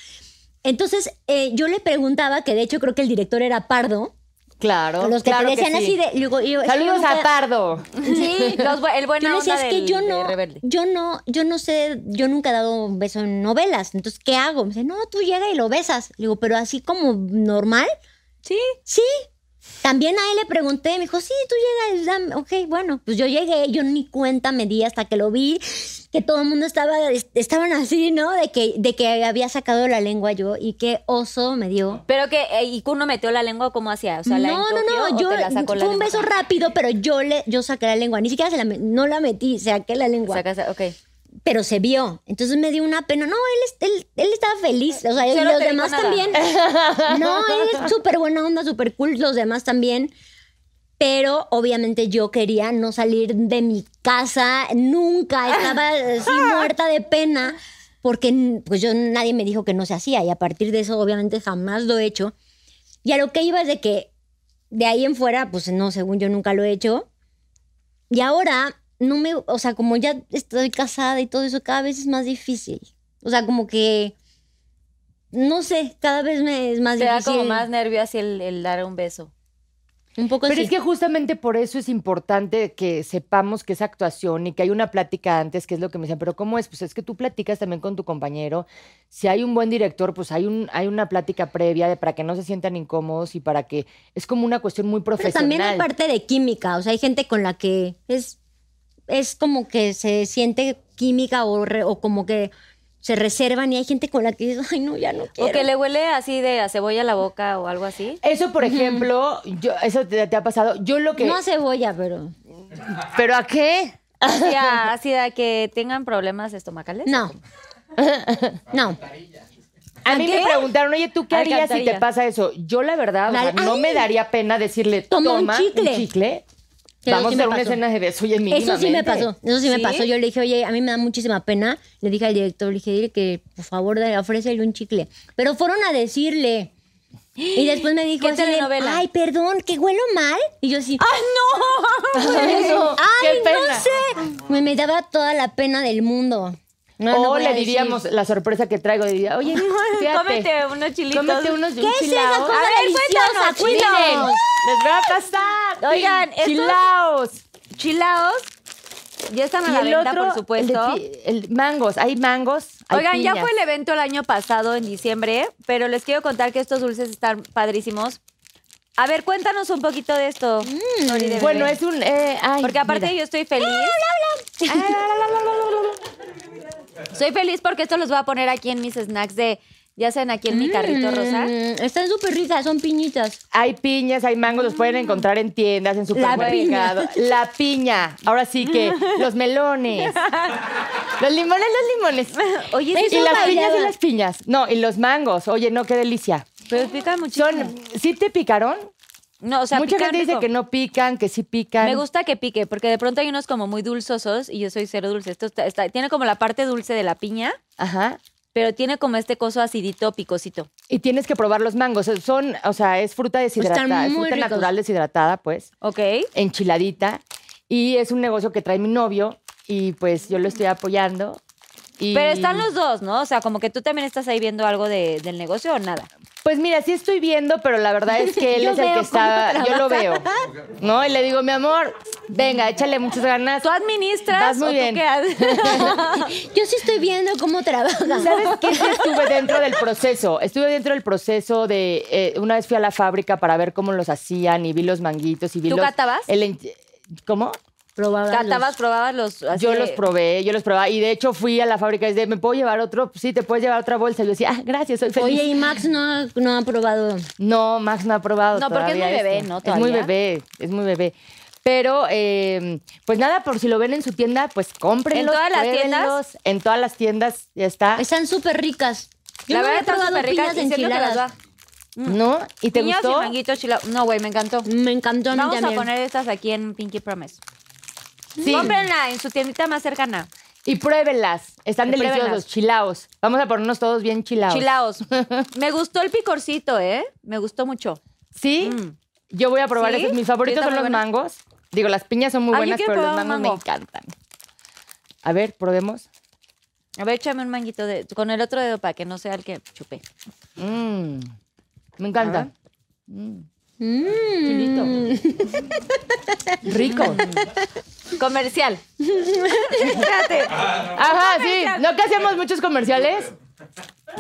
Entonces, eh, yo le preguntaba, que de hecho creo que el director era Pardo, Claro. los que claro te decían sí. así de. digo, yo- que Saludos a Pardo. Sí, los el decía, onda que yo no, yo no, yo no sé, yo nunca he dado un beso en novelas, entonces, ¿qué hago? Me dice, no, tú llega y lo besas. Le digo, pero así como normal. Sí. Sí. También a él le pregunté, me dijo, sí, tú llegas, dame". ok, bueno, pues yo llegué, yo ni cuenta me di hasta que lo vi, que todo el mundo estaba, estaban así, ¿no? De que, de que había sacado la lengua yo y qué oso me dio. Pero que, eh, ¿y Kuno metió la lengua cómo hacía? O sea, ¿la no, no, no, yo te la sacó la fue un lengua? beso rápido, pero yo le, yo saqué la lengua, ni siquiera se la, no la metí, saqué la lengua. Sacaste- ok. Pero se vio. Entonces me dio una pena. No, él, él, él estaba feliz. O sea, y Yo los demás nada. también. No, él es súper buena onda, súper cool. Los demás también. Pero obviamente yo quería no salir de mi casa nunca. Estaba así muerta de pena. Porque pues yo nadie me dijo que no se hacía. Y a partir de eso, obviamente, jamás lo he hecho. Y a lo que iba es de que de ahí en fuera, pues no, según yo nunca lo he hecho. Y ahora, no me, o sea, como ya estoy casada y todo eso, cada vez es más difícil. O sea, como que, no sé, cada vez me es más Te da difícil. como más nervio así el, el dar un beso. Un poco Pero es que justamente por eso es importante que sepamos que es actuación y que hay una plática antes, que es lo que me decían, pero ¿cómo es? Pues es que tú platicas también con tu compañero. Si hay un buen director, pues hay, un, hay una plática previa de, para que no se sientan incómodos y para que es como una cuestión muy Pero profesional. también hay parte de química, o sea, hay gente con la que es, es como que se siente química o, re- o como que se reservan y hay gente con la que dices, ay, no, ya no quiero. O que le huele así de a cebolla a la boca o algo así. Eso, por ejemplo, yo, eso te, te ha pasado. Yo lo que. No a cebolla, pero... ¿Pero a qué? Así a, así a que tengan problemas estomacales. No. No. A mí me preguntaron, oye, ¿tú qué harías si te pasa eso? Yo, la verdad, o sea, Ay. no me daría pena decirle, Toma toma, un chicle". chicle. Pero Vamos a hacer una escena de beso, oye, Eso sí me pasó, eso sí me pasó. Yo le dije, oye, a mí me da muchísima pena. Le dije al director, le dije, dile que por favor ofrécele un chicle. Pero fueron a decirle. Y después me dijo ¿Qué así de, telenovela? ay, perdón, que huelo mal. Y yo así, ¡Ay, no! Eso, ay, qué pena. no sé. Me, me daba toda la pena del mundo. No, no o a le decir. diríamos la sorpresa que traigo, diría, oye, fíjate, Cómete unos chilitos. cómete unos ¿Qué es chilaos. cosa A ver, cuéntanos, les voy a pasar. Oigan, estos- chilaos. Chilaos. Ya están a Y la el venta, otro, por el, supuesto. de el mangos, hay mangos. hay Oigan, ya fue el evento el año pasado, en diciembre, pero les quiero contar que estos dulces están padrísimos. A ver, cuéntanos un poquito de esto. Nori de. Bueno, es un. eh, ay, Porque aparte mira. yo estoy feliz. Soy feliz porque esto los voy a poner aquí en mis snacks de, ya saben, aquí en mi carrito rosa. Mm, están súper ricas, son piñitas. Hay piñas, hay mangos, los pueden encontrar en tiendas, en supermercados. La piña. Ahora sí que los melones. Los limones, los limones. Oye, sí y las piñas y las piñas. No, y los mangos. Oye, no, qué delicia. Pero pican muchísimo. Son, ¿sí te picaron? No, o sea, Mucha gente dice rico. que no pican, que sí pican. Me gusta que pique, porque de pronto hay unos como muy dulzosos y yo soy cero dulce. Esto está- está- tiene como la parte dulce de la piña, Ajá. pero tiene como este coso acidito, picosito. Y tienes que probar los mangos. Son, o sea, es fruta deshidratada, es muy fruta ricos. natural deshidratada, pues, ¿Ok? enchiladita. Y es un negocio que trae mi novio y pues yo lo estoy apoyando. Y Pero están los dos, ¿no? O sea, como que tú también estás ahí viendo algo de- del negocio o nada. Pues mira, sí estoy viendo, pero la verdad es que él Yo es el veo que está. Yo lo veo. ¿No? Y le digo, mi amor, venga, échale muchas ganas. ¿Tú administras Vas muy o bien. tú qué haces? Yo sí estoy viendo cómo trabaja. ¿Sabes qué? Sí estuve dentro del proceso. Estuve dentro del proceso de. eh, una vez fui a la fábrica para ver cómo los hacían y vi los manguitos y vi ¿Tú los. catabas? el en- ¿Cómo? Probaba Catabas, los- probabas los. así Yo de- los probé, yo los probaba. Y de hecho fui a la fábrica y dije, ¿me puedo llevar otro? Sí, te puedes llevar otra bolsa. Y yo decía, ah, gracias, soy feliz. Oye, y Max no ha, no ha probado. No, Max no ha probado. No, porque es todavía muy bebé, esto. ¿no? Es muy Todavía. bebé, es muy bebé. Pero, eh, pues nada, por si lo ven en su tienda, pues cómprenlos. ¿En todas las tiendas? En todas las tiendas, ya está. Están súper ricas. Yo La no verdad están súper ricas enchiladas. ¿No? ¿Y te Piñas gustó? y manguitos No, güey, me encantó. Me encantó a mí Vamos a poner estas aquí en Pinky Promise. Sí. Cómprenla en su tiendita más cercana. Y pruébenlas. Están Y deliciosos, pruébenlas. chilaos. Vamos a ponernos todos bien chilaos. Chilaos. me gustó el picorcito, ¿eh? Me gustó mucho. Sí, yo voy a probar ¿Sí? esos. Mis favoritos ¿Sí son los buena? mangos. Digo, las piñas son muy Ah, yo buenas, quiero pero los probar un mangos me mango. encantan. A ver, probemos. A ver, échame un manguito de, con el otro dedo para que no sea el que chupé. Mm, me encanta. Mm. Chilito. Rico. Comercial. Espérate. Ajá, sí. ¿No que hacemos muchos comerciales?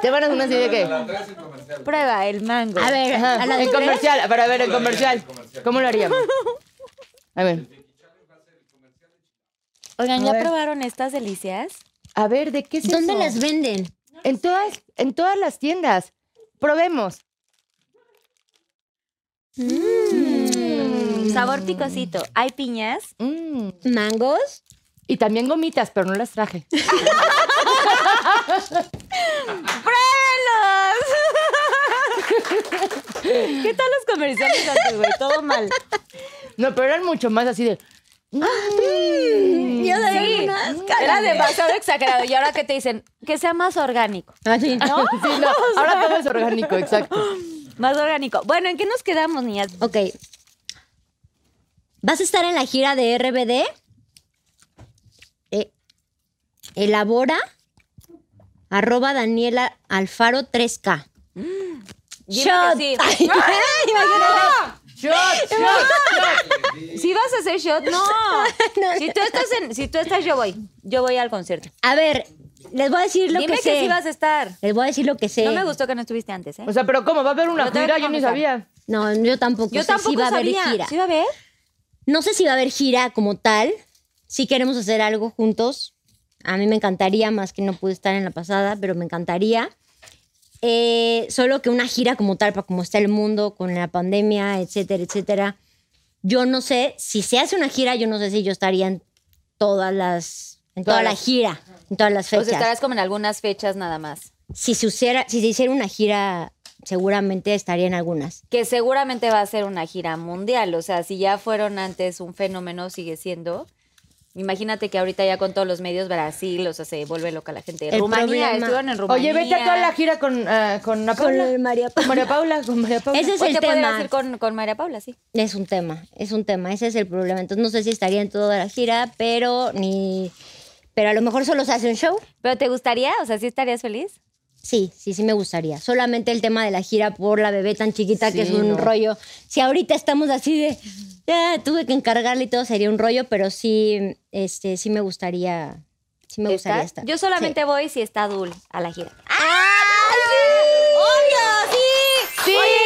Te van a hacer una así de que. Prueba el mango. A ver, Ajá, a el comercial. Para ver, el comercial. ¿Cómo lo haríamos? A ver. Oigan, A ¿ya probaron estas delicias? A ver, ¿de qué es ¿Dónde eso? las venden? En todas, en todas las tiendas. Probemos. Sabor picosito. Hay piñas. Mm. ¿Mangos? Y también gomitas, pero no las traje. ¡Pruébenlos! ¿Qué tal los comerciales antes, güey? Todo mal. No, pero eran mucho más así de. Yo Sí, era demasiado exagerado. Y ahora que te dicen que sea más orgánico. Así. ¿No? Sí, no. Ahora todo es orgánico, exacto. Más orgánico. Bueno, ¿en qué nos quedamos, niñas? Ok. ¿Vas a estar en la gira de RBD? Eh, elabora arroba Daniela Alfaro 3K. Dime Shot. sí. Ay, Shot, shot, shot. Si vas a hacer shot, no. Si tú estás en, si tú estás, yo voy. Yo voy al concierto. A ver, les voy a decir lo Dime que que, sé. sí vas a estar. Les voy a decir lo que sé. No me gustó que no estuviste antes, ¿eh? O sea, pero ¿cómo? ¿Va a haber una gira? que Yo ni sabía. No, yo tampoco yo sé tampoco si va a haber sabía. gira. ¿Sí va a haber? No sé si va a haber gira como tal. Si queremos hacer algo juntos. A mí me encantaría, más que no pude estar en la pasada, pero me encantaría. Eh, solo que una gira como tal, para como está el mundo con la pandemia, etcétera, etcétera. Yo no sé, si se hace una gira, yo no sé si yo estaría en todas las, en toda la gira, en todas las O fechas. sea, estarás como en algunas fechas nada más. Si se, hiciera, si se hiciera una gira, seguramente estaría en algunas. Que seguramente va a ser una gira mundial. O sea, si ya fueron antes un fenómeno, sigue siendo. Imagínate que ahorita ya con todos los medios Brasil, o sea, se vuelve loca la gente. El Rumanía, problema- estuvieron en Rumanía. Oye, vete a toda la gira con, ah, con Paula. Con María Con María Paula, con María Paula. Ese es el tema. con, con María Paula, sí. Es un tema, es un tema, ese es el problema. Entonces no sé si estaría en toda la gira, pero ni pero a lo mejor solo se hace un show. ¿Pero te gustaría? O sea, ¿sí estarías feliz? Sí, sí, sí me gustaría. Solamente el tema de la gira por la bebé tan chiquita que es Sí, un no. rollo. Si ahorita estamos así de ya tuve que encargarle y todo sería un rollo, pero sí este sí me gustaría sí me gustaría estar. Yo solamente Sí. voy si está Dul a la gira. ¡Obvio! ¡Sí! ¡Sí! Oye,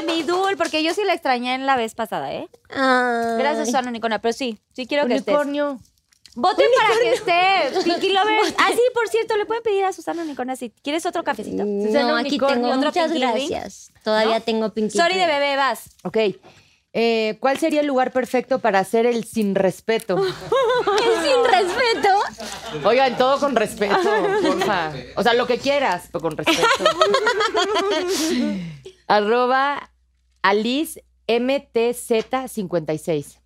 sí, mi Dul, porque yo sí la extrañé en la vez pasada, ¿eh? Ay. Gracias, Susana Unicornia, pero sí, sí quiero que estés. Unicornio. Voten para que esté. Pinky Lovers. Ah, sí, por cierto, le pueden pedir a Susana Unicornia si quieres otro cafecito. Susana No, aquí Unicornio, tengo otro muchas Pinky gracias. Todavía tengo Pinky. Sorry de bebé, vas. Ok. Eh, ¿Cuál sería el lugar perfecto para hacer el sin respeto? Sin respeto. Oigan, todo con respeto, porfa. O sea, lo que quieras, pero con respeto. Arroba Alice MTZ56.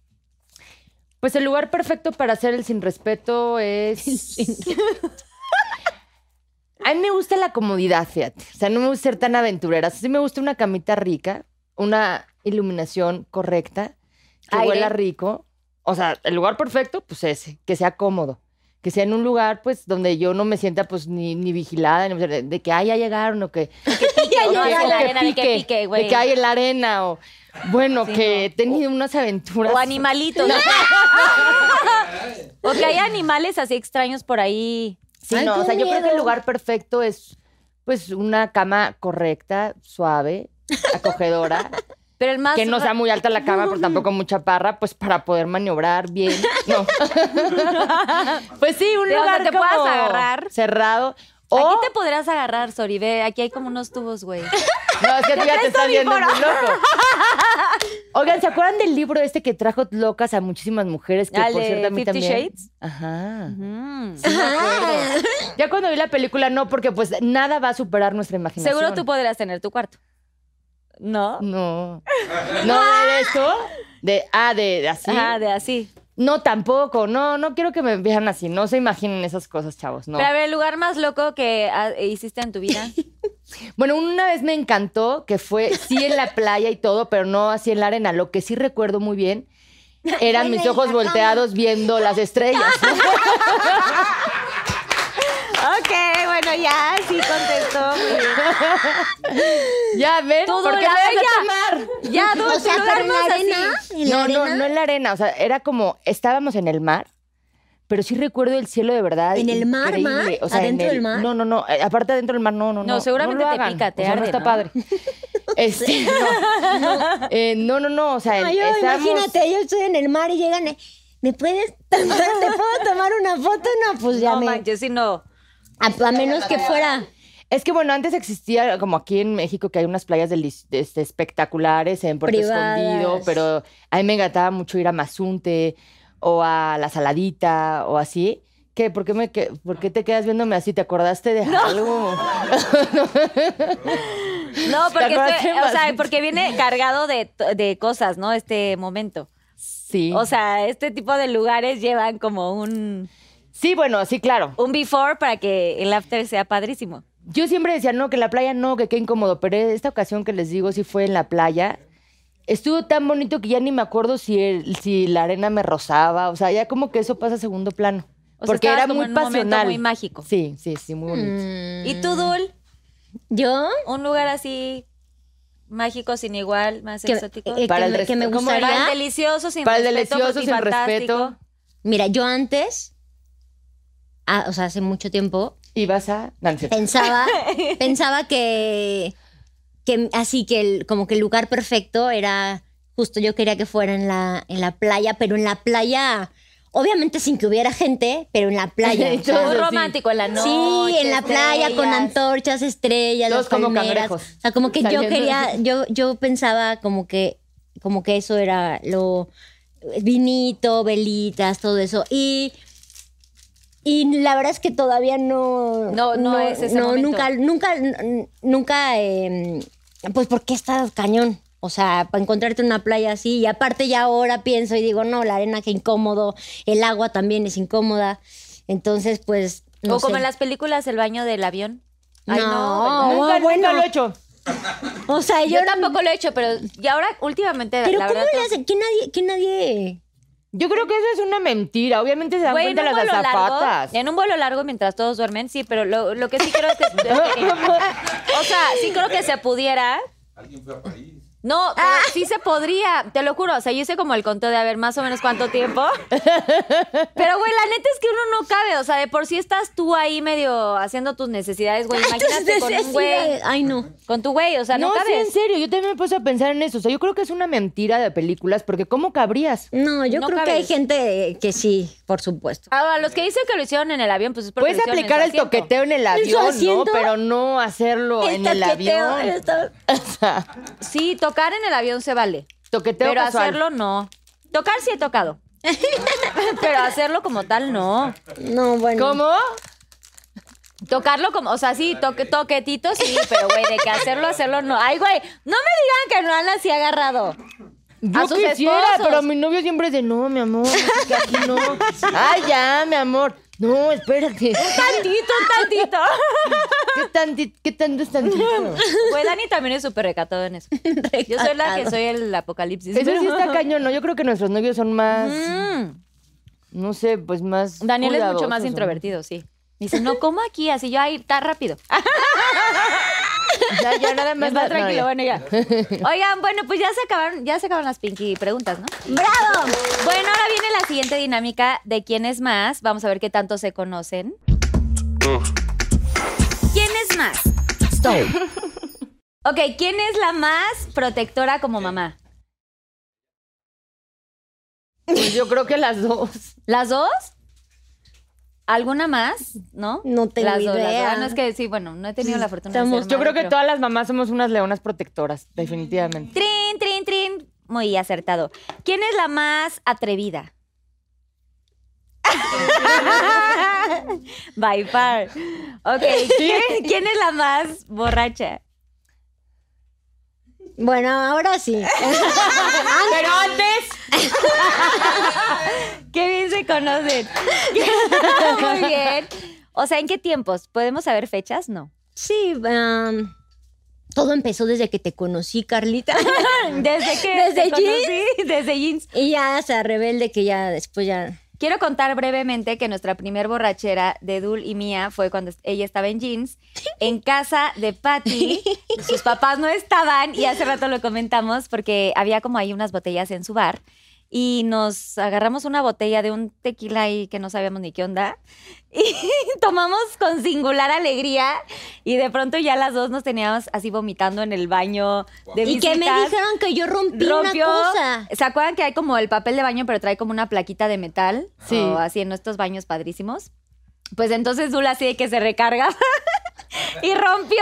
Pues el lugar perfecto para hacer el sin respeto es. A mí me gusta la comodidad, fíjate. O sea, no me gusta ser tan aventurera. Sí me gusta una camita rica, una iluminación correcta, que Aire. huela rico. O sea, el lugar perfecto, pues ese, que sea cómodo. Que sea en un lugar, pues, donde yo no me sienta, pues, ni, ni vigilada, ni- de, de que, ay, ya llegaron, o que... o no, que- en la que arena, de que pique, güey. De que hay en la arena, o... Bueno, Sí, que no. he tenido unas aventuras... O animalitos. o que hay animales así extraños por ahí. Sí, Ay, no, o sea, yo creo que el lugar perfecto es, pues, una cama correcta, suave, acogedora, Pero el más. que no sea muy alta la cama, pero tampoco mucha parra, pues, para poder maniobrar bien. No. pues sí, un De donde lugar te puedas agarrar. cerrado. O, Aquí te podrías agarrar, Soribe. Aquí hay como unos tubos, güey. No, es que tú ya te estás viendo muy loco. Oigan, ¿se acuerdan del libro este que trajo locas a muchísimas mujeres? Que Ah, por ¿el cierto a mí Fifty también. Shades? Ajá. Mm. Sí me acuerdo. Ya cuando vi la película, no, porque pues nada va a superar nuestra imaginación. Seguro tú podrías tener tu cuarto. ¿No? No. ¿No de eso? De, ah, de, de así. Ajá, de así. No, tampoco. No, no quiero que me vean así. No se imaginen esas cosas, chavos. No. Pero a ver, el lugar más loco que ah, hiciste en tu vida. Bueno, una vez me encantó que fue sí en la playa y todo, pero no así en la arena. Lo que sí recuerdo muy bien eran mis ojos volteados viendo las estrellas. Ok, bueno, ya, sí contestó. Muy bien. ya ven, Todo ¿por qué la me vas a tomar? Ya, Dulce, O sea, lugar pero en la arena, en la No, no, arena, no en la arena. O sea, era como, estábamos en el mar, pero sí recuerdo el cielo de verdad. ¿En el mar, increíble. mar? O sea, en ¿Adentro el- del mar? No, no, no. eh, Aparte adentro del mar, no, no, no. No, seguramente lo te hagan. pica, te O sea, arde, no está ¿no? padre. Este, no. Eh, no, no, no. O sea, Ay, yo, estábamos- imagínate, yo estoy en el mar y llegan. eh, ¿Me puedes tomar, ¿Te puedo tomar una foto? No, pues ya No me. manches, sí, no. A, a menos que fuera. Es que bueno, antes existía como aquí en México que hay unas playas delis- este, espectaculares en Puerto Privadas. Escondido, pero a mí me encantaba mucho ir a Mazunte o a La Saladita o así. ¿Qué? ¿Por qué, me, que- ¿Por qué te quedas viéndome así? ¿Te acordaste de algo? No, porque, estoy- qué o sea, porque viene cargado de, de cosas, ¿no? Este momento. Sí. O sea, este tipo de lugares llevan como un, sí, bueno, sí, claro. un before para que el after sea padrísimo. Yo siempre decía, no, que en la playa no, que qué incómodo, pero esta ocasión que les digo sí fue en la playa. Estuvo tan bonito que ya ni me acuerdo si, el- si la arena me rozaba, o sea, ya como que eso pasa a segundo plano. O sea, porque estabas era como muy en un momento pasional. muy mágico. Sí, sí, sí, muy bonito. Mm, ¿Y tú, Dul? ¿Yo? Un lugar así mágico, sin igual, más Que, exótico. eh, Para que el que me ¿cómo era? Para el gustaría. delicioso, sin Para el respeto, delicioso, sin fantástico. respeto. Mira, yo antes, ah, o sea, hace mucho tiempo, Y vas a. No, pensaba, pensaba que, que así que el, como que el lugar perfecto era justo yo quería que fuera en la, en la playa, pero en la playa, obviamente sin que hubiera gente, pero en la playa. Y o sea, todos Muy así. romántico en la noche. Sí, en la playa con antorchas, estrellas, Todos las como palmeras. cangrejos. O sea, como que yo quería, yo, yo pensaba como que, como que eso era lo vinito, velitas, todo eso. Y, y la verdad es que todavía no. No, no es ese no, momento. nunca, nunca, nunca, eh, pues porque está cañón. O sea, para encontrarte una playa así. Y aparte ya ahora pienso y digo, no, la arena qué incómodo, el agua también es incómoda. Entonces, pues. No o como sé. en las películas, el baño del avión. Ay, No, ¿verdad? nunca, bueno. nunca lo he hecho. O sea, yo, Yo tampoco lo he hecho, pero y ahora últimamente Pero la ¿cómo verdad le hace? ¿Qué nadie, que nadie? Yo creo que eso es una mentira. Obviamente se dan Güey, en cuenta un las vuelo largo, azafatas. en un vuelo largo mientras todos duermen, sí, pero lo, lo que sí creo es que, es que- o sea, sí creo que se pudiera. Alguien fue a París. No, pero Ah. sí se podría, te lo juro. O sea, yo hice como el conteo de a ver más o menos cuánto tiempo. Pero, güey, la neta es que uno no cabe. O sea, de por sí estás tú ahí medio haciendo tus necesidades, güey. Imagínate con un güey. Ay, no. Con tu güey, o sea, no, No, sí, en serio, yo también me puse a pensar en eso. O sea, yo creo que es una mentira de películas, porque ¿cómo cabrías? No, yo No creo que hay gente que sí, por supuesto. Ahora, los que dicen que lo hicieron en el avión, pues es porque Puedes lo hicieron en aplicar su el asiento. toqueteo en el avión, ¿no? asiento? Pero no hacerlo en el toqueteo, avión. está- O sea, Sí, tocar en el avión se vale. toqueteo pero casual. hacerlo no. Tocar sí he tocado. pero hacerlo como tal no. No, bueno. ¿Cómo? Tocarlo como, o sea, sí, toque, toquetito sí, pero güey, de que hacerlo, hacerlo no. Ay, güey, no me digan que no han así agarrado. Yo A sus quisiera, esposos. pero mi novio siempre dice, no, mi amor, que aquí no. Ay, ya, mi amor. No, espérate. Tantito, tantito. ¿Qué, tanti- qué tanto es tantito? Güey, Dani también es súper recatado en eso. Yo soy la que soy el apocalipsis. Eso sí está cañón, ¿no? Yo creo que nuestros novios son más... Mm. no sé, pues más. Daniel es mucho más introvertido, sí. Dice, no, ¿cómo aquí? Así yo ahí, está rápido. Ya, ya nada más. Está no, tranquilo, ya. bueno, ya. Oigan, bueno, pues ya se acabaron, ya se acabaron las Pinky preguntas, ¿no? ¡Bravo! Bueno, ahora viene la siguiente dinámica de quién es más. Vamos a ver qué tanto se conocen. ¿Quién es más? Ok, ¿quién es la más protectora como mamá? Pues yo creo que las dos. ¿Las dos? ¿Alguna más? ¿No? No tengo las dos, las dos. idea. Ah, no, es que sí, bueno, no he tenido la fortuna de ser Yo madre, creo que pero- todas las mamás somos unas leonas protectoras, definitivamente. Trin, trin, trin. Muy acertado. ¿Quién es la más atrevida? By far. Ok, ¿quién, quién es la más borracha? Bueno, ahora sí. Pero antes. Qué bien se conocen. Muy bien. O sea, ¿en qué tiempos? ¿Podemos saber fechas? No. Sí, um, todo empezó desde que te conocí, Carlita. Desde que ¿Desde te conocí, desde jeans. y ya hasta rebelde que ya después ya... Quiero contar brevemente que nuestra primer borrachera de Dul y mía fue cuando ella estaba en jeans, en casa de Patty. Sus papás no estaban y hace rato lo comentamos porque había como ahí unas botellas en su bar y nos agarramos una botella de un tequila ahí que no sabíamos ni qué onda y tomamos con singular alegría y de pronto ya las dos nos teníamos así vomitando en el baño de Y que me visitas dijeron que yo rompí rompió. una cosa. ¿Se acuerdan que hay como el papel de baño, pero trae como una plaquita de metal? Sí. O así en estos baños padrísimos. Pues entonces Dula así de que se recarga y rompió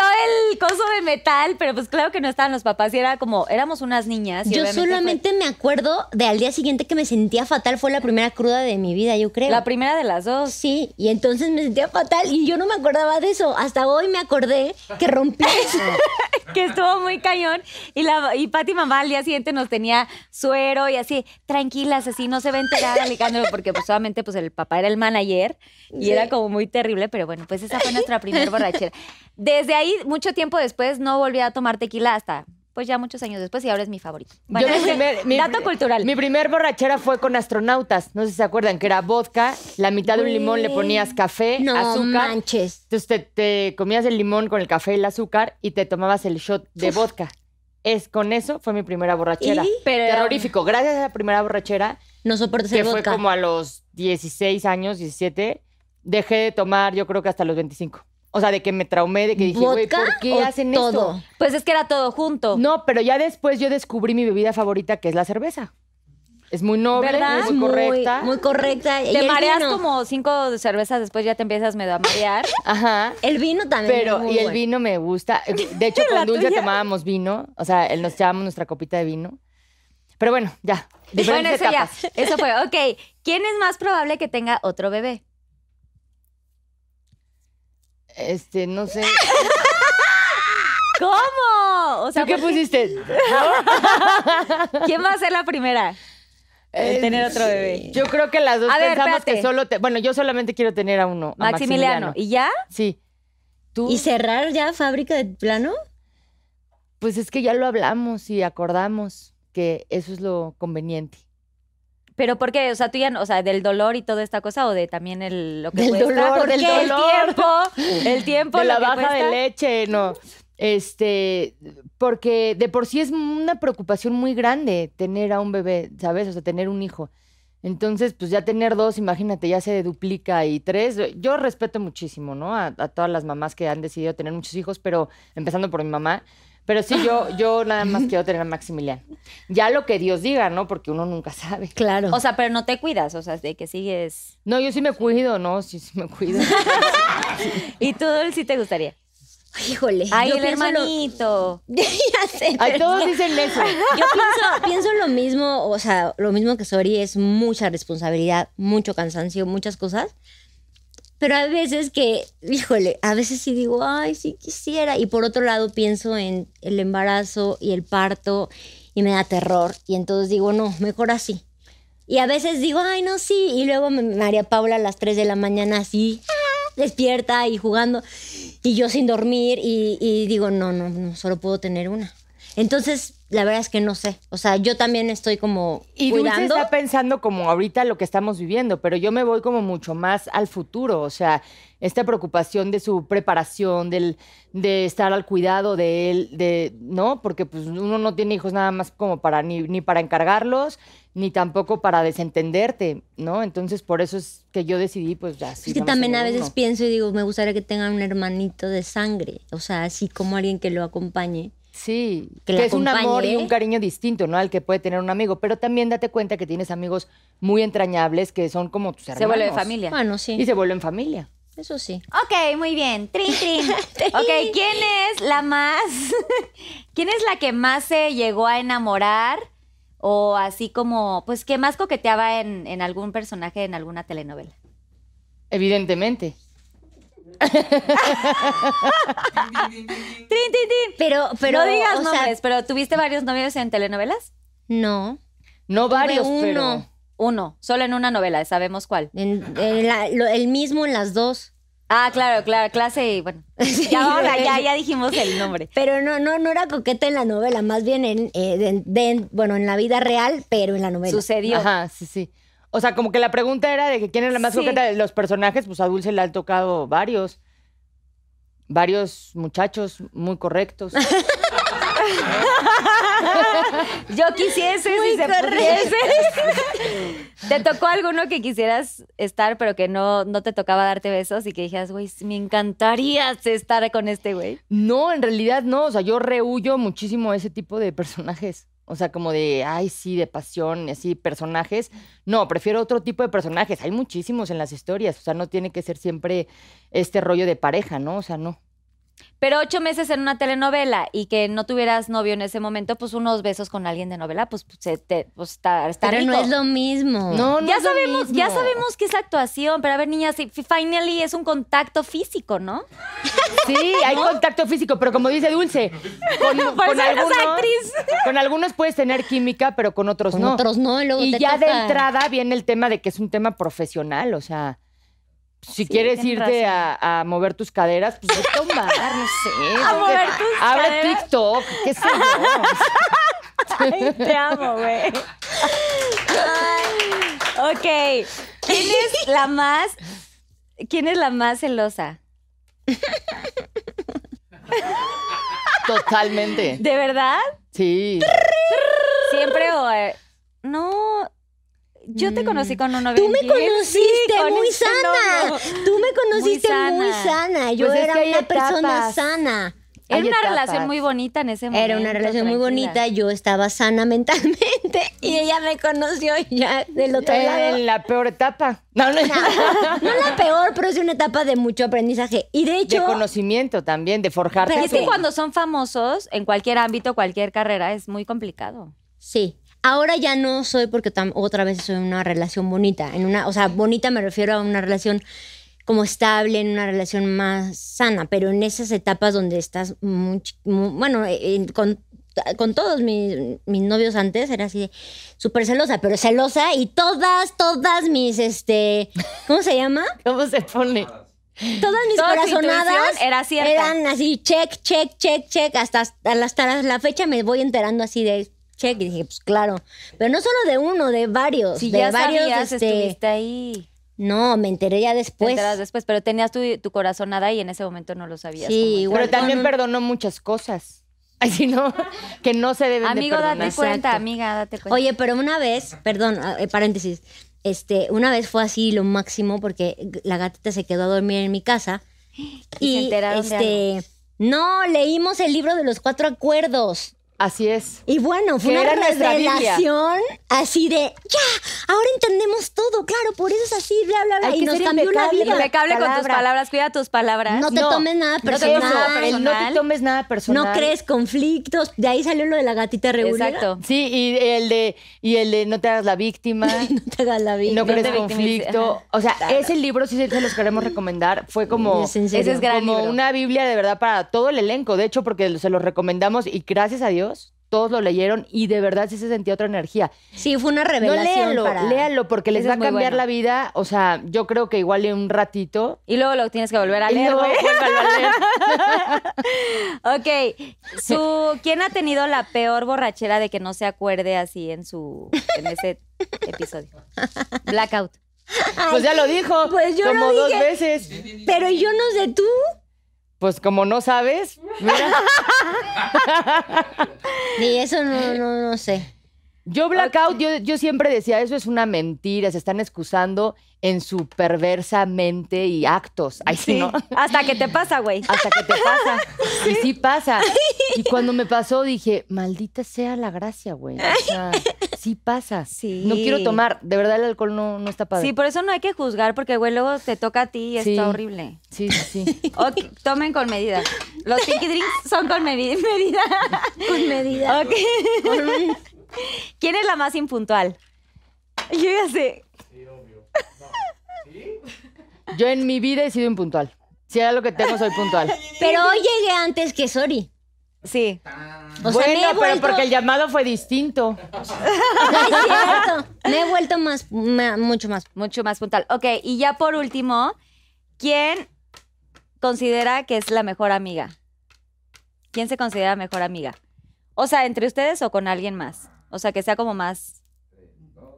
el coso de metal, pero pues claro que no estaban los papás y era como, éramos unas niñas. y Yo fue solamente me acuerdo de al día siguiente que me sentía fatal. Fue la primera cruda de mi vida, yo creo. La primera de las dos. Sí, y entonces me sentía fatal y yo no me acordaba de eso. Hasta hoy me acordé que rompí eso. que estuvo muy cañón. Y, la, y Pati mamá al día siguiente nos tenía suero y así, tranquilas, así no se va a enterar Alejandro, porque pues solamente pues el papá era el manager y era como muy terrible, pero bueno, pues esa fue nuestra primera borrachera. Desde ahí, mucho tiempo después, no volví a tomar tequila hasta pues ya muchos años después y ahora es mi favorito. Bueno, Yo mi ese primer- mi- dato cultural. Mi primer borrachera fue con astronautas. No sé si se acuerdan, que era vodka, la mitad de un limón le ponías café, No azúcar. manches. Entonces te, te comías el limón con el café y el azúcar y te tomabas el shot de vodka. Es con eso fue mi primera borrachera. Terrorífico. Gracias a la primera borrachera, No soportas que el fue vodka. como a los 16 años, 17, dejé de tomar yo creo que hasta los 25. O sea, de que me traumé, de que dije, güey, ¿Vodka ¿por qué hacen todo? esto? Pues es que era todo junto. No, pero ya después yo descubrí mi bebida favorita, que es la cerveza. Es muy noble, ¿Verdad? es muy correcta. Muy correcta. Te mareas vino. como cinco cervezas después, ya te empiezas medio a marear. Ajá. El vino también. Pero, es muy y el bueno. vino me gusta. De hecho, con Dulce tuya. tomábamos vino. O sea, él nos echábamos nuestra copita de vino. Pero bueno, ya. Bueno, Diferentes eso ya. etapas. Eso fue. Ok. ¿Quién es más probable que tenga otro bebé? Este, no sé. ¿Cómo? O sea, ¿Tú qué pusiste? ¿quién va a ser la primera en tener otro bebé? Yo creo que las dos A pensamos que solo te... Bueno, yo solamente quiero tener a uno. a Maximiliano. ¿Y ya? Sí. ¿Tú? ¿Y cerrar ya fábrica de plano? Pues es que ya lo hablamos y acordamos que eso es lo conveniente. ¿Pero por qué? O sea, tú ya, no- o sea, del dolor y toda esta cosa o de también el, lo que Del cuesta? dolor, ¿Por del qué? dolor. El tiempo, el tiempo, de la baja de leche, no. Este, porque de por sí es una preocupación muy grande tener a un bebé, ¿sabes? O sea, tener un hijo. Entonces, pues ya tener dos, imagínate, ya se duplica y tres. Yo respeto muchísimo, ¿no? A, a todas las mamás que han decidido tener muchos hijos, pero empezando por mi mamá. Pero sí, yo, yo nada más quiero tener a Maximiliano. Ya lo que Dios diga, ¿no? Porque uno nunca sabe. Claro. O sea, pero no te cuidas, o sea, de que sigues... No, yo sí me cuido, ¿no? Sí, sí me cuido. ¿Y tú, sí te gustaría? híjole. Ay, yo el pienso lo- hermanito. ya sé. Ay, todos dicen eso. Yo pienso, pienso lo mismo, o sea, lo mismo que Sori, es mucha responsabilidad, mucho cansancio, muchas cosas. Pero hay veces que, híjole, a veces sí digo, ay, sí quisiera. Y por otro lado pienso en el embarazo y el parto y me da terror. Y entonces digo, no, mejor así. Y a veces digo, ay, no, sí. Y luego María Paula a las 3 de la mañana así, despierta y jugando. Y yo sin dormir. Y, y digo, no, no, no, solo puedo tener una. Entonces, la verdad es que no sé. O sea, yo también estoy como Y Dulce cuidando. está pensando como ahorita lo que estamos viviendo, pero yo me voy como mucho más al futuro, o sea, esta preocupación de su preparación, del, de estar al cuidado de él, de, ¿no? Porque pues uno no tiene hijos nada más como para ni, ni para encargarlos, ni tampoco para desentenderte, ¿no? Entonces por eso es que yo decidí pues ya. sí, Es que también a veces uno. pienso y digo, me gustaría que tengan un hermanito de sangre. O sea, así como alguien que lo acompañe. Sí, que es un amor y un cariño distinto, ¿no? Al que puede tener un amigo, pero también date cuenta que tienes amigos muy entrañables que son como tus hermanos. Se vuelve familia. Bueno, sí. Y se vuelven familia. Eso sí. Ok, muy bien. Trin, trin. ok, ¿quién es la más. ¿Quién es la que más se llegó a enamorar? O así como, pues, que más coqueteaba en, en algún personaje en alguna telenovela. Evidentemente. Trin, trin, trin. Pero, pero. no digas o sea, nombres, pero ¿tuviste varios novios en telenovelas? no. No varios, uno. pero. Uno, solo en una novela, sabemos cuál. En- en la- lo- el mismo en las dos. Ah, claro, claro, clase y bueno. Ya, vamos a- ya, ya dijimos el nombre. Pero no, no, no era coqueta en la novela, más bien en, eh, de- de- bueno, en la vida real, pero en la novela. Sucedió. Ajá, sí, sí. O sea, como que la pregunta era de que quién es la más Sí. coqueta de los personajes, pues a Dulce le han tocado varios. Varios muchachos muy correctos. Yo quisiese si se pudiese. ¿Te tocó alguno que quisieras estar, pero que no, no te tocaba darte besos y que dijeras, güey, me encantaría estar con este güey? No, en realidad no. O sea, yo rehuyo muchísimo ese tipo de personajes. O sea, como de, ay, sí, de pasión, así, personajes. No, prefiero otro tipo de personajes. Hay muchísimos en las historias. O sea, no tiene que ser siempre este rollo de pareja, ¿no? O sea, no. Pero ocho meses en una telenovela y que no tuvieras novio en ese momento, pues unos besos con alguien de novela, pues, se te, pues está, está Pero rico. no es lo mismo. No, no ya es lo sabemos, ya sabemos que es actuación, pero a ver, niñas, sí, finally es un contacto físico, ¿no? Sí, hay contacto físico, pero como dice Dulce, con, con algunos, actriz. con algunos puedes tener química, pero con otros Con no. otros no, y luego y te ya de entrada viene el tema de que es un tema profesional, o sea, si Sí, quieres irte a, a mover tus caderas, pues vete a un bar, no sé. A mover tus Abre caderas. TikTok, qué sé yo. Ay, te amo, güey. Ok. ¿Quién es la más. ¿Quién es la más celosa? Totalmente. ¿De verdad? Sí. Siempre o. eh, no. Yo te conocí con un novio. Tú me conociste Sí, muy sana. novio. Tú me conociste muy sana. sana. Yo Pues es era que una persona etapas. sana. Era Hay una etapas. relación muy bonita en ese momento. Era una relación muy bonita, yo estaba sana mentalmente y ella me conoció ya del otro lado. En la peor etapa. No, no, No la peor, pero es una etapa de mucho aprendizaje. Y de De hecho, conocimiento también, de forjarte. Pero es que cuando son famosos, en cualquier ámbito, cualquier carrera, es muy complicado. sí. Ahora ya no soy porque otra vez soy en una relación bonita. En una, o sea, bonita me refiero a una relación como estable, en una relación más sana, pero en esas etapas donde estás muy, bueno, eh, con, con todos mis, mis novios antes era así súper celosa, pero celosa y todas, todas mis, este, ¿cómo se llama? ¿Cómo se pone? Todas mis Toda corazonadas era eran así, check, check, check, check, hasta, hasta, hasta la fecha me voy enterando así de check y dije, pues claro, pero no solo de uno, de varios, Si de ya varios, sabías, este, estuviste ahí. no, me enteré ya Te después. enteras después, pero tenías tu, tu corazonada y en ese momento no lo sabías. Sí, igual Pero también perdonó muchas cosas. Ay, sí, no, que no se deben Amigo, de date cuenta, Exacto. amiga, date cuenta. Oye, pero una vez, perdón, ah, eh, paréntesis, este, una vez fue así lo máximo porque la gatita se quedó a dormir en mi casa Y se enteraron de este, no, leímos el libro de los cuatro acuerdos. Así es. Y bueno, fue una revelación así de, ya, ahora entendemos todo, claro, por eso es así, bla, bla, bla. Hay y que nos ser cambió la vida. Impecable con tus palabra. palabras, cuida tus palabras. No te tomes nada no te personal. tomes nada el no te personal. tomes nada personal. No crees conflictos. De ahí salió lo de la gatita regular. Exacto. Sí, y el de y el de no te hagas la víctima. No te hagas la vida. No crees conflicto. O sea, ese libro sí se se los queremos recomendar. Fue como, Es en serio. Ese es gran como libro. una Biblia de verdad para todo el elenco. De hecho, porque se los recomendamos y gracias a Dios todos lo leyeron y de verdad sí se sentía otra energía. Sí, fue una No revelación léanlo, para... léanlo porque les va a cambiar bueno. la vida. O sea, yo creo que igual en un ratito. Y luego lo tienes que volver a Y leer, luego a leer. Ok, su, ¿quién ha tenido la peor borrachera de que no se acuerde así en su en ese episodio? Blackout. Pues ya lo dijo. pues yo como lo dos veces. Pero yo no sé tú. Pues como no sabes, mira. Ni eso no, no, no sé. Yo blackout, yo, yo siempre decía, eso es una mentira, se están excusando en su perversa mente y actos. Ay, sí, ¿no? Hasta que te pasa, güey. Hasta que te pasa. Y sí pasa. Y cuando me pasó dije, maldita sea la gracia, güey. O sea, sí pasa. Sí. No quiero tomar. De verdad el alcohol no, no está padre. Sí, por eso no hay que juzgar, porque güey, luego te toca a ti y Sí. está horrible. Sí, sí, sí. Ok, tomen con medida. Los pinky drinks son con medi- medida. Con medida. Ok. ¿Quién es la más impuntual? Yo ya sé. Yo en mi vida he sido impuntual. Si era lo que tengo, soy puntual. Pero hoy llegué antes que Sori. Sí. O sea, bueno, me he pero porque el llamado fue distinto. No es cierto. Me he vuelto más, ma- mucho más. Mucho más puntual. Ok, y ya por último, ¿quién considera que es la mejor amiga? ¿Quién se considera mejor amiga? O sea, entre ustedes o con alguien más. O sea, que sea como más.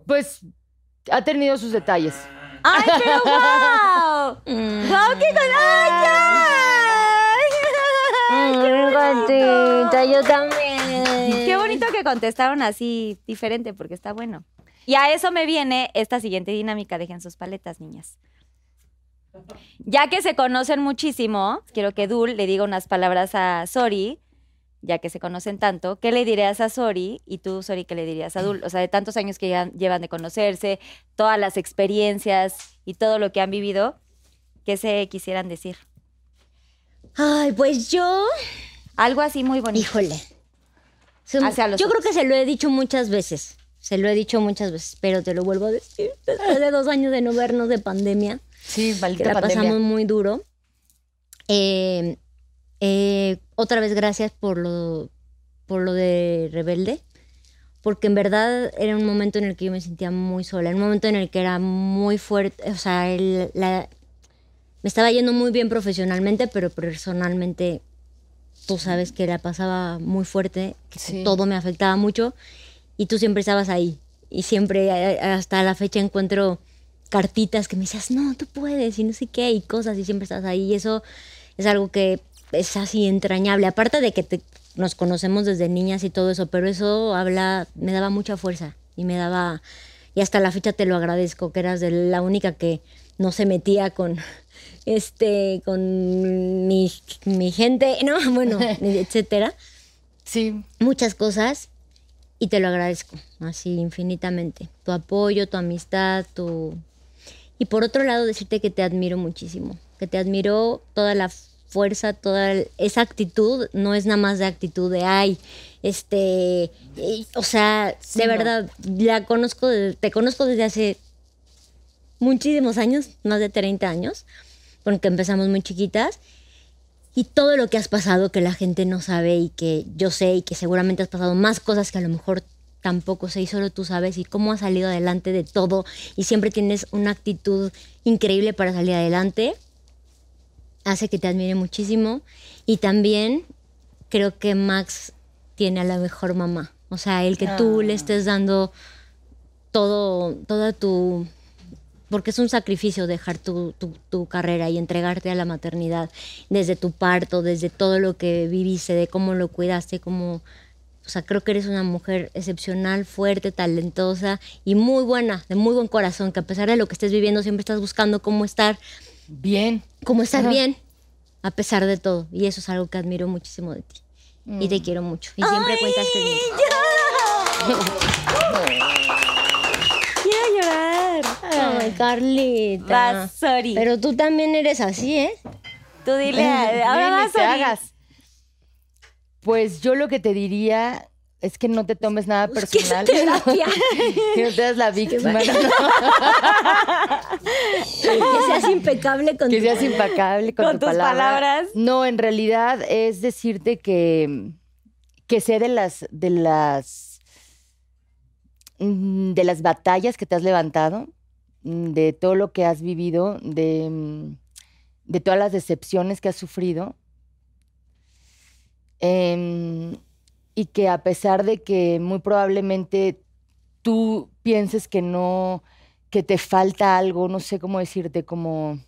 Pues ha tenido sus detalles. ¡Ay, pero wow! ¡Wow, qué con... ¡Ay, Mm, gatita, yo también. Qué bonito que contestaron así diferente, porque está bueno. Y a eso me viene esta siguiente dinámica. Dejen sus paletas, niñas. Ya que se conocen muchísimo, quiero que Dul le diga unas palabras a Sori, ya que se conocen tanto. ¿Qué le dirías a Sori? Y tú, Sori, ¿qué le dirías a Dul? O sea, de tantos años que ya llevan de conocerse, todas las experiencias y todo lo que han vivido, ¿qué se quisieran decir? Ay, pues yo... Algo así muy bonito. Híjole. Yo creo otros. que se lo he dicho muchas veces. Se lo he dicho muchas veces, pero te lo vuelvo a decir. Después de dos años de no vernos de pandemia, Sí, que maldita la pandemia. pasamos muy duro. Eh, eh, otra vez gracias por lo, por lo de Rebelde, porque en verdad era un momento en el que yo me sentía muy sola, un momento en el que era muy fuerte, o sea, el- la- me estaba yendo muy bien profesionalmente, pero personalmente tú sabes que la pasaba muy fuerte, que Sí. todo me afectaba mucho y tú siempre estabas ahí. Y siempre, a- hasta la fecha, encuentro cartitas que me decías, no, tú puedes y no sé qué, y cosas, y siempre estás ahí. Y eso es algo que es así entrañable. Aparte de que te- nos conocemos desde niñas y todo eso, pero eso habla, me daba mucha fuerza y me daba, y hasta la fecha te lo agradezco, que eras de la única que no se metía con este con mi, mi gente, ¿no? Bueno, etcétera. Sí, Muchas cosas y te lo agradezco así infinitamente. Tu apoyo, tu amistad, tu y por otro lado decirte que te admiro muchísimo, que te admiro toda la fuerza, toda esa actitud, no es nada más de actitud de ay, este, eh, o sea, de no. verdad la conozco, te conozco desde hace muchísimos años, más de 30 años, porque empezamos muy chiquitas. Y todo lo que has pasado que la gente no sabe y que yo sé y que seguramente has pasado más cosas que a lo mejor tampoco sé y solo tú sabes y cómo has salido adelante de todo y siempre tienes una actitud increíble para salir adelante, hace que te admire muchísimo. Y también creo que Max tiene a la mejor mamá. O sea, el que tú le estés dando todo, toda tu... Porque es un sacrificio dejar tu, tu, tu carrera y entregarte a la maternidad desde tu parto, desde todo lo que viviste, de cómo lo cuidaste, cómo... O sea, creo que eres una mujer excepcional, fuerte, talentosa y muy buena, de muy buen corazón, que a pesar de lo que estés viviendo siempre estás buscando cómo estar, bien. cómo estar Ajá. bien, a pesar de todo. Y eso es algo que admiro muchísimo de ti. Y Mm. te quiero mucho. Y siempre cuentas conmigo. Quiero llorar. Ay, Carlita. Vas, Sori. Pero tú también eres así, ¿eh? Tú dile, a- ahora vas, hagas. Pues yo lo que te diría es que no te tomes nada personal. terapia. que no te das la víctima. no, que seas impecable con que seas impecable con, Con tu tus palabra. palabras. No, en realidad es decirte que, que sé de las, de las, mm, de las batallas que te has levantado, mm, de todo lo que has vivido, de, mm, de todas las decepciones que has sufrido. Em, y que a pesar de que muy probablemente tú pienses que no, que te falta algo, no sé cómo decirte, como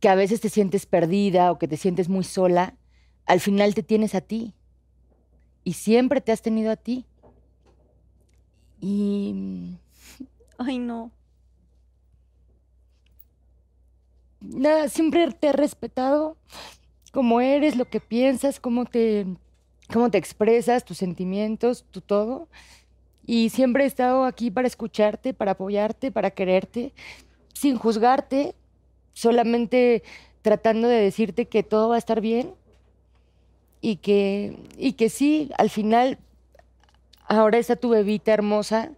que a veces te sientes perdida o que te sientes muy sola, al final te tienes a ti. Y siempre te has tenido a ti. Y Ay, no. nada, siempre te he respetado como eres, lo que piensas, cómo te, cómo te expresas, tus sentimientos, tu todo. Y siempre he estado aquí para escucharte, para apoyarte, para quererte, sin juzgarte, solamente tratando de decirte que todo va a estar bien y que, y que sí, al final, ahora está tu bebita hermosa,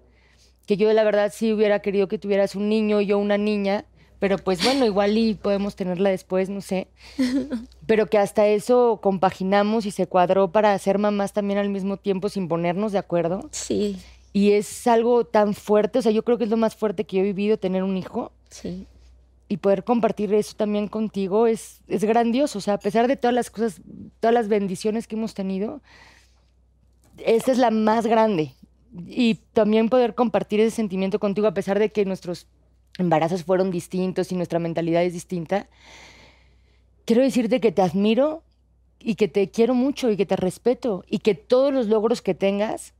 que yo la verdad sí hubiera querido que tuvieras un niño y yo una niña, pero pues bueno, igual y podemos tenerla después, no sé. Pero que hasta eso compaginamos y se cuadró para ser mamás también al mismo tiempo sin ponernos de acuerdo. Sí, Y es algo tan fuerte, o sea, yo creo que es lo más fuerte que yo he vivido, tener un hijo sí. y poder compartir eso también contigo es, es grandioso. O sea, a pesar de todas las cosas, todas las bendiciones que hemos tenido, esa es la más grande. Y también poder compartir ese sentimiento contigo, a pesar de que nuestros embarazos fueron distintos y nuestra mentalidad es distinta. Quiero decirte que te admiro y que te quiero mucho y que te respeto y que todos los logros que tengas,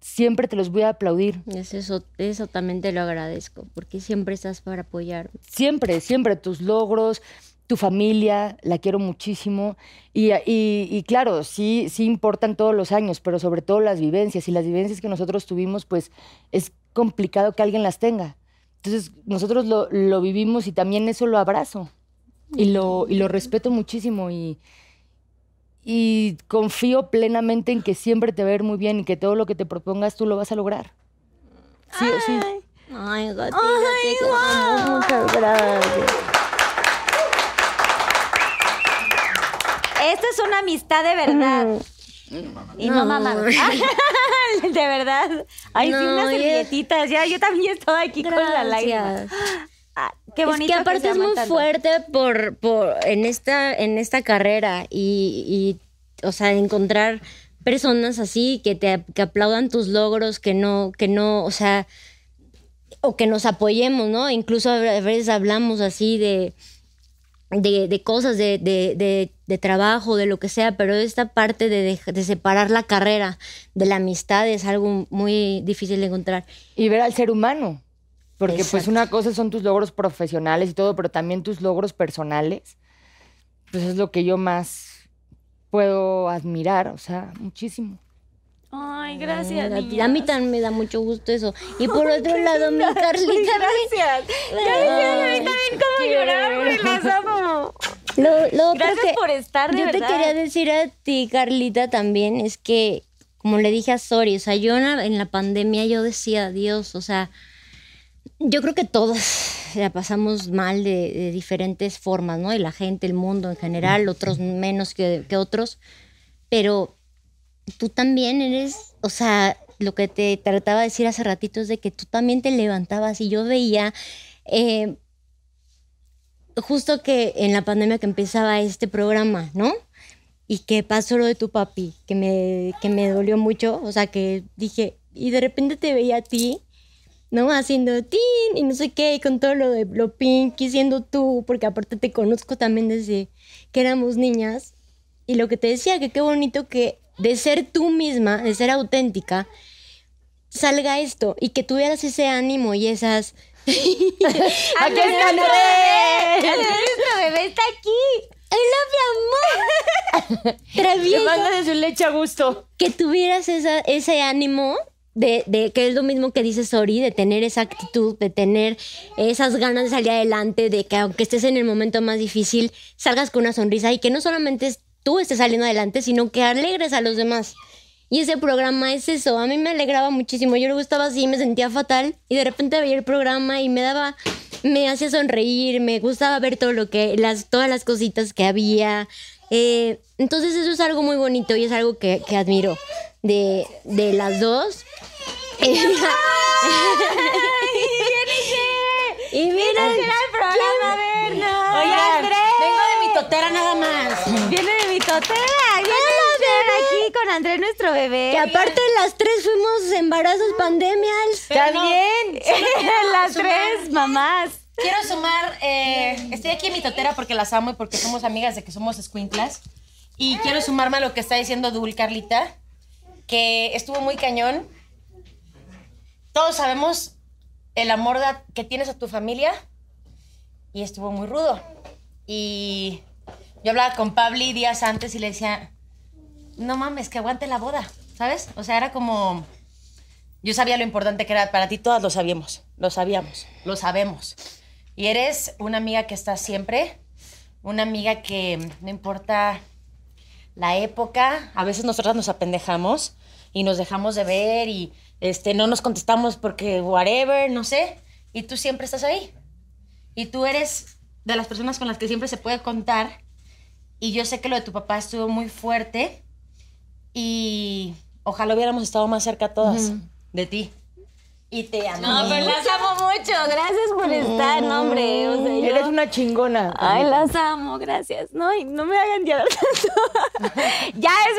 siempre te los voy a aplaudir. Es eso, eso también te lo agradezco, porque siempre estás para apoyarme. siempre, siempre tus logros, tu familia, la quiero muchísimo. Y, y- y claro, sí, sí importan todos los años, pero sobre todo las vivencias. Y las vivencias que nosotros tuvimos, pues es complicado que alguien las tenga. Entonces, nosotros lo, lo vivimos y también eso lo abrazo. Y lo, y lo respeto muchísimo. Y, y confío plenamente en que siempre te va a ir muy bien y que todo lo que te propongas tú lo vas a lograr. Sí o sí. Ay, queremos. Muchas gracias. Esto es una amistad de verdad. Y no, No. mamá. de verdad. Ay, sí, No, unas ya. servilletitas. Ya, yo también estaba aquí con la lágrima. Ah, qué bonito. es que aparte es muy tanto. fuerte por, por en esta en esta carrera y, y, o sea encontrar personas así que te que aplaudan tus logros que no que no o sea o que nos apoyemos no incluso a veces hablamos así de de, de cosas de, de, de, de trabajo, de lo que sea, pero esta parte de, de separar la carrera de la amistad es algo muy difícil de encontrar. y ver al ser humano. Porque pues Exacto. una cosa son tus logros profesionales y todo, pero también tus logros personales. Pues es lo que yo más puedo admirar, o sea, muchísimo. Ay, gracias. a, niñas. a mí también me da mucho gusto eso. Y por otro lado, mi Carlita. Gracias. Gracias. A mí también como llorar, porque las amo. Lo, lo otro Gracias que por estar, de yo te verdad. quería decir a ti, Carlita, también es que, como le dije a Sori, o sea, yo en la, en la pandemia yo decía, Dios, o sea, yo creo que todas la pasamos mal de, de diferentes formas, ¿no? Y la gente, el mundo en general, otros menos que, que otros, pero tú también eres, o sea, lo que te trataba de decir hace ratito es de que tú también te levantabas y yo veía, eh, justo que en la pandemia que empezaba este programa, ¿no? Y que pasó lo de tu papi, que me, que me dolió mucho, o sea, que dije, y de repente te veía a ti, ¿no? Haciendo tin y no sé qué, y con todo lo de lo pinky, siendo tú, porque aparte te conozco también desde que éramos niñas, y lo que te decía, que qué bonito que de ser tú misma, de ser auténtica, salga esto y que tuvieras ese ánimo y esas... ¡Aquí está ¡Nuestro bebé! ¡Nuestro bebé está aquí! ¡I love you, amor! Travieso. de su leche a gusto. Que tuvieras esa, ese ánimo de, de que es lo mismo que dice Sori, de tener esa actitud, de tener esas ganas de salir adelante, de que aunque estés en el momento más difícil, salgas con una sonrisa y que no solamente tú estés saliendo adelante, sino que alegres a los demás. Y ese programa es eso, a mí me alegraba muchísimo, yo luego estaba así, me sentía fatal y de repente veía el programa y me daba, me hacía sonreír, me gustaba ver todo lo que, las, todas las cositas que había, Eh, entonces eso es algo muy bonito y es algo que, que admiro de, de las dos. y miren, el programa, vernos. Oye, Andrés. vengo de mi totera nada más. Viene de mi totera. Con Andrés, nuestro bebé. que aparte las tres fuimos embarazos pandemias. También. Las tres mamás. Quiero sumar, eh, estoy aquí en mi totera porque las amo y porque somos amigas de que somos squinklas. Y quiero sumarme a lo que está diciendo Dul Carlita, que estuvo muy cañón. Todos sabemos el amor que tienes a tu familia y estuvo muy rudo. Y yo hablaba con Pabli días antes y le decía, no mames, que aguante la boda, ¿sabes? O sea, era como... Yo sabía lo importante que era para ti, todas lo sabíamos, lo sabíamos, lo sabemos. Y eres una amiga que está siempre, una amiga que no importa la época, a veces nosotras nos apendejamos y nos dejamos de ver y este, no nos contestamos porque whatever, no sé, y tú siempre estás ahí. Y tú eres de las personas con las que siempre se puede contar. Y yo sé que lo de tu papá estuvo muy fuerte y ojalá hubiéramos estado más cerca todas de ti. Y te amo. No, pero las amo mucho. Gracias por estar, no, hombre. O sea, yo- Eres una chingona. Ay, las amo, gracias. No, y no me hagan llorar tanto. ya es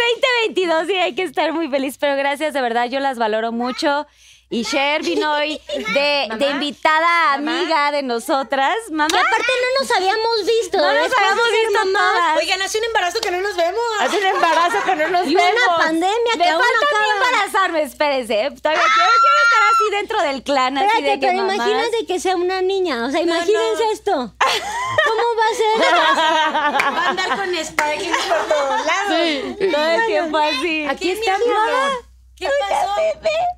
2022 y hay que estar muy feliz, pero gracias, de verdad, yo las valoro mucho. Y Cher vino hoy de, de invitada amiga de nosotras. Mamá. Que aparte no nos habíamos visto. no nos habíamos visto todas. Oigan, hace un embarazo que no nos vemos. Hace un embarazo que no nos Y vemos. una pandemia Me que aún falta a mí acaba. embarazarme, espérense. ¿eh? Todavía quiero, quiero estar así dentro del clan, así Espérate, de que pero mamás- imagínate que sea una niña. O sea, imagínense esto. ¿Cómo va a ser? Va a andar con sparkling por todos lados. Todo el tiempo así. Aquí estamos. ¿Qué pasó?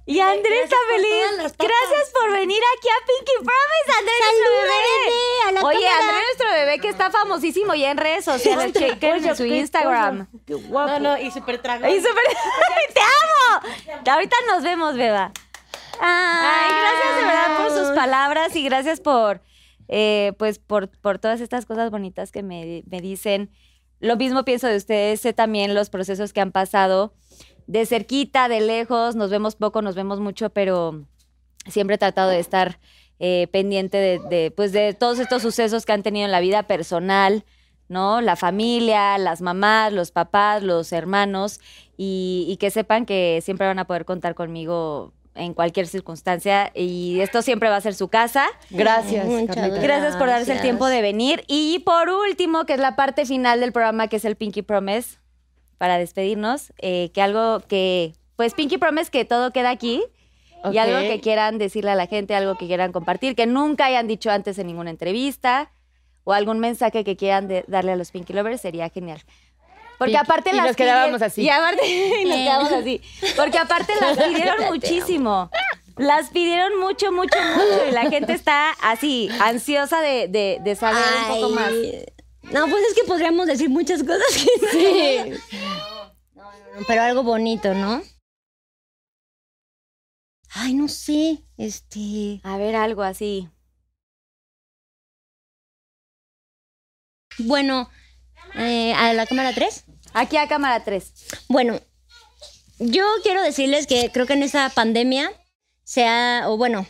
Y Andrés papas. Gracias por venir aquí a Pinky Promise, Andrés, nuestro bebé. bebé, a la Oye, cámara. Andrés, nuestro bebé que está famosísimo ya en redes sociales. Chequen en su Instagram. Qué guapo. No, no, y súper trago. Y súper- ¡Te amo! Ahorita nos vemos, beba. Ay, gracias de verdad por sus palabras y gracias por, eh, pues, por, por todas estas cosas bonitas que me, me dicen. Lo mismo pienso de ustedes, sé también los procesos que han pasado de cerquita, de lejos, nos vemos poco, nos vemos mucho, pero siempre he tratado de estar eh, pendiente de, de, pues, de todos estos sucesos que han tenido en la vida personal, ¿no? La familia, las mamás, los papás, los hermanos, y, y que sepan que siempre van a poder contar conmigo en cualquier circunstancia y esto siempre va a ser su casa. Gracias, Muchas Carlita. Gracias por darse el Gracias. tiempo de venir. Y por último, que es la parte final del programa, que es el Pinky Promise, para despedirnos, eh, que algo que, pues Pinky Promise, que todo queda aquí. Y Ok. algo que quieran decirle a la gente, algo que quieran compartir, que nunca hayan dicho antes en ninguna entrevista, o algún mensaje que quieran de- darle a los Pinky Lovers, sería genial. Porque Pinky- aparte y las nos quedábamos pidieron- así. Y aparte y nos quedamos así. Porque aparte las pidieron muchísimo. Las pidieron mucho, mucho, mucho. Y la gente está así, ansiosa de, de- de saber un poco más. No, pues es que podríamos decir muchas cosas que sí. No, no, no, pero algo bonito, ¿no? Ay, no sé, este... A ver, algo así. Bueno, eh, a la cámara 3. Aquí a cámara 3. Bueno, yo quiero decirles que creo que en esta pandemia se ha, o bueno,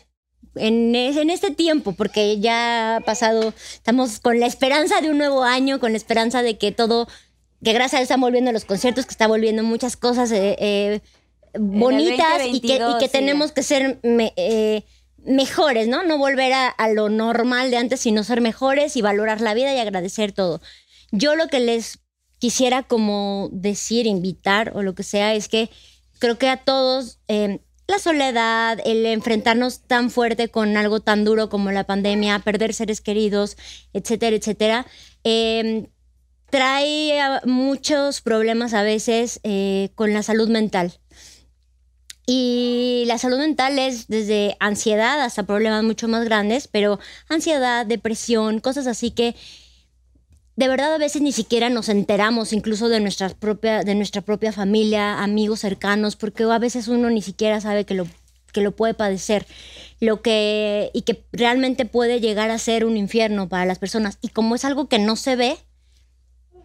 en, es- en este tiempo, porque ya ha pasado, estamos con la esperanza de un nuevo año, con la esperanza de que todo, que gracias a Dios están volviendo los conciertos, que está volviendo muchas cosas eh, eh, bonitas y que, y 2022, que sí. tenemos que ser me- eh, mejores, ¿no? No volver a, a lo normal de antes, sino ser mejores y valorar la vida y agradecer todo. Yo lo que les quisiera como decir, invitar o lo que sea, es que creo que a todos la soledad, el enfrentarnos tan fuerte con algo tan duro como la pandemia, perder seres queridos, etcétera, etcétera, eh, trae a- muchos problemas a veces eh, con la salud mental. Y la salud mental es desde ansiedad hasta problemas mucho más grandes, pero ansiedad, depresión, cosas así que de verdad a veces ni siquiera nos enteramos incluso de nuestra propia, de nuestra propia familia, amigos cercanos, porque a veces uno ni siquiera sabe que lo, que lo puede padecer. Lo que, y que realmente puede llegar a ser un infierno para las personas. Y como es algo que no se ve,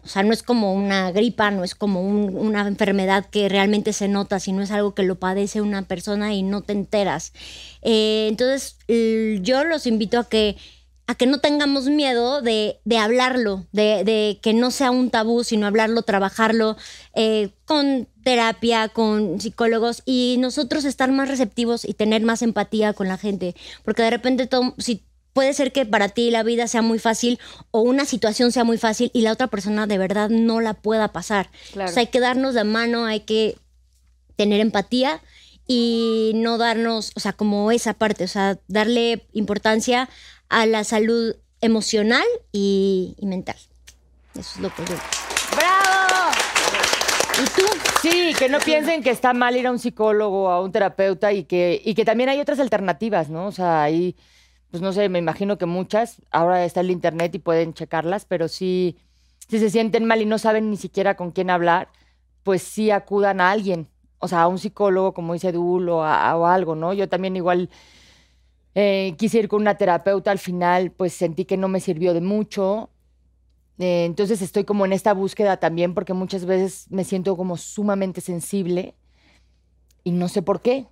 O sea, no es como una gripa, no es como un- una enfermedad que realmente se nota, sino es algo que lo padece una persona y no te enteras. Eh, entonces, yo los invito a que a que no tengamos miedo de, de hablarlo, de, de que no sea un tabú, sino hablarlo, trabajarlo eh, con terapia, con psicólogos y nosotros estar más receptivos y tener más empatía con la gente. Porque de repente todo, si puede ser que para ti la vida sea muy fácil o una situación sea muy fácil y la otra persona de verdad no la pueda pasar. Claro. O sea, hay que darnos la mano, hay que tener empatía y no darnos, o sea, como esa parte, o sea, darle importancia a la salud emocional y, y mental. Eso es lo que yo. ¡Bravo! ¿Y tú? Sí, que no piensen que está mal ir a un psicólogo o a un terapeuta y que, y que también hay otras alternativas, ¿no? O sea, hay, pues no sé, me imagino que muchas, ahora está el internet y pueden checarlas, pero sí, si se sienten mal y no saben ni siquiera con quién hablar, pues sí acudan a alguien, o sea, a un psicólogo, como dice Dul, o, a- o algo, ¿no? Yo también igual eh, quise ir con una terapeuta, al final pues sentí que no me sirvió de mucho, eh, entonces estoy como en esta búsqueda también porque muchas veces me siento como sumamente sensible y no sé por qué.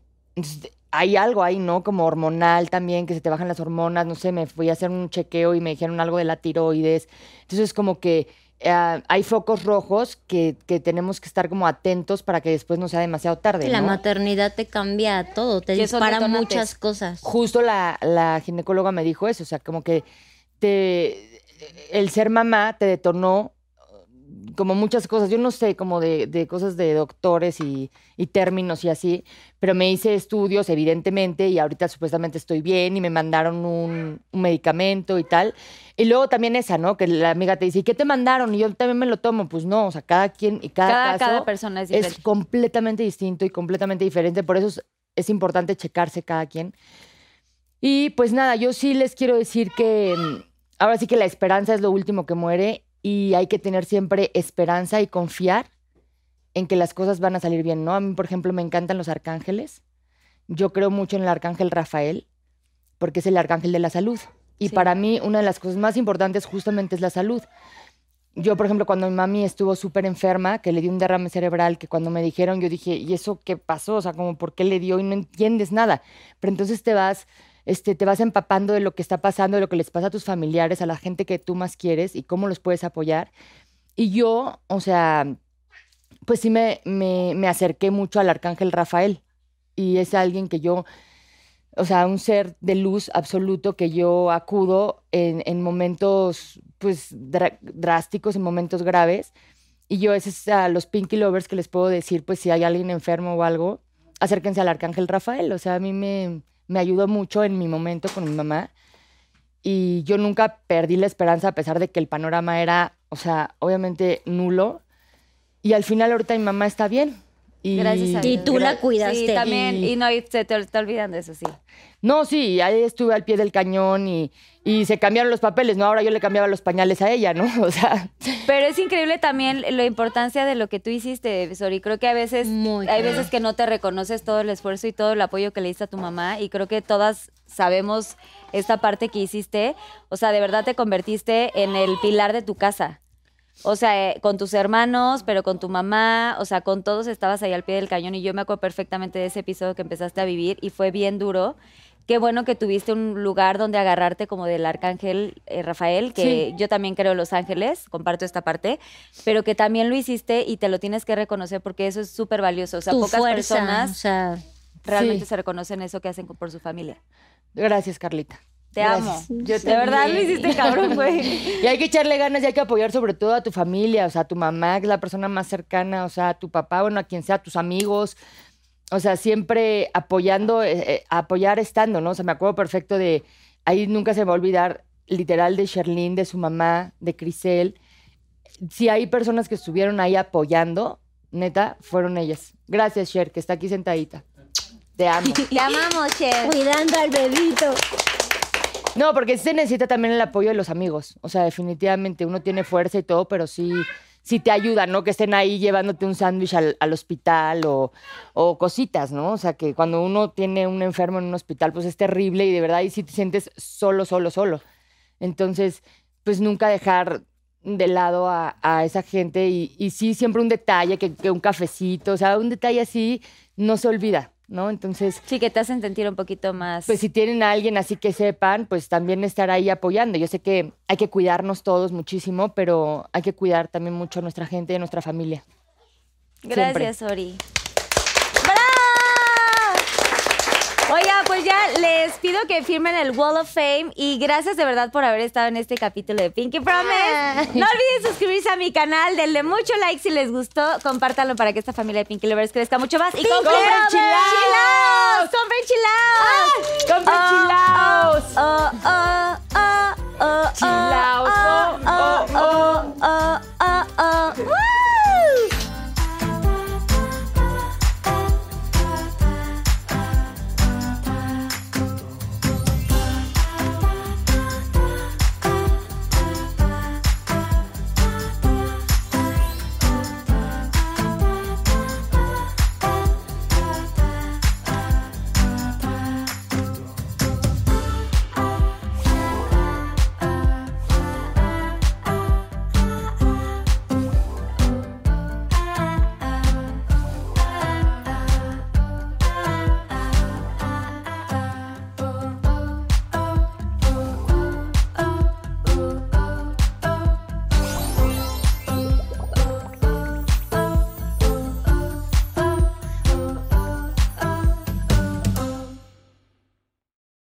Hay algo ahí, ¿no? Como hormonal también, que se te bajan las hormonas, no sé, me fui a hacer un chequeo y me dijeron algo de la tiroides. Entonces como que eh, hay focos rojos que, que tenemos que estar como atentos para que después no sea demasiado tarde. La ¿no? maternidad te cambia todo, te ¿Qué son dispara muchas cosas. justo la, la ginecóloga me dijo eso, o sea, como que te, el ser mamá te detonó como muchas cosas, yo no sé, como de, de cosas de doctores y, y términos y así, pero me hice estudios, evidentemente, y ahorita supuestamente estoy bien y me mandaron un, un medicamento y tal. Y luego también esa, ¿no? Que la amiga te dice, ¿y qué te mandaron? Y yo también me lo tomo. Pues no, o sea, cada quien y cada, Cada- caso cada persona es diferente. completamente distinto y completamente diferente. Por eso es, es importante checarse cada quien. Y pues nada, yo sí les quiero decir que mm, ahora sí que la esperanza es lo último que muere y hay que tener siempre esperanza y confiar en que las cosas van a salir bien, ¿no? A mí, por ejemplo, me encantan los arcángeles. Yo creo mucho en el arcángel Rafael porque es el arcángel de la salud. Y Sí. para mí una de las cosas más importantes justamente es la salud. Yo, por ejemplo, cuando mi mami estuvo súper enferma, que le dio un derrame cerebral, que cuando me dijeron, yo dije, ¿y eso qué pasó? O sea, como, ¿por qué le dio? Y no entiendes nada. Pero entonces te vas, este, te vas empapando de lo que está pasando, de lo que les pasa a tus familiares, a la gente que tú más quieres y cómo los puedes apoyar. Y yo, o sea, pues sí me, me, me acerqué mucho al arcángel Rafael. Y es alguien que yo, o sea, un ser de luz absoluto que yo acudo en, en momentos, pues, drásticos, en momentos graves. Y yo, es a los Pinky Lovers que les puedo decir, pues, si hay alguien enfermo o algo, acérquense al arcángel Rafael. O sea, a mí me, me ayudó mucho en mi momento con mi mamá. Y yo nunca perdí la esperanza a pesar de que el panorama era, o sea, obviamente nulo. Y al final ahorita mi mamá está bien. Y, Gracias a Y Dios. tú la cuidaste. Sí, también. Y- Y, no, y se te está olvidando eso, sí. No, sí, ahí estuve al pie del cañón y, y se cambiaron los papeles, ¿no? Ahora yo le cambiaba los pañales a ella, ¿no? O sea, Pero es increíble también la importancia de lo que tú hiciste, Sori. Creo que a veces Muy hay veces que no te reconoces todo el esfuerzo y todo el apoyo que le diste a tu mamá y creo que todas sabemos esta parte que hiciste. O sea, de verdad te convertiste en el pilar de tu casa. O sea, eh, con tus hermanos, pero con tu mamá, o sea, con todos estabas ahí al pie del cañón y yo me acuerdo perfectamente de ese episodio que empezaste a vivir y fue bien duro. Qué bueno que tuviste un lugar donde agarrarte como del arcángel eh, Rafael, que Sí. yo también creo Los Ángeles, comparto esta parte, pero que también lo hiciste y te lo tienes que reconocer porque eso es súper valioso. O sea, tu pocas fuerza, personas o sea, realmente Sí. se reconocen eso que hacen por su familia. gracias, Carlita. Te Gracias. amo. Yo de verdad lo hiciste cabrón, güey. Y hay que echarle ganas y hay que apoyar sobre todo a tu familia, o sea, a tu mamá, que es la persona más cercana, o sea, a tu papá, bueno, a quien sea, a tus amigos. O sea, siempre apoyando, eh, eh, apoyar estando, ¿no? O sea, me acuerdo perfecto de, ahí nunca se me va a olvidar, literal, de Sherlyn, de su mamá, de Crisel. Si hay personas que estuvieron ahí apoyando, neta, fueron ellas. Gracias, Sher, que está aquí sentadita. Te amo. Te amamos, Chef. cuidando al bebito. No, porque se necesita también el apoyo de los amigos. O sea, definitivamente uno tiene fuerza y todo, pero sí, sí te ayuda, ¿no? Que estén ahí llevándote un sándwich al, al hospital o, cositas, ¿no? O sea, que cuando uno tiene un enfermo en un hospital, pues es terrible y de verdad ahí sí te sientes solo, solo, solo. Entonces, pues nunca dejar de lado a, esa gente y, y sí, siempre un detalle, que, que un cafecito, o sea, un detalle así no se olvida, ¿no? Entonces, Sí, que te hacen sentir un poquito más. pues si tienen a alguien así que sepan, pues también estar ahí apoyando. Yo sé que hay que cuidarnos todos muchísimo, pero hay que cuidar también mucho a nuestra gente y a nuestra familia. Gracias, Ori. ya les pido que firmen el Wall of Fame y gracias de verdad por haber estado en este capítulo de Pinky Promise. No olviden suscribirse a mi canal, denle mucho like si les gustó, compártanlo para que esta familia de Pinky Lovers crezca mucho más y compren chilaos. Compren chilaos. Compren chilaos. Oh, oh, oh, oh, oh, chilaos. Oh, oh, oh, oh, oh, oh.